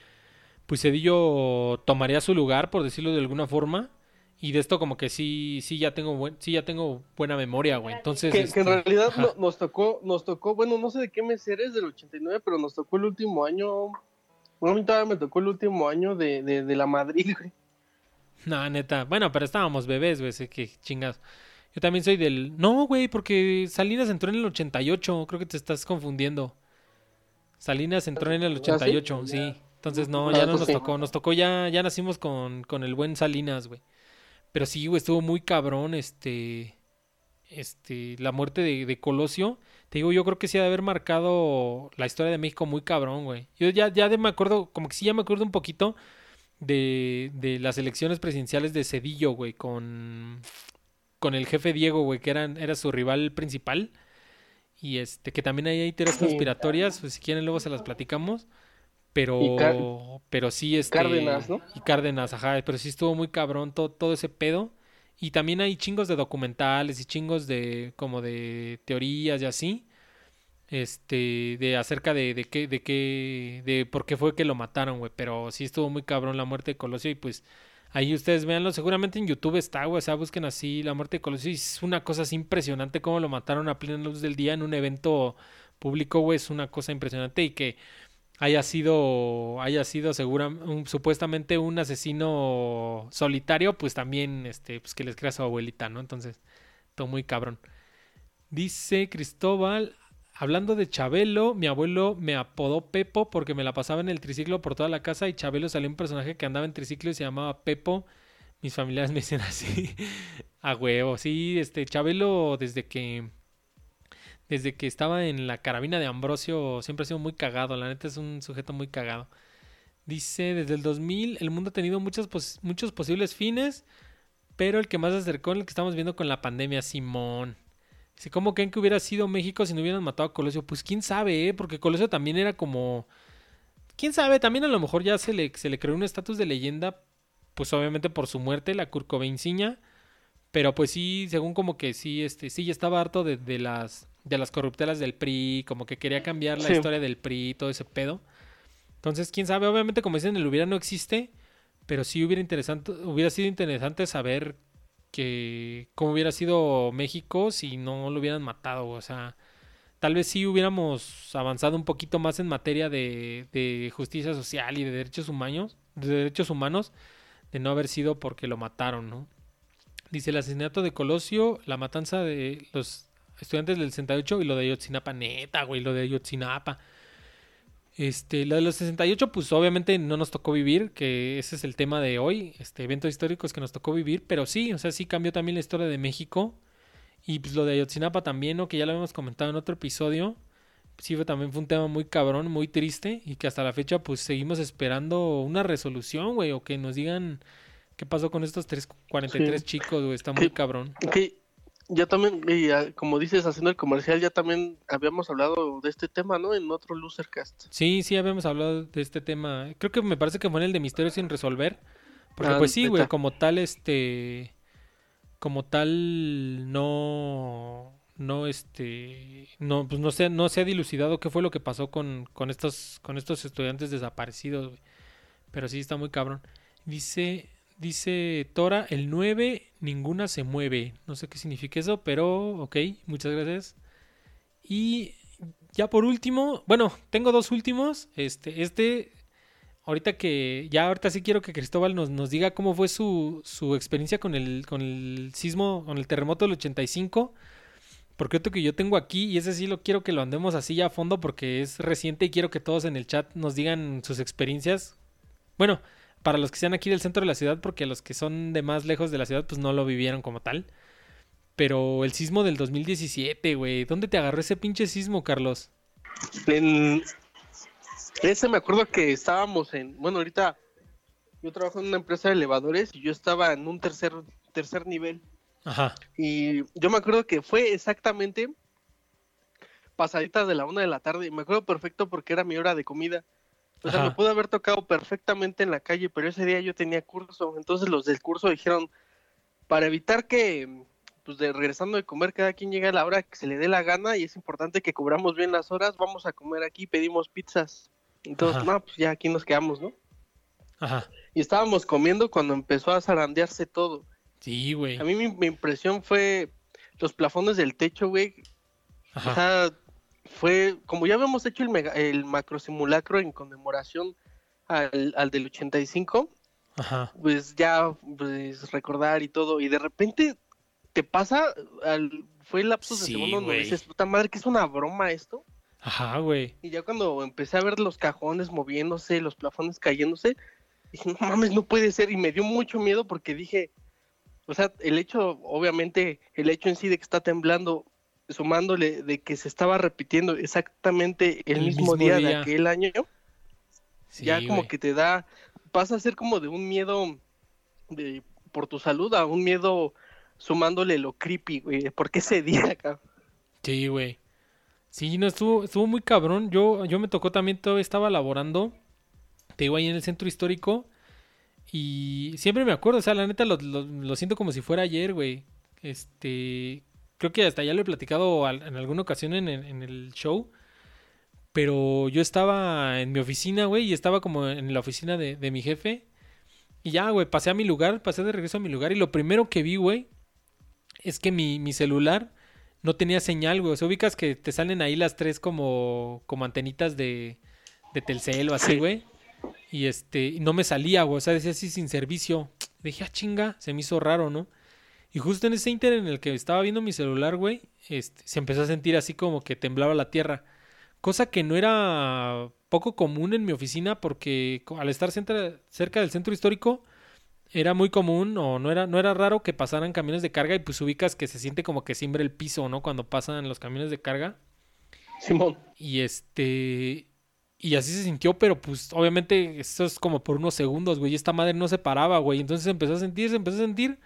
pues Cedillo tomaría su lugar, por decirlo de alguna forma. Y de esto como que sí, sí ya tengo buen, sí ya tengo buena memoria, güey. Entonces, Que, que en este, realidad no- nos tocó, nos tocó, bueno, no sé de qué mes eres del 89, pero nos tocó el último año. Bueno, a mí todavía me tocó el último año de, de, de la Madrid, güey. No, neta. Bueno, pero estábamos bebés, güey. Sé que chingas. Yo también soy del... No, güey, porque Salinas entró en el 88. Creo que te estás confundiendo. Salinas entró en el 88, sí. Entonces no, Ah, ya no nos sí. tocó. Nos tocó ya, ya nacimos con, con el buen Salinas, güey. Pero sí, güey, estuvo muy cabrón, este... Este, la muerte de, de Colosio. Te digo, yo creo que sí ha de haber marcado la historia de México muy cabrón, güey. Yo ya, ya de me acuerdo, como que sí ya me acuerdo un poquito de, de las elecciones presidenciales de Cedillo, güey, con, con el jefe Diego, güey, que eran, era su rival principal. Y este, que también ahí hay teorías conspiratorias, pues si quieren luego se las platicamos. Pero, pero sí, este. Cárdenas, ¿no? Y Cárdenas, ajá, pero sí estuvo muy cabrón todo, todo ese pedo. Y también hay chingos de documentales y chingos de, como de teorías y así. Este, de acerca de, de qué, de qué, de por qué fue que lo mataron, güey. Pero sí estuvo muy cabrón la muerte de Colosio y pues ahí ustedes véanlo. Seguramente en YouTube está, güey. O sea, busquen así la muerte de Colosio y es una cosa así impresionante cómo lo mataron a plena luz del día en un evento público, güey. Es una cosa impresionante y que haya sido, haya sido segura, un- supuestamente un asesino solitario, pues también, este, pues que les crea a su abuelita, ¿no? Entonces, todo muy cabrón. Dice Cristóbal, hablando de Chabelo, mi abuelo me apodó Pepo porque me la pasaba en el triciclo por toda la casa y Chabelo salió un personaje que andaba en triciclo y se llamaba Pepo. Mis familiares me dicen así, a huevo, sí, este, Chabelo desde que desde que estaba en la carabina de Ambrosio siempre ha sido muy cagado, la neta es un sujeto muy cagado. Dice, desde el 2000 el mundo ha tenido muchos, muchos posibles fines, pero el que más se acercó es el que estamos viendo con la pandemia, Simón. Dice, ¿cómo creen que hubiera sido México si no hubieran matado a Colosio? Pues quién sabe, ¿eh? Porque Colosio también era como... ¿Quién sabe? También a lo mejor ya se le, se le creó un estatus de leyenda, pues obviamente por su muerte, la Curcovenciña. Pero pues sí, según como que sí, este, sí ya estaba harto de, de las de las corruptelas del PRI, como que quería cambiar la Sí. historia del PRI todo ese pedo. Entonces, quién sabe, obviamente como dicen, el hubiera no existe, pero sí hubiera interesante, hubiera sido interesante saber que cómo hubiera sido México si no lo hubieran matado, o sea, tal vez sí hubiéramos avanzado un poquito más en materia de, de justicia social y de derechos humanos, de derechos humanos, de no haber sido porque lo mataron, ¿no? Dice el asesinato de Colosio, la matanza de los estudiantes del 68 y lo de Ayotzinapa, neta, güey, lo de Ayotzinapa. Este, lo de los 68, pues obviamente no nos tocó vivir, que ese es el tema de hoy, este, eventos históricos que nos tocó vivir, pero sí, o sea, sí cambió también la historia de México. Y pues lo de Ayotzinapa también, ¿no? Que ya lo habíamos comentado en otro episodio. Sí, fue, también fue un tema muy cabrón, muy triste, y que hasta la fecha, pues seguimos esperando una resolución, güey, o que nos digan qué pasó con estos tres, 43 Sí. chicos, güey, está muy Que- cabrón. Que ya también, y, ah, como dices, haciendo el comercial, ya también habíamos hablado de este tema, ¿no? En otro Losercast. Sí, sí, habíamos hablado de este tema. Creo que me parece que fue en el de Misterio sin resolver. Porque Ah, pues sí, güey, como tal, este... Como tal, no... No, este... No, pues no se, no se ha dilucidado qué fue lo que pasó con, con estos, con estos estudiantes desaparecidos, güey. Pero sí está muy cabrón. Dice... Dice Tora, el 9, ninguna se mueve. No sé qué significa eso, pero ok, muchas gracias. Y ya por último, bueno, tengo dos últimos. Este, este, ahorita que, ya ahorita sí quiero que Cristóbal nos, nos diga cómo fue su, su experiencia con el, con el sismo, con el terremoto del 85. Porque otro que yo tengo aquí, y ese sí lo quiero que lo andemos así ya a fondo porque es reciente y quiero que todos en el chat nos digan sus experiencias. Bueno, para los que sean aquí del centro de la ciudad, porque los que son de más lejos de la ciudad, pues no lo vivieron como tal. Pero el sismo del 2017, güey. ¿Dónde te agarró ese pinche sismo, Carlos? En ese me acuerdo que estábamos en, bueno, ahorita yo trabajo en una empresa de elevadores y yo estaba en un tercer, tercer nivel. Ajá. Y yo me acuerdo que fue exactamente pasadita de la una de la tarde. y Me acuerdo perfecto porque era mi hora de comida. O sea, Ajá. me pudo haber tocado perfectamente en la calle, pero ese día yo tenía curso. Entonces los del curso dijeron, para evitar que, pues de regresando de comer, cada quien llegue a la hora que se le dé la gana y es importante que cubramos bien las horas, vamos a comer aquí, pedimos pizzas. Entonces, Ajá. no, pues ya aquí nos quedamos, ¿no? Ajá. Y estábamos comiendo cuando empezó a zarandearse todo. Sí, güey. A mí mi, mi impresión fue los plafones del techo, güey. O Ajá. sea, fue como ya habíamos hecho el, mega, el macro simulacro en conmemoración al, al del 85, Ajá. pues ya pues, recordar y todo. Y de repente te pasa, al, fue el lapso de Sí, segundos donde dices, puta madre, que es una broma esto. Ajá, güey. Y ya cuando empecé a ver los cajones moviéndose, los plafones cayéndose, dije, no mames, no puede ser. Y me dio mucho miedo porque dije, o sea, el hecho, obviamente, el hecho en sí de que está temblando, sumándole de que se estaba repitiendo exactamente el, El mismo, mismo día, de aquel año, Sí, ya como que te da, pasa a ser como de un miedo de, por tu salud a un miedo sumándole lo creepy, güey. ¿Por qué ese día acá? Sí, güey. Sí, no, estuvo, estuvo muy cabrón. Yo, yo me tocó también, todavía estaba laborando. Te digo ahí en el centro histórico. Y siempre me acuerdo, o sea, la neta lo, lo- lo siento como si fuera ayer, güey. Este. Creo que hasta ya lo he platicado en alguna ocasión en, el- en el show. Pero yo estaba en mi oficina, güey, y estaba como en la oficina de, de mi jefe. Y ya, güey, pasé a mi lugar, pasé de regreso a mi lugar. Y lo primero que vi, güey, es que mi, mi celular no tenía señal, güey. O sea, ubicas que te salen ahí las tres como, como antenitas de, de Telcel o así, Sí. güey. Y este, y no me salía, güey. O sea, decía así sin servicio. Dije, ah, chinga, se me hizo raro, ¿no? Y justo en ese inter en el que estaba viendo mi celular, güey, este, se empezó a sentir así como que temblaba la tierra. Cosa que no era poco común en mi oficina porque al estar centra- cerca del centro histórico era muy común o no era, no era raro que pasaran camiones de carga y pues ubicas que se siente como que siembra el piso, ¿no? Cuando pasan los camiones de carga. Simón. Y este. Y así se sintió, pero pues obviamente esto es como por unos segundos, güey. Y esta madre no se paraba, güey. Entonces se empezó a sentir, se empezó a sentir.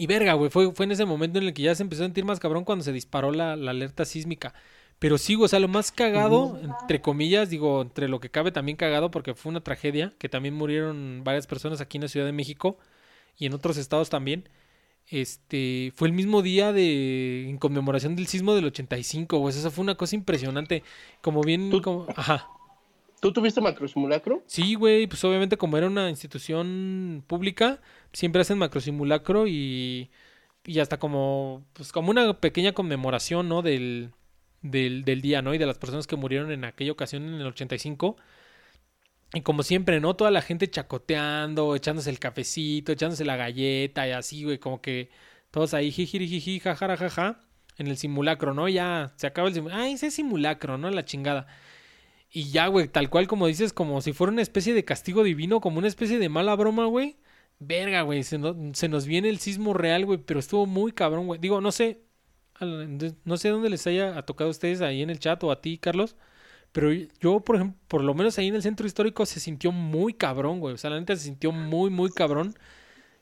Y verga, güey. Fue, fue en ese momento en el que ya se empezó a sentir más cabrón cuando se disparó la, la alerta sísmica. Pero sí, o sea, lo más cagado, entre comillas, digo, entre lo que cabe también cagado, porque fue una tragedia, que también murieron varias personas aquí en la Ciudad de México y en otros estados también. Este, fue el mismo día de, en conmemoración del sismo del 85, güey. Eso fue una cosa impresionante. Como bien, como, ajá. ¿Tú tuviste macro simulacro? Sí, güey, pues obviamente como era una institución pública, siempre hacen macrosimulacro y, y hasta como, pues como una pequeña conmemoración, ¿no? Del, del, del día, ¿no? Y de las personas que murieron en aquella ocasión en el 85. Y como siempre, ¿no? Toda la gente chacoteando, echándose el cafecito, echándose la galleta y así, güey, como que todos ahí jiji, jajara, jaja, en el simulacro, ¿no? Ya se acaba el simulacro. Ay, ese simulacro, ¿no? La chingada. Y ya, güey, tal cual como dices, como si fuera una especie de castigo divino, como una especie de mala broma, güey. Verga, güey, se, se nos viene el sismo real, güey, pero estuvo muy cabrón, güey. Digo, no sé, no sé dónde les haya tocado a ustedes ahí en el chat o a ti, Carlos, pero yo, por ejemplo, por lo menos ahí en el centro histórico se sintió muy cabrón, güey. O sea, la neta se sintió muy, muy cabrón.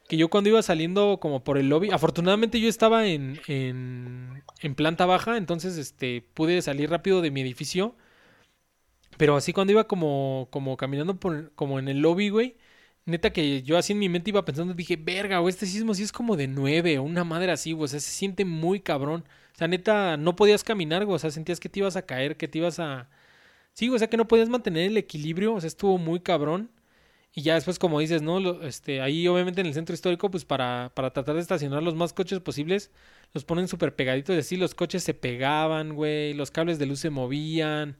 Que yo cuando iba saliendo como por el lobby, afortunadamente yo estaba en, en, en planta baja, entonces este pude salir rápido de mi edificio. Pero así cuando iba como, como caminando por, como en el lobby, güey, neta que yo así en mi mente iba pensando, dije, verga, güey, este sismo sí es como de nueve o una madre así, güey, o sea, se siente muy cabrón. O sea, neta, no podías caminar, güey, o sea, sentías que te ibas a caer, que te ibas a... Sí, o sea, que no podías mantener el equilibrio, o sea, estuvo muy cabrón. Y ya después, como dices, ¿no? Lo- este, ahí obviamente en el centro histórico, pues para, para tratar de estacionar los más coches posibles, los ponen súper pegaditos y así los coches se pegaban, güey, los cables de luz se movían,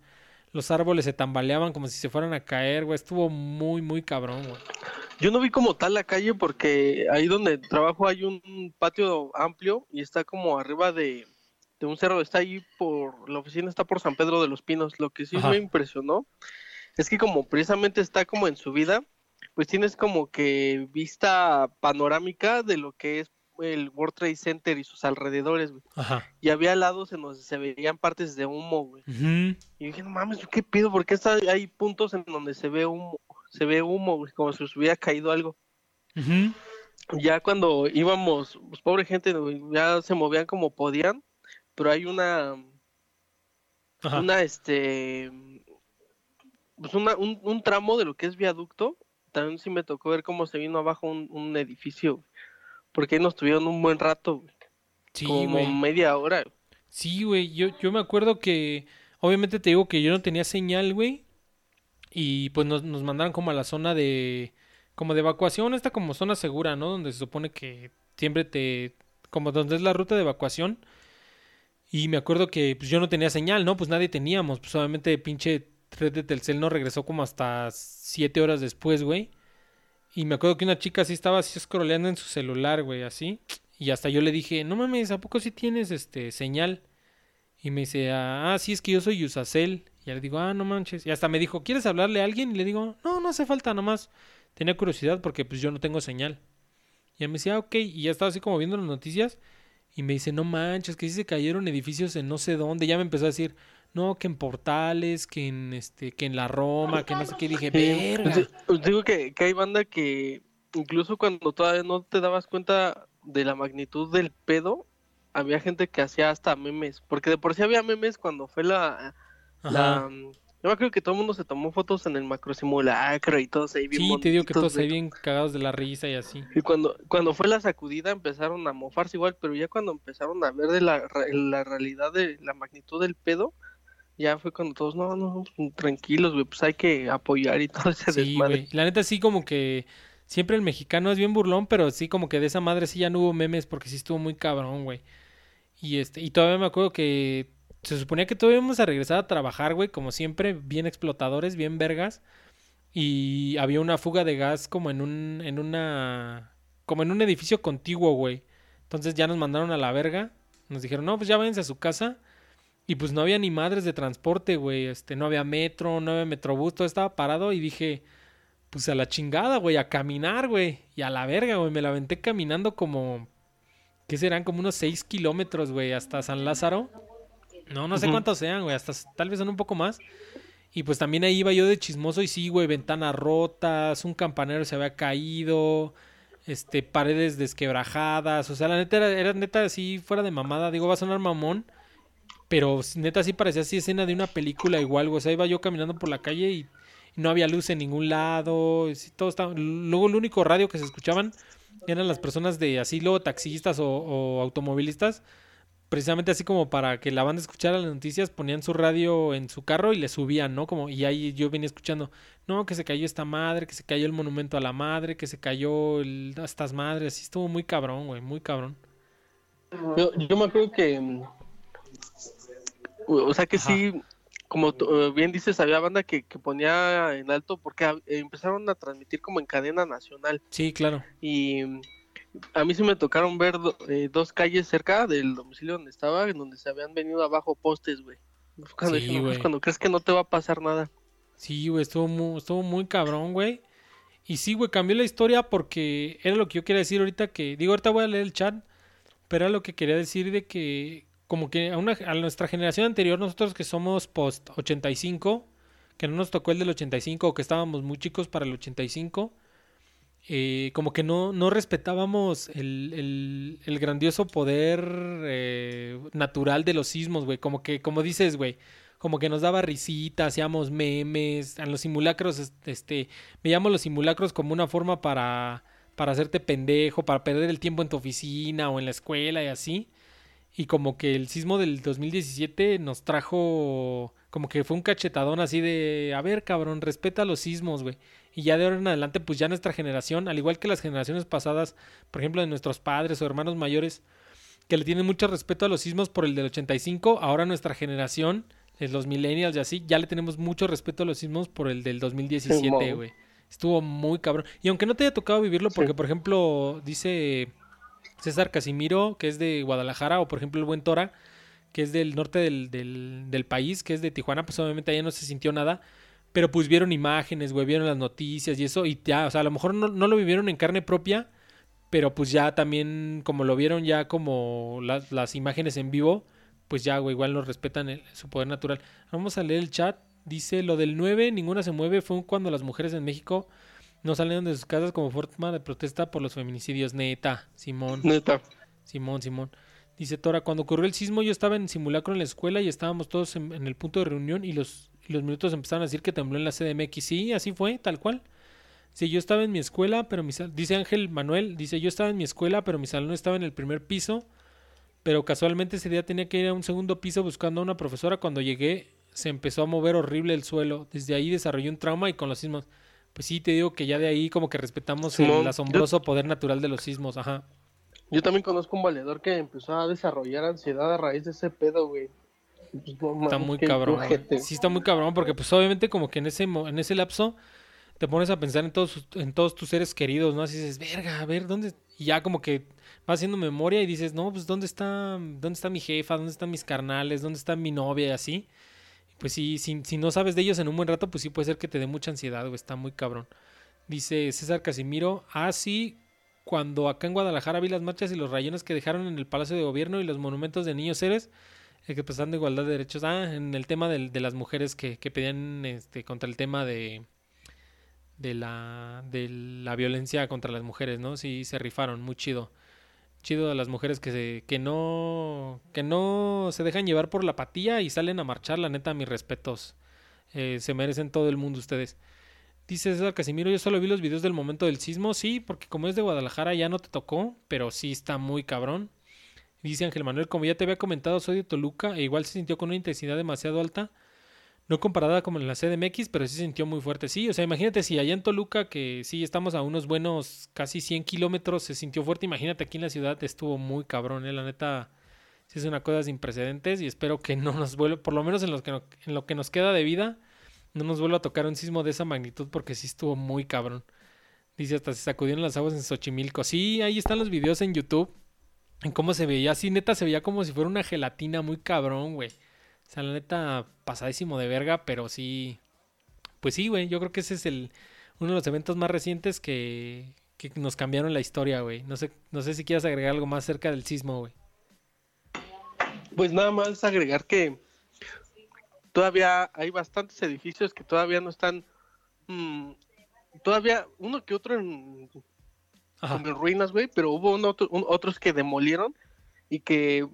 los árboles se tambaleaban como si se fueran a caer, güey, estuvo muy, muy cabrón, güey. Yo no vi como tal la calle porque ahí donde trabajo hay un patio amplio y está como arriba de, de un cerro. Está ahí por, la oficina está por San Pedro de los Pinos. Lo que sí Ajá. me impresionó es que como precisamente está como en subida, pues tienes como que vista panorámica de lo que es el World Trade Center y sus alrededores, güey. Ajá. Y había lados en donde se veían partes de humo, güey. Ujú. Y dije, no mames, ¿qué pido? ¿Por qué está, hay puntos en donde se ve humo? Se ve humo, güey, como si hubiera caído algo. Ya cuando íbamos, pues pobre gente, güey, ya se movían como podían, pero hay una, Ajá. una, este, pues una, un, un tramo de lo que es viaducto, también sí me tocó ver cómo se vino abajo un, un edificio, güey, porque ahí nos tuvieron un buen rato, güey, Sí, como güey. media hora. güey. Sí, güey, yo, yo me acuerdo que, obviamente te digo que yo no tenía señal, güey, y pues nos, nos mandaron como a la zona de, como de evacuación, esta como zona segura, ¿no? Donde se supone que siempre te, como donde es la ruta de evacuación, y me acuerdo que pues yo no tenía señal, ¿no? Pues nadie teníamos, pues obviamente pinche red de Telcel no regresó como hasta siete horas después, güey, y me acuerdo que una chica así estaba así scrolleando en su celular, güey, así, y hasta yo le dije, no mames, ¿a poco sí tienes este señal? Y me dice, ah, sí, es que yo soy Usacel. Y le digo, ah, no manches. Y hasta me dijo, ¿quieres hablarle a alguien? Y le digo, no, no hace falta, nomás. Tenía curiosidad porque pues yo no tengo señal. Y me decía, ah, ok. Y ya estaba así como viendo las noticias. Y me dice, no manches, que sí se cayeron edificios en no sé dónde. Ya me empezó a decir, no, que en Portales, que en este, que en la Roma, que no sé qué. Dije, verga. pues, pues digo que, que hay banda que incluso cuando todavía no te dabas cuenta de la magnitud del pedo, había gente que hacía hasta memes, porque de por sí había memes cuando fue la... la yo me acuerdo que todo el mundo se tomó fotos en el macro simulacro y todos ahí bien Sí, te digo que todos ahí bien cagados de la risa y así. Y cuando, cuando fue la sacudida empezaron a mofarse igual, pero ya cuando empezaron a ver de la, re- la realidad de la magnitud del pedo, ya fue cuando todos, no, no, tranquilos, güey, pues hay que apoyar y todo ese Sí, desmadre. La neta sí como que siempre el mexicano es bien burlón, pero sí como que de esa madre sí ya no hubo memes porque sí estuvo muy cabrón, güey. Y este, y todavía me acuerdo que se suponía que todavía íbamos a regresar a trabajar, güey, como siempre, bien explotadores, bien vergas. Y había una fuga de gas como en un, en una, como en un edificio contiguo, güey. Entonces ya nos mandaron a la verga. Nos dijeron, no, pues ya váyanse a su casa. Y pues no había ni madres de transporte, güey. Este, no había metro, no había metrobús, todo estaba parado. Y dije, pues a la chingada, güey, a caminar, güey. Y a la verga, güey. Me la aventé caminando como, ¿qué serán? Como unos 6 kilómetros, güey, hasta San Lázaro. No, no sé cuántos sean, güey. Hasta tal vez son un poco más. Y pues también ahí iba yo de chismoso y sí, güey, ventanas rotas, un campanero se había caído, este, paredes desquebrajadas. O sea, la neta era, era neta así fuera de mamada. Digo, va a sonar mamón. Pero neta sí parecía así escena de una película igual, güey. O sea, iba yo caminando por la calle y, no había luz en ningún lado. sí, todo estaba... Luego el único radio que se escuchaban eran las personas de así, luego taxistas o, automovilistas. Precisamente así como para que la banda escuchara las noticias, ponían su radio en su carro y le subían, ¿no? Como, y ahí yo venía escuchando, no, que se cayó esta madre, que se cayó el monumento a la madre, que se cayó el- estas madres. Así estuvo muy cabrón, güey, muy cabrón. Yo, me acuerdo que, o sea que Ajá. sí, como eh, bien dices, había banda que, que ponía en alto porque empezaron a transmitir como en cadena nacional. Sí, claro. Y mm, a mí sí me tocaron ver do- eh, dos calles cerca del domicilio donde estaba, en donde se habían venido abajo postes, güey. Cuando, Sí, "No, pues, güey. cuando crees que no te va a pasar nada. Sí, güey, estuvo muy, estuvo muy cabrón, güey. Y sí, güey, cambió la historia porque era lo que yo quería decir ahorita que... Digo, ahorita voy a leer el chat, pero era lo que quería decir de que como que a, una, a nuestra generación anterior, nosotros que somos post 85, que no nos tocó el del 85 o que estábamos muy chicos para el 85, eh, como que no, no respetábamos el, el- grandioso poder eh, natural de los sismos, güey. Como que, como dices, güey, como que nos daba risita, hacíamos memes, en los simulacros, es- este, veíamos los simulacros como una forma para, para hacerte pendejo, para perder el tiempo en tu oficina o en la escuela y así. Y como que el sismo del 2017 nos trajo, como que fue un cachetadón así de, a ver, cabrón, respeta los sismos, güey. Y ya de ahora en adelante, pues ya nuestra generación, al igual que las generaciones pasadas, por ejemplo, de nuestros padres o hermanos mayores, que le tienen mucho respeto a los sismos por el del 85, ahora nuestra generación, los millennials y así, ya le tenemos mucho respeto a los sismos por el del 2017, Simón. güey. Estuvo muy cabrón. Y aunque no te haya tocado vivirlo, porque Sí. por ejemplo, dice César Casimiro, que es de Guadalajara, o por ejemplo el buen Tora, que es del norte del, del, país, que es de Tijuana, pues obviamente allá no se sintió nada. Pero pues vieron imágenes, güey, vieron las noticias y eso, y ya, o sea, a lo mejor no, no lo vivieron en carne propia, pero pues ya también, como lo vieron ya como las, las imágenes en vivo, pues ya, güey, igual nos respetan el- su poder natural. Vamos a leer el chat. Dice, lo del 9, ninguna se mueve, fue cuando las mujeres en México no salieron de sus casas como forma de protesta por los feminicidios. Neta, Simón. Neta. Simón, Simón. Dice Tora, cuando ocurrió el sismo yo estaba en simulacro en la escuela y estábamos todos en, en el punto de reunión y los, y los minutos empezaron a decir que tembló en la CDMX. Sí, así fue, tal cual. Sí, yo estaba en mi escuela, pero mi sal- dice Ángel Manuel, dice yo estaba en mi escuela, pero mi salón estaba en el primer piso, pero casualmente ese día tenía que ir a un segundo piso buscando a una profesora. Cuando llegué se empezó a mover horrible el suelo. Desde ahí desarrollé un trauma y con los sismos. Pues sí, te digo que ya de ahí como que respetamos el yo- asombroso poder natural de los sismos, ajá. Yo también conozco un valedor que empezó a desarrollar ansiedad a raíz de ese pedo, güey. Pues, no Está muy cabrón. güey. ojete. Sí, está muy cabrón porque pues obviamente como que en ese en ese lapso te pones a pensar en todos en todos tus seres queridos, ¿no? Así dices, "Verga, a ver, ¿dónde?" Y ya como que vas haciendo memoria y dices, "No, pues ¿dónde está dónde está mi jefa? ¿Dónde están mis carnales? ¿Dónde está mi novia?" y así. Pues sí, si, si no sabes de ellos en un buen rato, pues sí puede ser que te dé mucha ansiedad, güey, está muy cabrón. Dice César Casimiro, ah, sí, cuando acá en Guadalajara vi las marchas y los rayones que dejaron en el Palacio de Gobierno y los monumentos de niños héroes, el que pasaban de igualdad de derechos. Ah, en el tema de, las mujeres que, que pedían este, contra el tema de, de, la, de la violencia contra las mujeres, ¿no? Sí, se rifaron, muy chido. Chido a las mujeres que, se, que, no, que no se dejan llevar por la apatía y salen a marchar, la neta, mis respetos. Eh, se merecen todo el mundo ustedes. Dice César Casimiro, yo solo vi los videos del momento del sismo, sí, porque como es de Guadalajara ya no te tocó, pero sí está muy cabrón. Dice Ángel Manuel, como ya te había comentado, soy de Toluca e igual se sintió con una intensidad demasiado alta, no comparada como en la CDMX, pero sí sintió muy fuerte. Sí, o sea, imagínate si allá en Toluca, que sí estamos a unos buenos casi 100 kilómetros, se sintió fuerte, imagínate aquí en la ciudad estuvo muy cabrón, ¿eh? la neta, sí es una cosa sin precedentes y espero que no nos vuelva, por lo menos en lo que, no- en lo que nos queda de vida, no nos vuelva a tocar un sismo de esa magnitud porque sí estuvo muy cabrón. Dice hasta se sacudieron las aguas en Xochimilco. Sí, ahí están los videos en YouTube. En cómo se veía. Sí, neta, se veía como si fuera una gelatina muy cabrón, güey. O sea, la neta, pasadísimo de verga, pero sí. Pues sí, güey. Yo creo que ese es el uno de los eventos más recientes que, que nos cambiaron la historia, güey. No sé, no sé si quieras agregar algo más cerca del sismo, güey. Pues nada más agregar que todavía hay bastantes edificios que todavía no están. mm, todavía uno que otro en, como en ruinas, güey, pero hubo uno otro- un- otros que demolieron y que.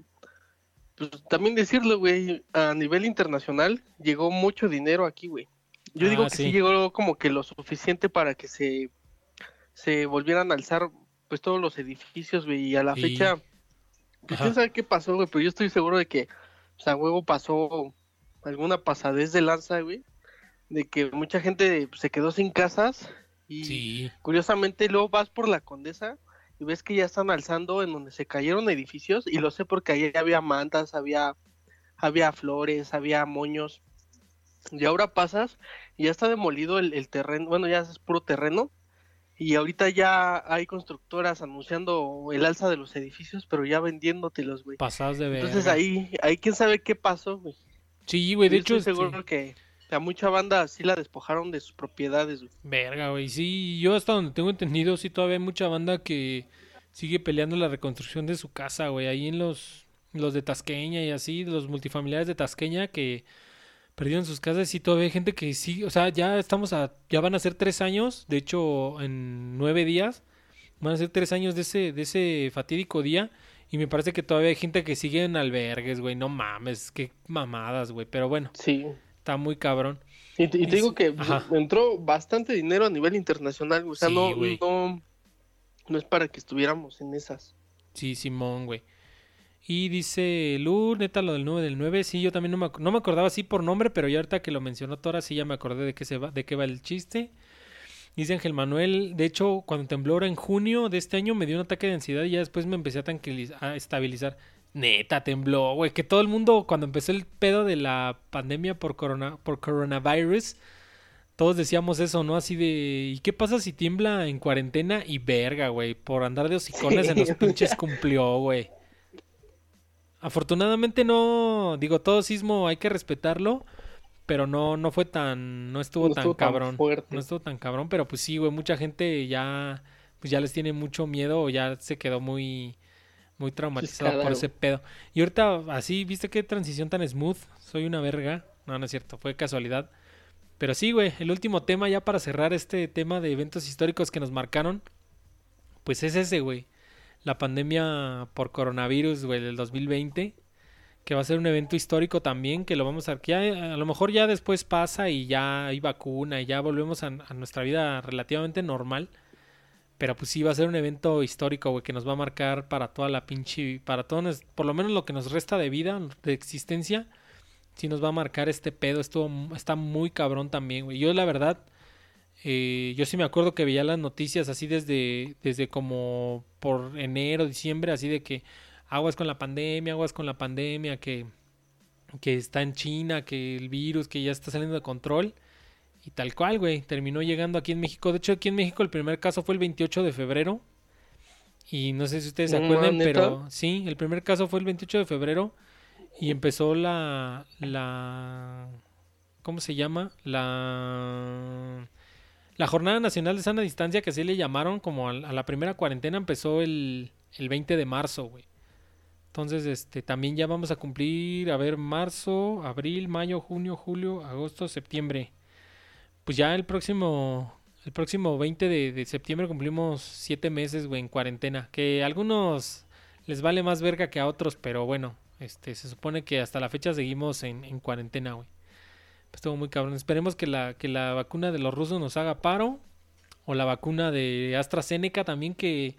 Pues también decirlo, güey, a nivel internacional llegó mucho dinero aquí, güey. Yo Ah, digo que sí. sí. llegó como que lo suficiente para que se, se volvieran a alzar pues todos los edificios, güey, y a la Sí. fecha, pues quién sabe qué pasó, güey, pero yo estoy seguro de que, o sea, huevo pasó alguna pasadez de lanza, güey, de que mucha gente se quedó sin casas y Sí. curiosamente luego vas por la Condesa y ves que ya están alzando en donde se cayeron edificios y lo sé porque ahí había mantas, había había flores, había moños Y ahora pasas y ya está demolido el, el terreno, bueno, ya es puro terreno. Y ahorita ya hay constructoras anunciando el alza de los edificios, pero ya vendiéndotelos, güey. Pasadas de ver. Entonces ahí, ahí quién sabe qué pasó, güey. Sí, güey, de Yo hecho. estoy este, seguro que a mucha banda sí la despojaron de sus propiedades, güey. Verga, güey. Sí, yo hasta donde tengo entendido, sí, todavía hay mucha banda que sigue peleando la reconstrucción de su casa, güey. Ahí en los, los de Tasqueña y así, los multifamiliares de Tasqueña que perdieron sus casas. Sí, todavía hay gente que sí, o sea, ya estamos a, ya van a ser tres años. De hecho, en nueve días van a ser tres años de ese, de ese fatídico día. Y me parece que todavía hay gente que sigue en albergues, güey. No mames, qué mamadas, güey. Pero bueno, Sí. Está muy cabrón. Y te, y te Y digo que ajá. entró bastante dinero a nivel internacional, güey. o sea, Sí, no, no, no es para que estuviéramos en esas. Sí, Simón, güey. Y dice Lu, neta, lo del 9 del 9. Sí, yo también no me, no me acordaba así por nombre, pero ya ahorita que lo mencionó Tora, sí ya me acordé de qué, se va, de qué va el chiste. Dice Ángel Manuel, de hecho, cuando tembló ahora en junio de este año me dio un ataque de ansiedad y ya después me empecé a, tranquiliz- a estabilizar. Neta, tembló, güey. Que todo el mundo, cuando empezó el pedo de la pandemia por, corona, por coronavirus, todos decíamos eso, ¿no? Así de, ¿y qué pasa si tiembla en cuarentena? Y verga, güey, por andar de hocicones en los pinches cumplió, güey. Afortunadamente no, digo, todo sismo hay que respetarlo, pero no, no fue tan, no estuvo No tan estuvo tan cabrón. fuerte. No estuvo tan cabrón, pero pues sí, güey, mucha gente ya, pues ya les tiene mucho miedo o ya se quedó muy, muy traumatizado por ese pedo. Y ahorita, así, ¿viste qué transición tan smooth? Soy una verga. No, no es cierto, fue casualidad. Pero sí, güey, el último tema ya para cerrar este tema de eventos históricos que nos marcaron, pues es ese, güey. La pandemia por coronavirus, güey, del 2020, que va a ser un evento histórico también, que lo vamos a... que ya, a lo mejor ya después pasa y ya hay vacuna y ya volvemos a, a nuestra vida relativamente normal. Pero pues sí va a ser un evento histórico, güey, que nos va a marcar para toda la pinche... Para todo, nos- por lo menos lo que nos resta de vida, de existencia, sí nos va a marcar este pedo. Esto está muy cabrón también, güey. Yo la verdad, eh, yo sí me acuerdo que veía las noticias así desde, desde como por enero, diciembre, así de que aguas con la pandemia, aguas con la pandemia, que, que está en China, que el virus, que ya está saliendo de control. Y tal cual, güey, terminó llegando aquí en México. De hecho, aquí en México el primer caso fue el 28 de febrero. Y no sé si ustedes se acuerdan, ¿neta? pero sí, el primer caso fue el 28 de febrero. Y empezó la, la, ¿cómo se llama? La, la Jornada Nacional de Sana Distancia, que así le llamaron, como a, a la primera cuarentena, empezó el, el 20 de marzo, güey. Entonces, este, también ya vamos a cumplir, a ver, marzo, abril, mayo, junio, julio, agosto, septiembre. Pues ya el próximo, el próximo 20 de, septiembre cumplimos siete meses, güey, en cuarentena. Que a algunos les vale más verga que a otros, pero bueno, este, se supone que hasta la fecha seguimos en, en cuarentena, güey. Pues estuvo muy cabrón. Esperemos que la, que la vacuna de los rusos nos haga paro. O la vacuna de AstraZeneca también que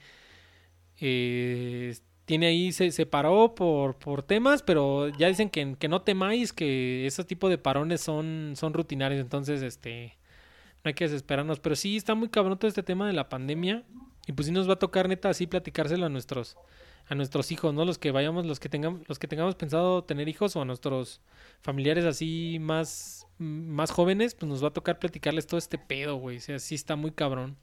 eh, tiene ahí, se, se paró por, por temas, pero ya dicen que, que no temáis, que ese tipo de parones son, son rutinarios. Entonces, este, no hay que desesperarnos. Pero sí, está muy cabrón todo este tema de la pandemia. Y pues sí nos va a tocar neta así platicárselo a nuestros a nuestros hijos, ¿no? Los que vayamos, los que tengamos, los que tengamos pensado tener hijos o a nuestros familiares así más, más jóvenes, pues nos va a tocar platicarles todo este pedo, güey. O sea, sí está muy cabrón.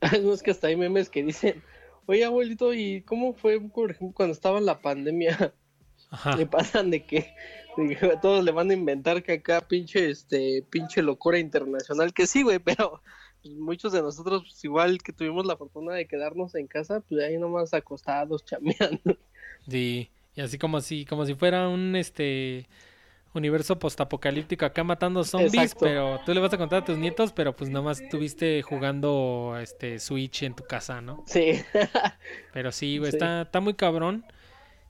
no es que hasta hay memes que dicen, oye abuelito, ¿y cómo fue, por ejemplo, cuando estaba la pandemia? Ajá. Le pasan de que, de que todos le van a inventar que acá pinche, este, pinche locura internacional, que sí, güey, pero pues, muchos de nosotros, pues, igual que tuvimos la fortuna de quedarnos en casa, pues ahí nomás acostados, chameando. Sí, y así como si, como si fuera un este universo postapocalíptico acá matando zombies, Exacto. pero tú le vas a contar a tus nietos, pero pues nada más estuviste jugando este Switch en tu casa, ¿no? Sí, Pero sí, güey, Sí. está, está muy cabrón.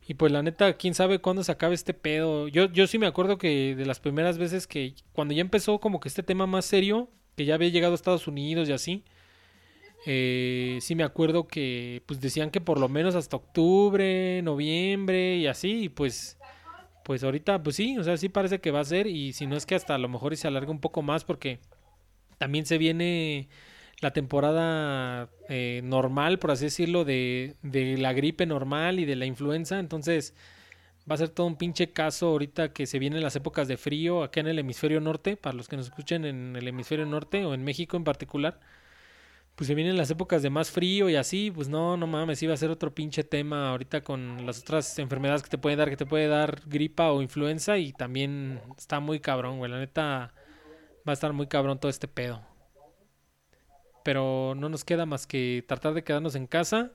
Y pues la neta, quién sabe cuándo se acabe este pedo. Yo, yo sí me acuerdo que de las primeras veces que, cuando ya empezó como que este tema más serio, que ya había llegado a Estados Unidos y así, eh, sí me acuerdo que pues decían que por lo menos hasta octubre, noviembre y así, y pues, pues ahorita, pues sí, o sea, sí parece que va a ser, y si no es que hasta a lo mejor y se alarga un poco más porque también se viene la temporada eh, normal, por así decirlo, de, de la gripe normal y de la influenza. Entonces, va a ser todo un pinche caso ahorita que se vienen las épocas de frío acá en el hemisferio norte, para los que nos escuchen en el hemisferio norte o en México en particular. Pues se vienen las épocas de más frío y así, pues no, no mames, iba a ser otro pinche tema ahorita con las otras enfermedades que te pueden dar, que te puede dar gripa o influenza y también está muy cabrón, güey, la neta va a estar muy cabrón todo este pedo. Pero no nos queda más que tratar de quedarnos en casa.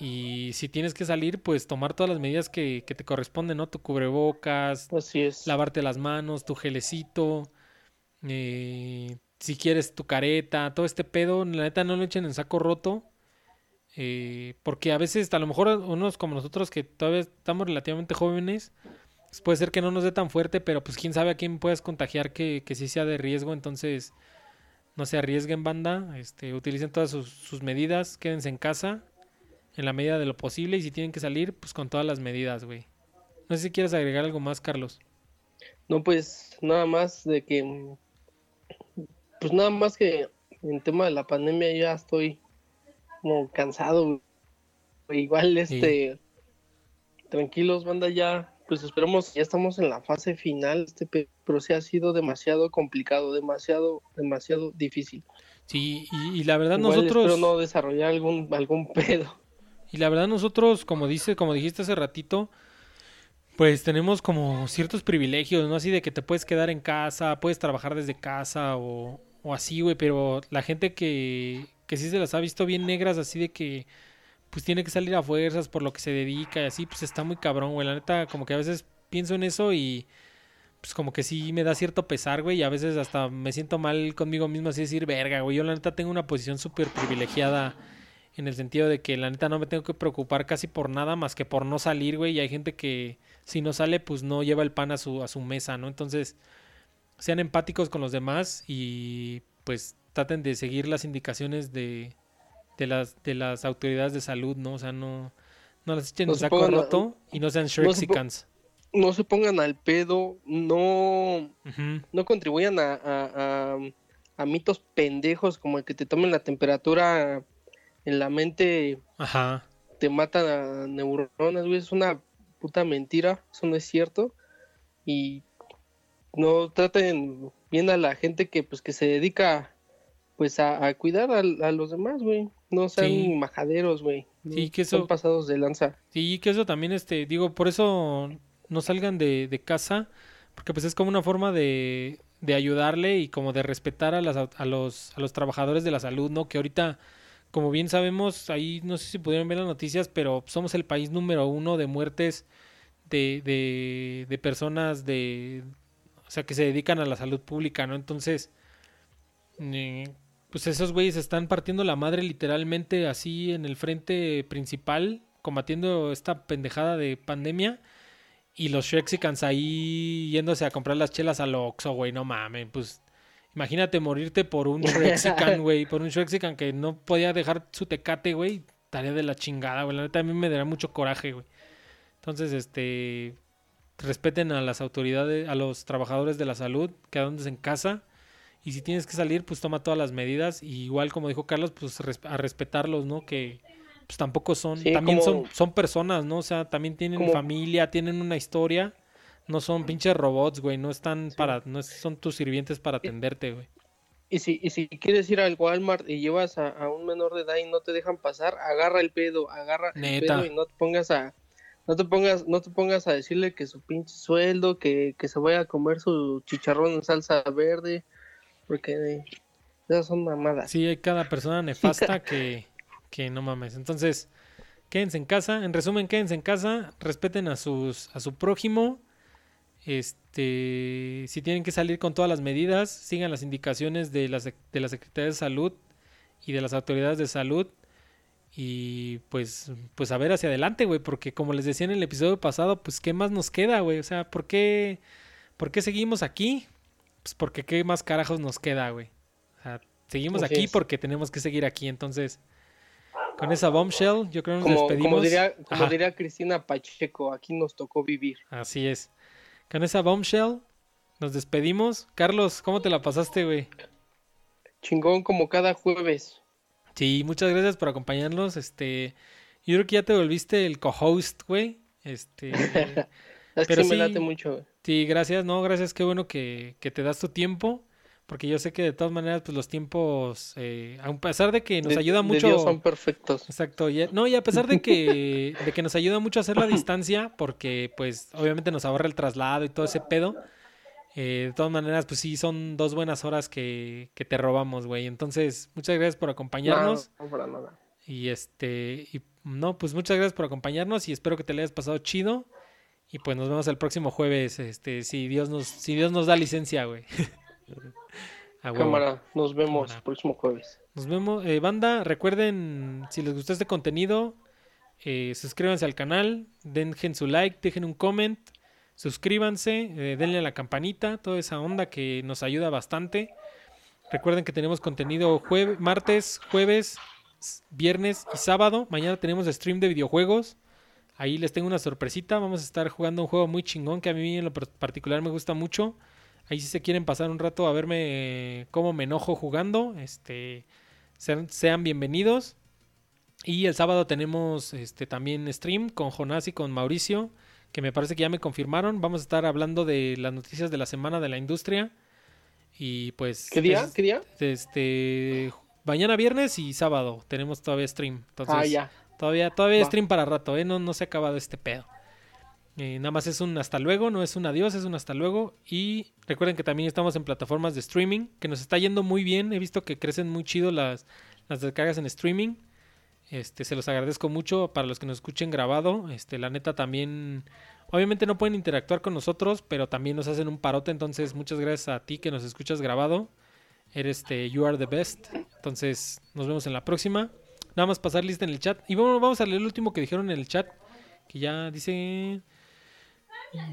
Y si tienes que salir, pues tomar todas las medidas que, que te corresponden, ¿no? Tu cubrebocas, Así es. lavarte las manos, tu gelecito, eh, si quieres tu careta, todo este pedo, la neta no lo echen en saco roto. eh, porque a veces, a lo mejor unos como nosotros que todavía estamos relativamente jóvenes, pues puede ser que no nos dé tan fuerte, pero pues quién sabe a quién puedes contagiar que, que sí sea de riesgo, entonces no se arriesguen banda, este, utilicen todas sus, sus medidas, quédense en casa en la medida de lo posible y si tienen que salir, pues con todas las medidas, güey. No sé si quieres agregar algo más, Carlos. No, pues nada más de que, pues nada más que en tema de la pandemia ya estoy como cansado. Igual este, tranquilos, banda, ya, pues esperemos, ya estamos en la fase final, este pe- pero sí ha sido demasiado complicado, demasiado, demasiado difícil. Sí, y, y la verdad Igual nosotros... espero no desarrollar algún, algún pedo. Y la verdad nosotros, como dice, como dijiste hace ratito, pues tenemos como ciertos privilegios, ¿no? Así de que te puedes quedar en casa, puedes trabajar desde casa o, o así, güey, pero la gente que, que sí se las ha visto bien negras, así de que pues tiene que salir a fuerzas por lo que se dedica y así, pues está muy cabrón, güey. La neta, como que a veces pienso en eso y pues como que sí me da cierto pesar, güey, y a veces hasta me siento mal conmigo mismo así decir, verga, güey, yo la neta tengo una posición súper privilegiada en el sentido de que la neta no me tengo que preocupar casi por nada más que por no salir, güey, y hay gente que si no sale, pues no lleva el pan a su, a su mesa, ¿no? Entonces, sean empáticos con los demás y pues traten de seguir las indicaciones de, de las, de las autoridades de salud, ¿no? O sea, no, no las echen No en se saco pongan a- roto y no sean se po- Shrexicans. No se pongan al pedo, no, no contribuyan a, a- a- a mitos pendejos como el que te tomen la temperatura en la mente, Ajá. te matan a neuronas, güey, es una puta mentira, eso no es cierto. Y no traten bien a la gente que pues que se dedica pues a, a cuidar a, a los demás, güey. No sean Sí. majaderos, güey. Sí, que Son eso- pasados de lanza. Sí, que eso también, este, digo, por eso no salgan de, de casa, porque pues es como una forma de, de ayudarle y como de respetar a, las, a, los, a los trabajadores de la salud, ¿no? Que ahorita, como bien sabemos, ahí no sé si pudieron ver las noticias, pero somos el país número uno de muertes de, de, de personas de, sea, que se dedican a la salud pública, ¿no? Entonces, eh, pues esos güeyes están partiendo la madre literalmente así en el frente principal, combatiendo esta pendejada de pandemia. Y los Shrexicans ahí yéndose a comprar las chelas al Oxxo, güey, no mames, pues imagínate morirte por un Shrexican, güey, por un Shrexican que no podía dejar su tecate, güey, tarea de la chingada, güey, la neta a mí me daría mucho coraje, güey. Entonces, este, respeten a las autoridades, a los trabajadores de la salud, quedándose en casa. Y si tienes que salir, pues toma todas las medidas. Y igual, como dijo Carlos, pues a respetarlos, ¿no? Que pues tampoco son, Sí, también como- son, son personas, ¿no? O sea, también tienen Como- familia, tienen una historia. No son pinches robots, güey. No están para, no son tus sirvientes para atenderte, güey. Y si, y si quieres ir al Walmart y llevas a, a un menor de edad y no te dejan pasar, agarra el pedo, agarra el pedo y no te pongas a no te pongas no te pongas a decirle que su pinche sueldo, que, que se vaya a comer su chicharrón en salsa verde, porque esas son mamadas. Sí, hay cada persona nefasta que, que no mames. Entonces, quédense en casa. En resumen, quédense en casa. Respeten a sus, a su prójimo. Este, si tienen que salir con todas las medidas, sigan las indicaciones de de la Secretaría de Salud y de las autoridades de salud. Y pues, pues a ver hacia adelante, güey, porque como les decía en el episodio pasado, pues qué más nos queda, güey. O sea, ¿por qué, ¿por qué seguimos aquí? Pues porque qué más carajos nos queda, güey. O sea, seguimos Así aquí es. porque tenemos que seguir aquí. Entonces, con esa bombshell, yo creo que nos Como, despedimos. como diría, como diría Cristina Pacheco, aquí nos tocó vivir. Así es. Con esa bombshell, nos despedimos. Carlos, ¿cómo te la pasaste, güey? Chingón como cada jueves. Sí, muchas gracias por acompañarnos. Este, yo creo que ya te volviste el co-host, güey. Este, Es que Pero sí me sí. late mucho, güey. sí, gracias, no, gracias, qué bueno que, que te das tu tiempo, porque yo sé que de todas maneras, pues los tiempos, eh, a pesar de que nos De- ayuda de mucho... Dios son perfectos. Exacto, y, no, y a pesar de que, de que nos ayuda mucho a hacer la distancia, porque pues obviamente nos ahorra el traslado y todo ese pedo, eh, de todas maneras, pues sí, son dos buenas horas que, que te robamos, güey. Entonces, muchas gracias por acompañarnos. No, no, para nada. Y este, y no, pues muchas gracias por acompañarnos y espero que te le hayas pasado chido. Y pues nos vemos el próximo jueves, este, si Dios nos, si Dios nos da licencia, güey. Cámara, nos vemos Cámara. el próximo jueves. Nos vemos. Eh, banda, recuerden, si les gustó este contenido, eh, suscríbanse al canal, dejen su like, dejen un comment, suscríbanse, eh, denle a la campanita, toda esa onda que nos ayuda bastante. Recuerden que tenemos contenido martes, jueves, viernes y sábado. Mañana tenemos stream de videojuegos. Ahí les tengo una sorpresita. Vamos a estar jugando un juego muy chingón que a mí en lo par- particular me gusta mucho. Ahí si se quieren pasar un rato a verme eh, cómo me enojo jugando, este, sean, sean bienvenidos. Y el sábado tenemos este también stream con Jonás y con Mauricio, que me parece que ya me confirmaron. Vamos a estar hablando de las noticias de la semana de la industria. Y pues ¿Qué día? es- ¿Qué día? este mañana viernes y sábado tenemos todavía stream. Entonces, ah, ya. Todavía, todavía Va. stream para rato, ¿eh? No, no se ha acabado este pedo. Eh, nada más es un hasta luego, no es un adiós, es un hasta luego. Y recuerden que también estamos en plataformas de streaming, que nos está yendo muy bien. He visto que crecen muy chido las, las descargas en streaming. Este, se los agradezco mucho para los que nos escuchen grabado. Este, la neta también, obviamente no pueden interactuar con nosotros, pero también nos hacen un parote. Entonces, muchas gracias a ti que nos escuchas grabado. Eres este, you are the best. Entonces, nos vemos en la próxima. Nada más pasar lista en el chat. Y bueno, vamos a leer el último que dijeron en el chat. Que ya dice.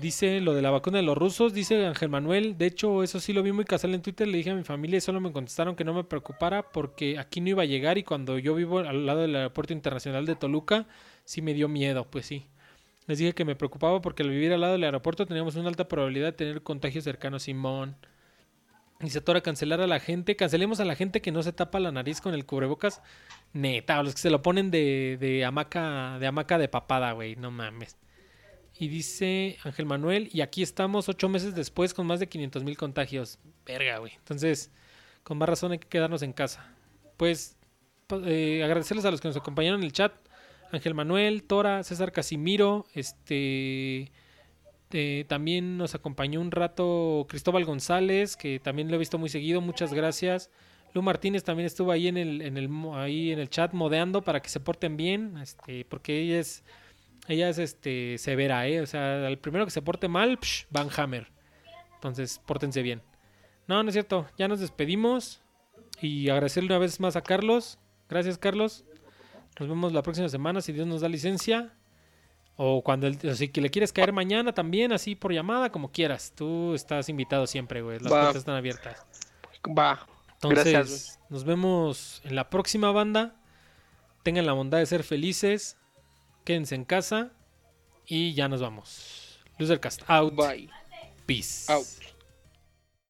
Dice lo de la vacuna de los rusos. Dice Ángel Manuel. De hecho, eso sí lo vi muy casual en Twitter. Le dije a mi familia y solo me contestaron que no me preocupara porque aquí no iba a llegar. Y cuando yo vivo al lado del aeropuerto internacional de Toluca, sí me dio miedo. Pues sí. Les dije que me preocupaba porque al vivir al lado del aeropuerto teníamos una alta probabilidad de tener contagios cercanos. Simón. Y se atora cancelar a la gente. Cancelemos a la gente que no se tapa la nariz con el cubrebocas. Neta, los que se lo ponen de, de hamaca, de hamaca de papada, güey. No mames. Y dice Ángel Manuel, y aquí estamos ocho meses después con más de 500 mil contagios. Verga, güey. Entonces, con más razón hay que quedarnos en casa. Pues, eh, agradecerles a los que nos acompañaron en el chat. Ángel Manuel, Tora, César Casimiro, este... también nos acompañó un rato Cristóbal González, que también lo he visto muy seguido. Muchas gracias. Lu Martínez también estuvo ahí en el, en el, ahí en el chat modeando para que se porten bien, este, porque ella es, ella es este, severa, ¿eh? O sea, el primero que se porte mal, psh, Van Hammer. Entonces, pórtense bien. No, no es cierto. Ya nos despedimos. Y agradecerle una vez más a Carlos. Gracias, Carlos. Nos vemos la próxima semana si Dios nos da licencia. O cuando el, o si que le quieres caer mañana también, así por llamada, como quieras. Tú estás invitado siempre, güey. Las Va. puertas están abiertas. Va. Entonces, Gracias, nos vemos en la próxima banda. Tengan la bondad de ser felices. Quédense en casa. Y ya nos vamos. Luz del Cast out. Bye. Peace. Out.